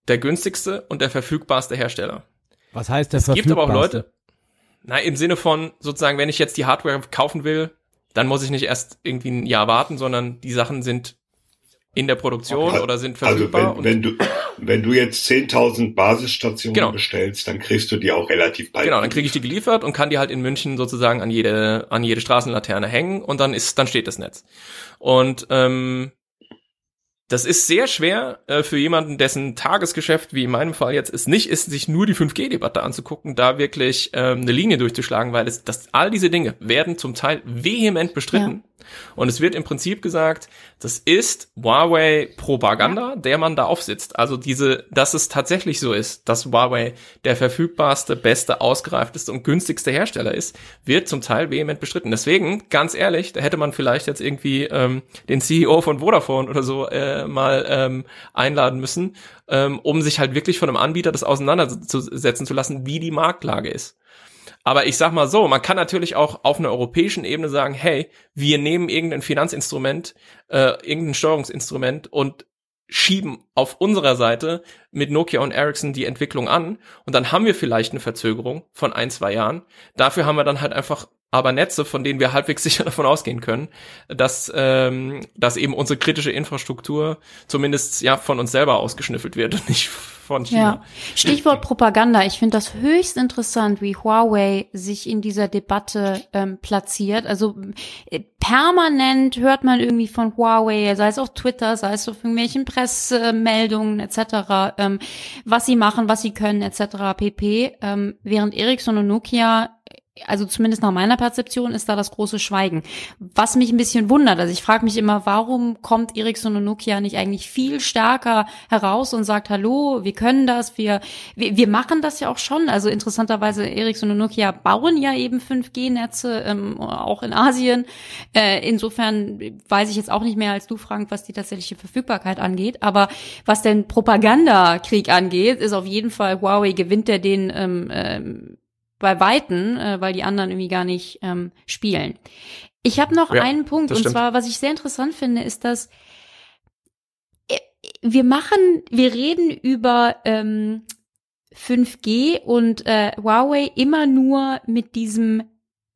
der günstigste und der verfügbarste Hersteller. Was heißt der Es gibt aber auch Leute, na, im Sinne von sozusagen, wenn ich jetzt die Hardware kaufen will, dann muss ich nicht erst irgendwie ein Jahr warten, sondern die Sachen sind in der Produktion okay. oder sind verfügbar. Also wenn, wenn du wenn du jetzt 10.000 Basisstationen genau. bestellst, dann kriegst du die auch relativ bald. Genau, dann kriege ich die geliefert und kann die halt in München sozusagen an jede an jede Straßenlaterne hängen und dann ist dann steht das Netz. Und ähm, das ist sehr schwer äh, für jemanden, dessen Tagesgeschäft, wie in meinem Fall jetzt, es nicht ist, sich nur die 5G-Debatte anzugucken, da wirklich ähm, eine Linie durchzuschlagen, weil es, das, all diese Dinge werden zum Teil vehement bestritten. Ja. Und es wird im Prinzip gesagt, das ist Huawei-Propaganda, ja. der man da aufsitzt. Also diese, dass es tatsächlich so ist, dass Huawei der verfügbarste, beste, ausgereifteste und günstigste Hersteller ist, wird zum Teil vehement bestritten. Deswegen, ganz ehrlich, da hätte man vielleicht jetzt irgendwie ähm, den CEO von Vodafone oder so äh, mal ähm, einladen müssen, ähm, um sich halt wirklich von einem Anbieter das auseinanderzusetzen zu lassen, wie die Marktlage ist. Aber ich sag mal so, man kann natürlich auch auf einer europäischen Ebene sagen, hey, wir nehmen irgendein Finanzinstrument, äh, irgendein Steuerungsinstrument und schieben auf unserer Seite mit Nokia und Ericsson die Entwicklung an und dann haben wir vielleicht eine Verzögerung von ein, zwei Jahren. Dafür haben wir dann halt einfach aber Netze, von denen wir halbwegs *laughs* sicher davon ausgehen können, dass, ähm, dass eben unsere kritische Infrastruktur zumindest ja von uns selber ausgeschnüffelt wird und nicht von China. Ja. Stichwort Propaganda. Ich finde das höchst interessant, wie Huawei sich in dieser Debatte ähm, platziert. Also äh, permanent hört man irgendwie von Huawei, sei es auf Twitter, sei es auf irgendwelchen Pressemeldungen etc., ähm, was sie machen, was sie können etc. pp. Ähm, während Ericsson und Nokia also zumindest nach meiner Perzeption ist da das große Schweigen. Was mich ein bisschen wundert, also ich frage mich immer, warum kommt Ericsson und Nokia nicht eigentlich viel stärker heraus und sagt, hallo, wir können das, wir, wir, wir machen das ja auch schon. Also interessanterweise, Ericsson und Nokia bauen ja eben 5G-Netze, ähm, auch in Asien. Äh, insofern weiß ich jetzt auch nicht mehr als du, Frank, was die tatsächliche Verfügbarkeit angeht. Aber was den Propagandakrieg angeht, ist auf jeden Fall Huawei gewinnt der den ähm, ähm, bei Weitem, äh, weil die anderen irgendwie gar nicht ähm, spielen. Ich habe noch ja, einen Punkt, und zwar, was ich sehr interessant finde, ist, dass äh, wir machen, wir reden über ähm, 5G und äh, Huawei immer nur mit diesem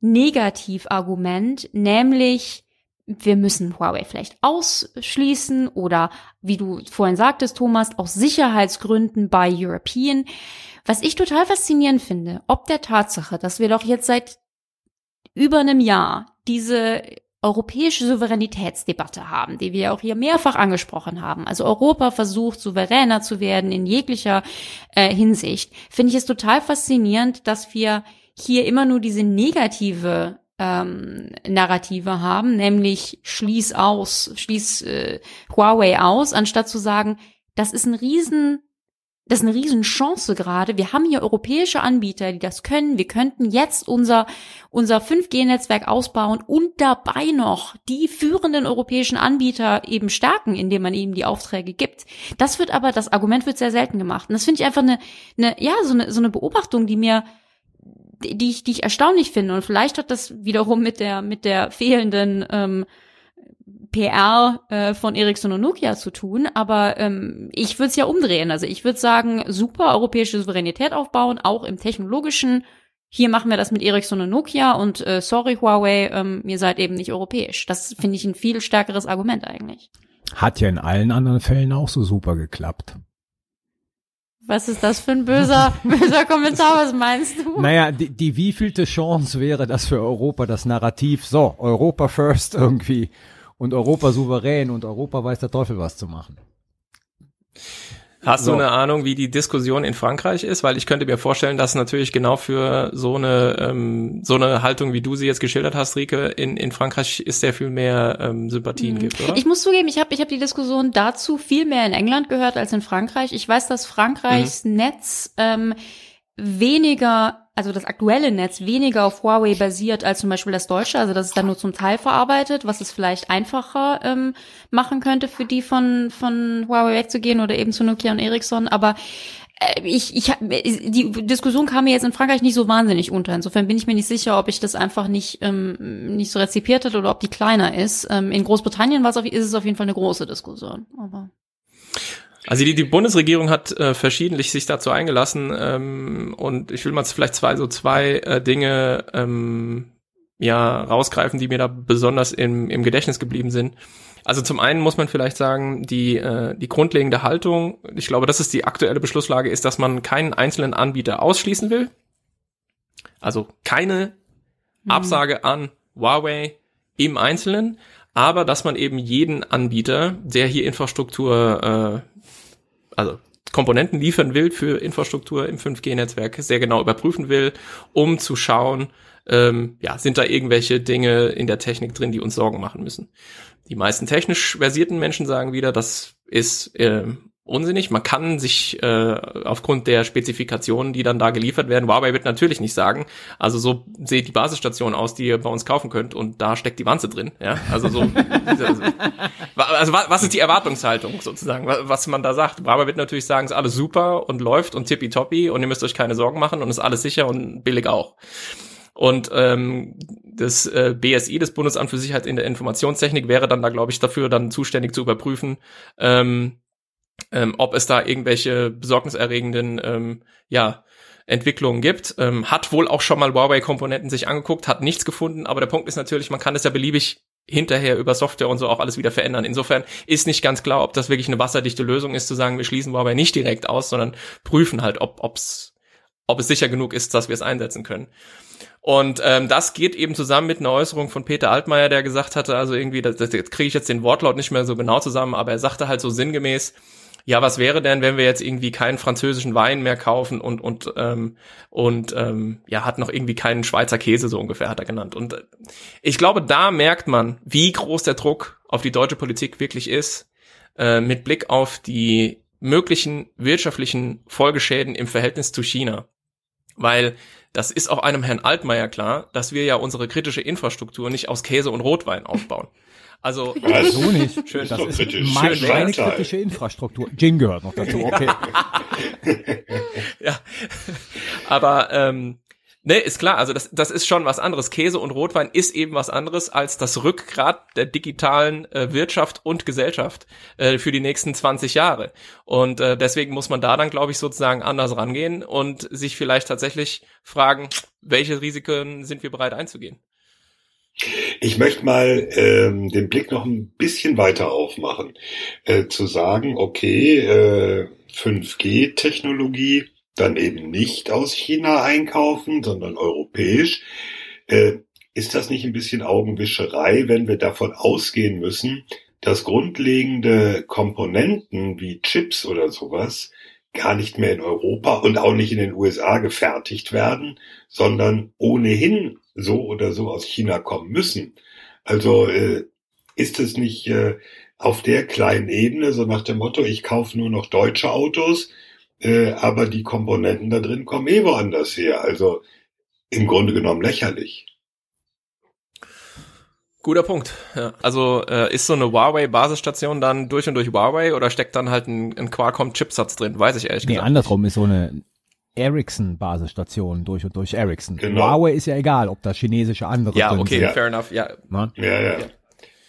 Negativargument, nämlich wir müssen Huawei vielleicht ausschließen oder wie du vorhin sagtest, Thomas, aus Sicherheitsgründen bei European. Was ich total faszinierend finde, ob der Tatsache, dass wir doch jetzt seit über einem Jahr diese europäische Souveränitätsdebatte haben, die wir auch hier mehrfach angesprochen haben. Also Europa versucht, souveräner zu werden in jeglicher äh, Hinsicht. Finde ich es total faszinierend, dass wir hier immer nur diese negative ähm, Narrative haben, nämlich schließ aus, schließ äh, Huawei aus, anstatt zu sagen, das ist ein riesen das ist eine Riesenchance gerade. Wir haben hier europäische Anbieter, die das können. Wir könnten jetzt unser, unser 5G-Netzwerk ausbauen und dabei noch die führenden europäischen Anbieter eben stärken, indem man ihnen die Aufträge gibt. Das wird aber, das Argument wird sehr selten gemacht. Und das finde ich einfach eine, eine, ja, so eine, so eine Beobachtung, die mir, die ich, die ich erstaunlich finde. Und vielleicht hat das wiederum mit der, mit der fehlenden, ähm, PR äh, von Ericsson und Nokia zu tun, aber ähm, ich würde es ja umdrehen. Also ich würde sagen, super europäische Souveränität aufbauen, auch im technologischen. Hier machen wir das mit Ericsson und Nokia und äh, sorry Huawei, ähm, ihr seid eben nicht europäisch. Das finde ich ein viel stärkeres Argument eigentlich. Hat ja in allen anderen Fällen auch so super geklappt. Was ist das für ein böser, *laughs* böser Kommentar? Was meinst du? Naja, die, die wievielte Chance wäre das für Europa, das Narrativ, so, Europa first irgendwie und Europa souverän und Europa weiß der Teufel was zu machen. Hast so. du eine Ahnung, wie die Diskussion in Frankreich ist? Weil ich könnte mir vorstellen, dass natürlich genau für so eine ähm, so eine Haltung, wie du sie jetzt geschildert hast, Rike, in, in Frankreich ist sehr viel mehr ähm, Sympathien mhm. gibt, oder? Ich muss zugeben, ich habe ich hab die Diskussion dazu viel mehr in England gehört als in Frankreich. Ich weiß, dass Frankreichs mhm. Netz ähm, weniger also das aktuelle Netz weniger auf Huawei basiert als zum Beispiel das deutsche, also das ist dann nur zum Teil verarbeitet, was es vielleicht einfacher ähm, machen könnte für die von von Huawei wegzugehen oder eben zu Nokia und Ericsson. Aber äh, ich, ich die Diskussion kam mir jetzt in Frankreich nicht so wahnsinnig unter. Insofern bin ich mir nicht sicher, ob ich das einfach nicht ähm, nicht so rezipiert hat oder ob die kleiner ist. Ähm, in Großbritannien war es auf, ist es auf jeden Fall eine große Diskussion. Aber also die, die Bundesregierung hat äh, verschiedentlich sich dazu eingelassen ähm, und ich will mal vielleicht zwei so zwei äh, Dinge ähm, ja rausgreifen, die mir da besonders im, im Gedächtnis geblieben sind. Also zum einen muss man vielleicht sagen, die, äh, die grundlegende Haltung, ich glaube, das ist die aktuelle Beschlusslage, ist, dass man keinen einzelnen Anbieter ausschließen will. Also keine mhm. Absage an Huawei im Einzelnen, aber dass man eben jeden Anbieter, der hier Infrastruktur äh, also Komponenten liefern will für Infrastruktur im 5G-Netzwerk, sehr genau überprüfen will, um zu schauen, ähm, ja, sind da irgendwelche Dinge in der Technik drin, die uns Sorgen machen müssen. Die meisten technisch versierten Menschen sagen wieder, das ist äh, unsinnig. Man kann sich äh, aufgrund der Spezifikationen, die dann da geliefert werden, Huawei wird natürlich nicht sagen, also so sieht die Basisstation aus, die ihr bei uns kaufen könnt und da steckt die Wanze drin. Ja, also so. also was ist die Erwartungshaltung sozusagen, was man da sagt? Huawei wird natürlich sagen, ist alles super und läuft und tippitoppi und ihr müsst euch keine Sorgen machen und ist alles sicher und billig auch. Und ähm, das äh, BSI, das Bundesamt für Sicherheit in der Informationstechnik, wäre dann da, glaube ich, dafür dann zuständig zu überprüfen, ähm, ähm, ob es da irgendwelche besorgniserregenden ähm, ja, Entwicklungen gibt. Ähm, hat wohl auch schon mal Huawei-Komponenten sich angeguckt, hat nichts gefunden, aber der Punkt ist natürlich, man kann es ja beliebig hinterher über Software und so auch alles wieder verändern. Insofern ist nicht ganz klar, ob das wirklich eine wasserdichte Lösung ist, zu sagen, wir schließen Huawei nicht direkt aus, sondern prüfen halt, ob, ob's, ob es sicher genug ist, dass wir es einsetzen können. Und ähm, das geht eben zusammen mit einer Äußerung von Peter Altmaier, der gesagt hatte, also irgendwie, das, das kriege ich jetzt den Wortlaut nicht mehr so genau zusammen, aber er sagte halt so sinngemäß, ja, was wäre denn, wenn wir jetzt irgendwie keinen französischen Wein mehr kaufen und und ähm, und ähm, ja, hat noch irgendwie keinen Schweizer Käse so ungefähr hat er genannt. Und äh, ich glaube, da merkt man, wie groß der Druck auf die deutsche Politik wirklich ist, äh, mit Blick auf die möglichen wirtschaftlichen Folgeschäden im Verhältnis zu China, weil das ist auch einem Herrn Altmaier klar, dass wir ja unsere kritische Infrastruktur nicht aus Käse und Rotwein aufbauen. Also ja, so nicht. Schön, das ist kritisch. Mein, schön meine kritische Infrastruktur. Gin gehört noch dazu. Okay. *laughs* ja, aber ähm, Ne, ist klar, also das, das ist schon was anderes. Käse und Rotwein ist eben was anderes als das Rückgrat der digitalen äh, Wirtschaft und Gesellschaft äh, für die nächsten 20 Jahre. Und äh, deswegen muss man da dann, glaube ich, sozusagen anders rangehen und sich vielleicht tatsächlich fragen, welche Risiken sind wir bereit einzugehen. Ich möchte mal ähm, den Blick noch ein bisschen weiter aufmachen, äh, zu sagen, okay, äh, 5G-Technologie dann eben nicht aus China einkaufen, sondern europäisch. Äh, ist das nicht ein bisschen Augenwischerei, wenn wir davon ausgehen müssen, dass grundlegende Komponenten wie Chips oder sowas gar nicht mehr in Europa und auch nicht in den USA gefertigt werden, sondern ohnehin so oder so aus China kommen müssen. Also äh, ist es nicht äh, auf der kleinen Ebene so nach dem Motto, ich kaufe nur noch deutsche Autos, äh, aber die Komponenten da drin kommen eh woanders her. Also im Grunde genommen lächerlich. Guter Punkt. Ja, also äh, ist so eine Huawei-Basisstation dann durch und durch Huawei oder steckt dann halt ein, ein Qualcomm-Chipsatz drin? Weiß ich ehrlich nee, gesagt. Nee, andersrum ist so eine Ericsson-Basisstation durch und durch Ericsson. Genau. Huawei ist ja egal, ob da chinesische andere ja, okay, sind. Ja, okay, fair enough. Ja, ja, ja. ja.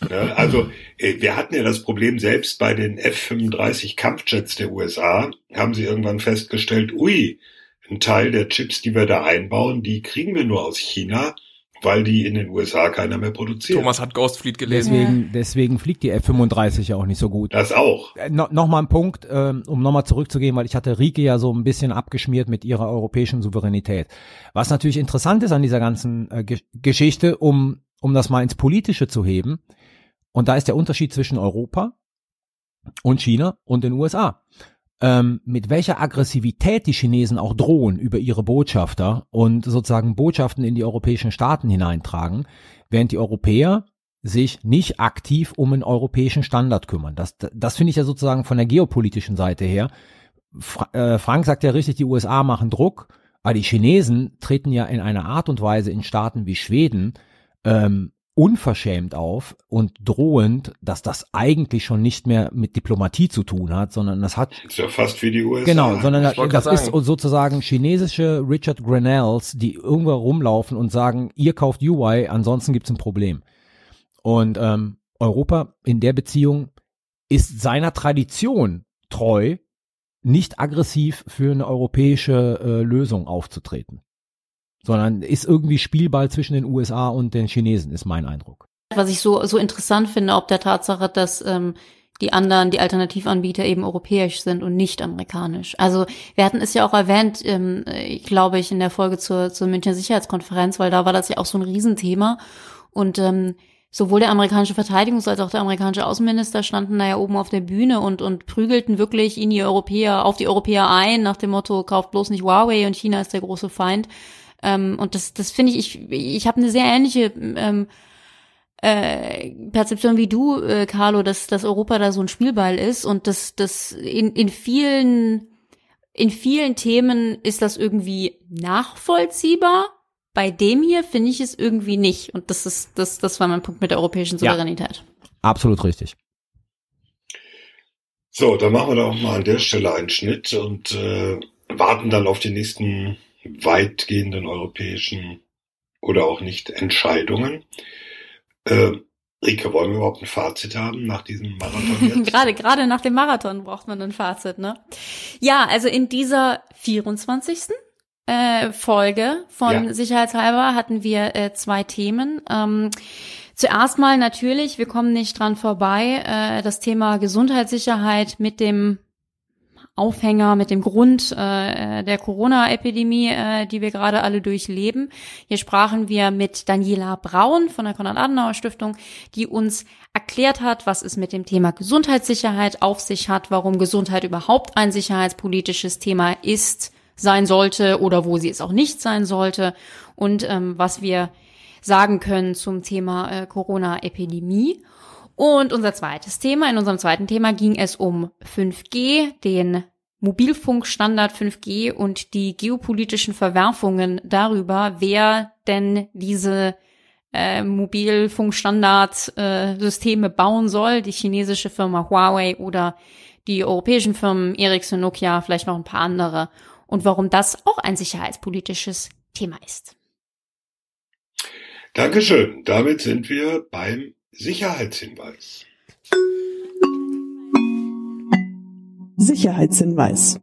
Ja, also äh, wir hatten ja das Problem selbst bei den F-35 Kampfjets der USA, haben sie irgendwann festgestellt, ui, ein Teil der Chips, die wir da einbauen, die kriegen wir nur aus China, weil die in den USA keiner mehr produziert. Thomas hat Ghost Fleet gelesen. Deswegen, deswegen fliegt die F-35 ja auch nicht so gut. Das auch. Äh, no, Nochmal ein Punkt, ähm, um nochmal zurückzugehen, weil ich hatte Rike ja so ein bisschen abgeschmiert mit ihrer europäischen Souveränität. Was natürlich interessant ist an dieser ganzen äh, Geschichte, um, um das mal ins Politische zu heben, und da ist der Unterschied zwischen Europa und China und den USA. Ähm, mit welcher Aggressivität die Chinesen auch drohen über ihre Botschafter und sozusagen Botschaften in die europäischen Staaten hineintragen, während die Europäer sich nicht aktiv um einen europäischen Standard kümmern. Das, das finde ich ja sozusagen von der geopolitischen Seite her. Fra äh, Frank sagt ja richtig, die USA machen Druck, aber die Chinesen treten ja in einer Art und Weise in Staaten wie Schweden ähm, unverschämt auf und drohend, dass das eigentlich schon nicht mehr mit Diplomatie zu tun hat, sondern das hat ist ja fast wie die USA. Genau, sondern das, das ist sozusagen chinesische Richard Grenells, die irgendwo rumlaufen und sagen, ihr kauft UI, ansonsten gibt's ein Problem. Und ähm, Europa in der Beziehung ist seiner Tradition treu, nicht aggressiv für eine europäische äh, Lösung aufzutreten sondern ist irgendwie Spielball zwischen den USA und den Chinesen, ist mein Eindruck. Was ich so, so interessant finde, ob der Tatsache, dass ähm, die anderen, die Alternativanbieter eben europäisch sind und nicht amerikanisch. Also wir hatten es ja auch erwähnt, ähm, ich glaube ich, in der Folge zur, zur Münchner Sicherheitskonferenz, weil da war das ja auch so ein Riesenthema. Und ähm, sowohl der amerikanische Verteidigungs- als auch der amerikanische Außenminister standen da ja oben auf der Bühne und, und prügelten wirklich in die Europäer, auf die Europäer ein, nach dem Motto, kauft bloß nicht Huawei und China ist der große Feind. Ähm, und das, das finde ich, ich, ich habe eine sehr ähnliche ähm, äh, Perzeption wie du, äh, Carlo, dass, dass Europa da so ein Spielball ist und dass das in, in vielen in vielen Themen ist das irgendwie nachvollziehbar. Bei dem hier finde ich es irgendwie nicht. Und das ist, das, das war mein Punkt mit der europäischen Souveränität. Ja, absolut richtig. So, dann machen wir doch mal an der Stelle einen Schnitt und äh, warten dann auf die nächsten weitgehenden europäischen oder auch nicht Entscheidungen. Äh, Rike, wollen wir überhaupt ein Fazit haben nach diesem Marathon *laughs* jetzt? gerade, gerade nach dem Marathon braucht man ein Fazit, ne? Ja, also in dieser 24. Äh, Folge von ja. Sicherheitshalber hatten wir äh, zwei Themen. Ähm, zuerst mal natürlich, wir kommen nicht dran vorbei, äh, das Thema Gesundheitssicherheit mit dem Aufhänger, mit dem Grund äh, der Corona-Epidemie, äh, die wir gerade alle durchleben. Hier sprachen wir mit Daniela Braun von der Konrad-Adenauer-Stiftung, die uns erklärt hat, was es mit dem Thema Gesundheitssicherheit auf sich hat, warum Gesundheit überhaupt ein sicherheitspolitisches Thema ist, sein sollte oder wo sie es auch nicht sein sollte und ähm, was wir sagen können zum Thema äh, Corona-Epidemie. Und unser zweites Thema, in unserem zweiten Thema ging es um 5G, den Mobilfunkstandard 5G und die geopolitischen Verwerfungen darüber, wer denn diese äh, Mobilfunkstandardsysteme äh, bauen soll, die chinesische Firma Huawei oder die europäischen Firmen Ericsson, Nokia, vielleicht noch ein paar andere und warum das auch ein sicherheitspolitisches Thema ist. Dankeschön. Damit sind wir beim Sicherheitshinweis. Sicherheitshinweis.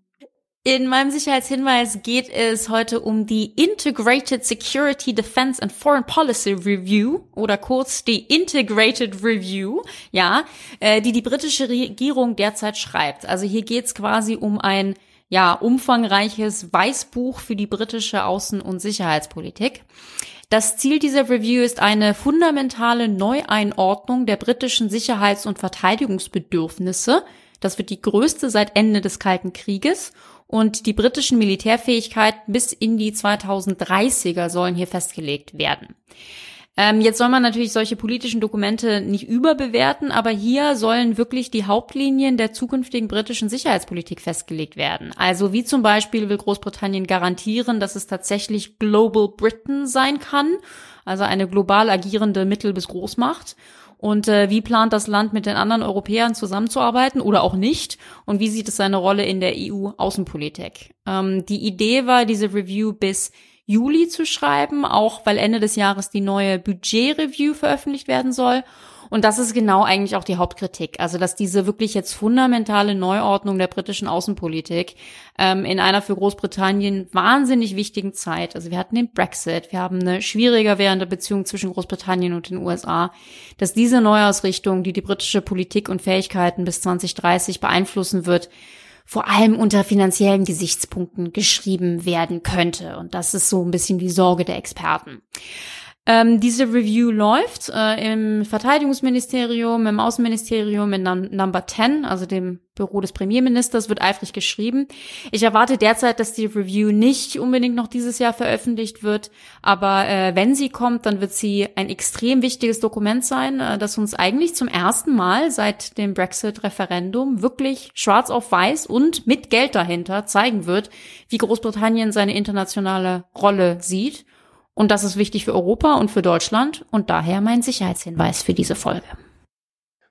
In meinem Sicherheitshinweis geht es heute um die Integrated Security Defense and Foreign Policy Review oder kurz die Integrated Review, ja, äh, die die britische Regierung derzeit schreibt. Also hier geht es quasi um ein ja umfangreiches Weißbuch für die britische Außen- und Sicherheitspolitik. Das Ziel dieser Review ist eine fundamentale Neueinordnung der britischen Sicherheits- und Verteidigungsbedürfnisse. Das wird die größte seit Ende des Kalten Krieges und die britischen Militärfähigkeiten bis in die 2030er sollen hier festgelegt werden. Ähm, jetzt soll man natürlich solche politischen Dokumente nicht überbewerten, aber hier sollen wirklich die Hauptlinien der zukünftigen britischen Sicherheitspolitik festgelegt werden. Also wie zum Beispiel will Großbritannien garantieren, dass es tatsächlich Global Britain sein kann, also eine global agierende Mittel- bis Großmacht. Und äh, wie plant das Land mit den anderen Europäern zusammenzuarbeiten oder auch nicht? Und wie sieht es seine Rolle in der EU-Außenpolitik? Ähm, die Idee war, diese Review bis Juli zu schreiben, auch weil Ende des Jahres die neue Budget-Review veröffentlicht werden soll. Und das ist genau eigentlich auch die Hauptkritik. Also, dass diese wirklich jetzt fundamentale Neuordnung der britischen Außenpolitik ähm, in einer für Großbritannien wahnsinnig wichtigen Zeit, also wir hatten den Brexit, wir haben eine schwieriger werdende Beziehung zwischen Großbritannien und den USA, dass diese Neuausrichtung, die die britische Politik und Fähigkeiten bis 2030 beeinflussen wird, vor allem unter finanziellen Gesichtspunkten geschrieben werden könnte. Und das ist so ein bisschen die Sorge der Experten. Ähm, diese Review läuft äh, im Verteidigungsministerium, im Außenministerium in Num Number 10, also dem Büro des Premierministers, wird eifrig geschrieben. Ich erwarte derzeit, dass die Review nicht unbedingt noch dieses Jahr veröffentlicht wird, aber äh, wenn sie kommt, dann wird sie ein extrem wichtiges Dokument sein, äh, das uns eigentlich zum ersten Mal seit dem Brexit-Referendum wirklich schwarz auf weiß und mit Geld dahinter zeigen wird, wie Großbritannien seine internationale Rolle sieht und das ist wichtig für Europa und für Deutschland und daher mein Sicherheitshinweis für diese Folge.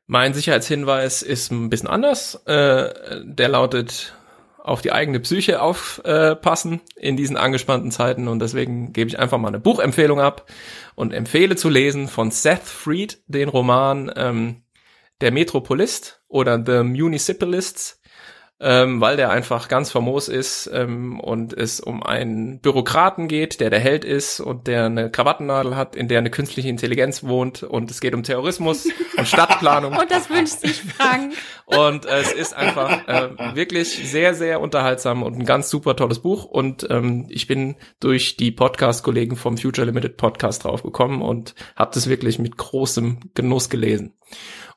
Mein Sicherheitshinweis ist ein bisschen anders. Äh, der lautet auf die eigene Psyche aufpassen in diesen angespannten Zeiten und deswegen gebe ich einfach mal eine Buchempfehlung ab und empfehle zu lesen von Seth Fried den Roman ähm, Der Metropolist oder The Municipalists ähm, weil der einfach ganz famos ist ähm, und es um einen Bürokraten geht, der der Held ist und der eine Krawattennadel hat, in der eine künstliche Intelligenz wohnt und es geht um Terrorismus *laughs* und Stadtplanung. und das wünscht sich Frank. *laughs* und äh, es ist einfach äh, wirklich sehr, sehr unterhaltsam und ein ganz super tolles Buch und ähm, ich bin durch die Podcast-Kollegen vom Future Limited Podcast draufgekommen und habe das wirklich mit großem Genuss gelesen.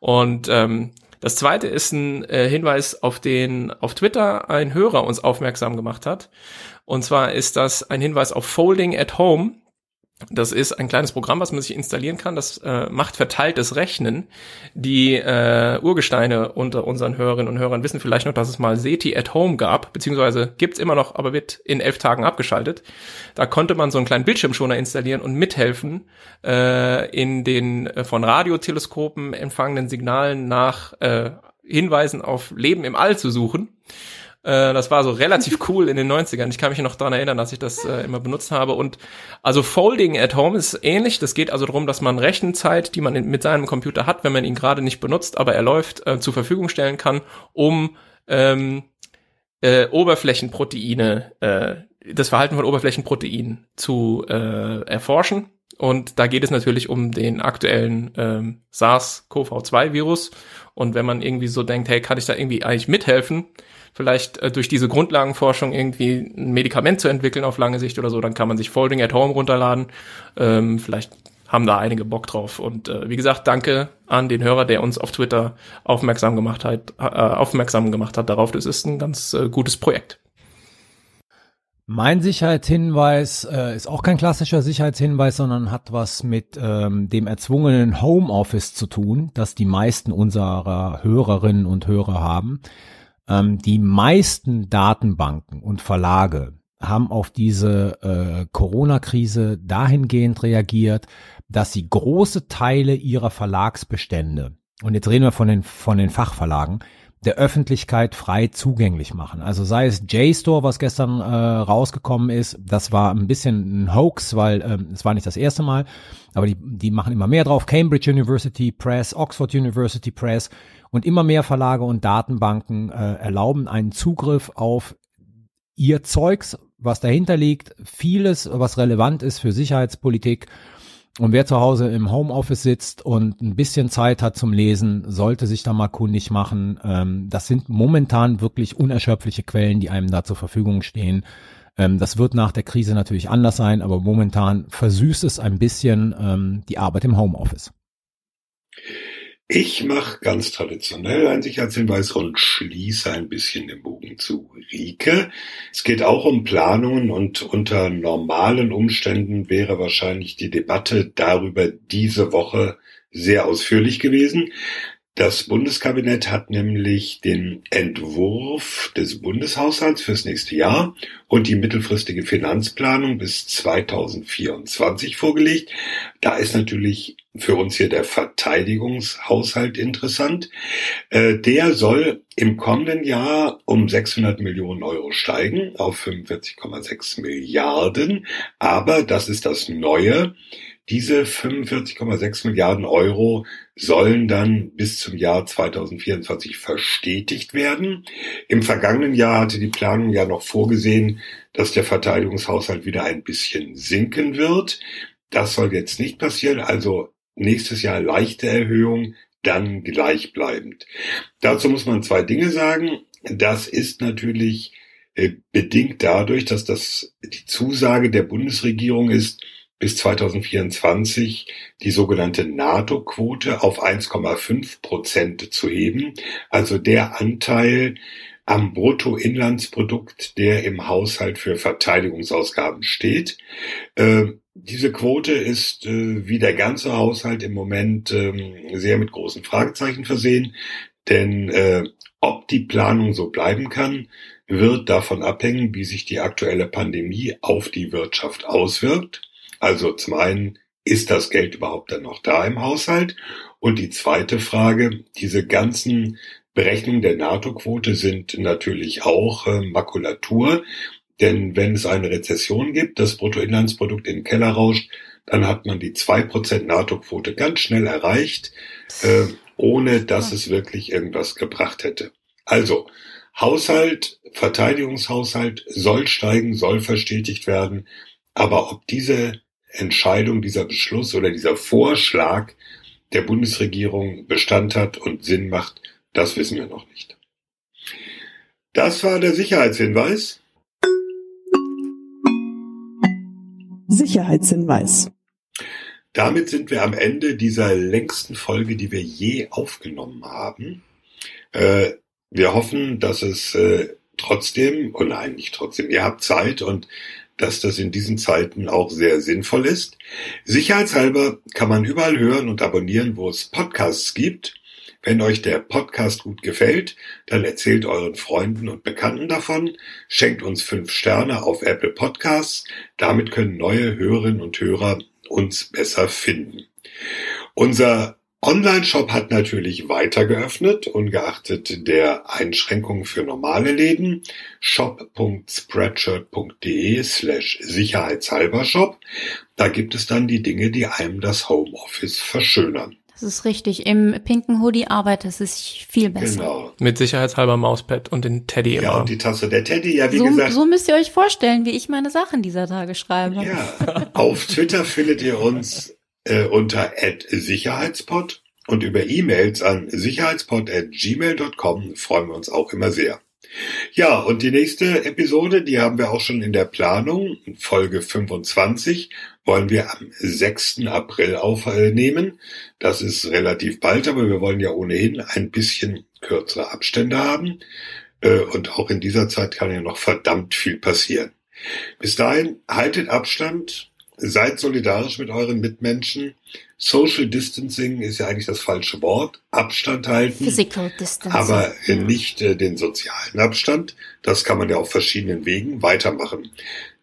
Und ähm, das zweite ist ein äh, Hinweis, auf den auf Twitter ein Hörer uns aufmerksam gemacht hat. Und zwar ist das ein Hinweis auf Folding at Home. Das ist ein kleines Programm, was man sich installieren kann. Das äh, macht verteiltes Rechnen. Die äh, Urgesteine unter unseren Hörerinnen und Hörern wissen vielleicht noch, dass es mal SETI at Home gab, beziehungsweise gibt's immer noch, aber wird in elf Tagen abgeschaltet. Da konnte man so einen kleinen Bildschirmschoner installieren und mithelfen, äh, in den äh, von Radioteleskopen empfangenen Signalen nach äh, Hinweisen auf Leben im All zu suchen. Äh, das war so relativ *laughs* cool in den 90ern. Ich kann mich noch daran erinnern, dass ich das äh, immer benutzt habe. Und also Folding at Home ist ähnlich. Das geht also darum, dass man Rechenzeit, die man in, mit seinem Computer hat, wenn man ihn gerade nicht benutzt, aber er läuft, äh, zur Verfügung stellen kann, um ähm, äh, Oberflächenproteine, äh, das Verhalten von Oberflächenproteinen zu äh, erforschen. Und da geht es natürlich um den aktuellen ähm, SARS-CoV-2-Virus. Und wenn man irgendwie so denkt, hey, kann ich da irgendwie eigentlich mithelfen, vielleicht äh, durch diese Grundlagenforschung irgendwie ein Medikament zu entwickeln auf lange Sicht oder so, dann kann man sich Folding at Home runterladen. Ähm, vielleicht haben da einige Bock drauf. Und äh, wie gesagt, danke an den Hörer, der uns auf Twitter aufmerksam gemacht hat, äh, aufmerksam gemacht hat darauf. Das ist ein ganz äh, gutes Projekt. Mein Sicherheitshinweis äh, ist auch kein klassischer Sicherheitshinweis, sondern hat was mit ähm, dem erzwungenen Homeoffice zu tun, das die meisten unserer Hörerinnen und Hörer haben. Ähm, die meisten Datenbanken und Verlage haben auf diese äh, Corona-Krise dahingehend reagiert, dass sie große Teile ihrer Verlagsbestände, und jetzt reden wir von den, von den Fachverlagen, der Öffentlichkeit frei zugänglich machen. Also sei es JSTOR, was gestern äh, rausgekommen ist, das war ein bisschen ein Hoax, weil ähm, es war nicht das erste Mal, aber die, die machen immer mehr drauf. Cambridge University Press, Oxford University Press und immer mehr Verlage und Datenbanken äh, erlauben einen Zugriff auf ihr Zeugs, was dahinter liegt, vieles, was relevant ist für Sicherheitspolitik. Und wer zu Hause im Homeoffice sitzt und ein bisschen Zeit hat zum Lesen, sollte sich da mal kundig machen. Ähm, das sind momentan wirklich unerschöpfliche Quellen, die einem da zur Verfügung stehen. Ähm, das wird nach der Krise natürlich anders sein, aber momentan versüßt es ein bisschen ähm, die Arbeit im Homeoffice. Ich mache ganz traditionell einen Sicherheitshinweis und schließe ein bisschen den Bogen zu Rike. Es geht auch um Planungen und unter normalen Umständen wäre wahrscheinlich die Debatte darüber diese Woche sehr ausführlich gewesen. Das Bundeskabinett hat nämlich den Entwurf des Bundeshaushalts fürs nächste Jahr und die mittelfristige Finanzplanung bis 2024 vorgelegt. Da ist natürlich für uns hier der Verteidigungshaushalt interessant. Äh, der soll im kommenden Jahr um 600 Millionen Euro steigen auf 45,6 Milliarden. Aber das ist das Neue. Diese 45,6 Milliarden Euro sollen dann bis zum Jahr 2024 verstetigt werden. Im vergangenen Jahr hatte die Planung ja noch vorgesehen, dass der Verteidigungshaushalt wieder ein bisschen sinken wird. Das soll jetzt nicht passieren. Also nächstes Jahr leichte Erhöhung, dann gleichbleibend. Dazu muss man zwei Dinge sagen. Das ist natürlich äh, bedingt dadurch, dass das die Zusage der Bundesregierung ist, bis 2024 die sogenannte NATO-Quote auf 1,5 Prozent zu heben, also der Anteil am Bruttoinlandsprodukt, der im Haushalt für Verteidigungsausgaben steht. Äh, diese Quote ist äh, wie der ganze Haushalt im Moment ähm, sehr mit großen Fragezeichen versehen, denn äh, ob die Planung so bleiben kann, wird davon abhängen, wie sich die aktuelle Pandemie auf die Wirtschaft auswirkt. Also zum einen, ist das Geld überhaupt dann noch da im Haushalt? Und die zweite Frage, diese ganzen Berechnungen der NATO-Quote sind natürlich auch äh, Makulatur. Denn wenn es eine Rezession gibt, das Bruttoinlandsprodukt in den Keller rauscht, dann hat man die zwei Prozent NATO-Quote ganz schnell erreicht, äh, ohne dass es wirklich irgendwas gebracht hätte. Also, Haushalt, Verteidigungshaushalt soll steigen, soll verstetigt werden. Aber ob diese Entscheidung, dieser Beschluss oder dieser Vorschlag der Bundesregierung Bestand hat und Sinn macht, das wissen wir noch nicht. Das war der Sicherheitshinweis. Sicherheitshinweis. Damit sind wir am Ende dieser längsten Folge, die wir je aufgenommen haben. Äh, wir hoffen, dass es äh, trotzdem, oh nein, nicht trotzdem, ihr habt Zeit und dass das in diesen Zeiten auch sehr sinnvoll ist. Sicherheitshalber kann man überall hören und abonnieren, wo es Podcasts gibt. Wenn euch der Podcast gut gefällt, dann erzählt euren Freunden und Bekannten davon, schenkt uns fünf Sterne auf Apple Podcasts. Damit können neue Hörerinnen und Hörer uns besser finden. Unser Online-Shop hat natürlich weiter geöffnet, ungeachtet der Einschränkungen für normale Läden. shop.spreadshirt.de slash sicherheitshalber Shop. Da gibt es dann die Dinge, die einem das Homeoffice verschönern. Das ist richtig. Im pinken Hoodie arbeitet es sich viel besser. Genau. Mit sicherheitshalber Mauspad und den Teddy Ja, immer. und die Tasse der Teddy, ja, wie So, gesagt. so müsst ihr euch vorstellen, wie ich meine Sachen dieser Tage schreibe. Ja, auf Twitter findet ihr uns äh, unter @sicherheitspod und über E-Mails an sicherheitspod@gmail.com freuen wir uns auch immer sehr. Ja, und die nächste Episode, die haben wir auch schon in der Planung, Folge 25, wollen wir am 6. April aufnehmen. Das ist relativ bald, aber wir wollen ja ohnehin ein bisschen kürzere Abstände haben. Äh, Und auch in dieser Zeit kann ja noch verdammt viel passieren. Bis dahin, haltet Abstand, seid solidarisch mit euren Mitmenschen. Social Distancing ist ja eigentlich das falsche Wort. Abstand halten. Physical Distance. Aber äh, nicht äh, den sozialen Abstand. Das kann man ja auf verschiedenen Wegen weitermachen.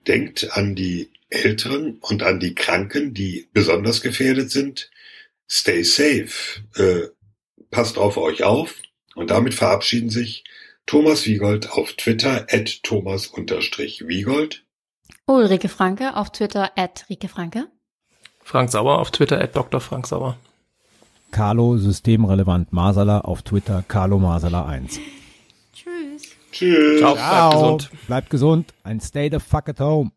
Denkt an die Älteren und an die Kranken, die besonders gefährdet sind. Stay safe. Äh, passt auf euch auf. Und damit verabschieden sich Thomas Wiegold auf Twitter at Thomas-Wiegold. Ulrike Franke auf Twitter at Rike Franke. Frank Sauer auf Twitter, at Dr. Frank Sauer. Carlo systemrelevant Masala auf Twitter Carlo Masala 1. *laughs* Tschüss. Tschüss. Ciao, bleibt gesund. Bleibt gesund and stay the fuck at home.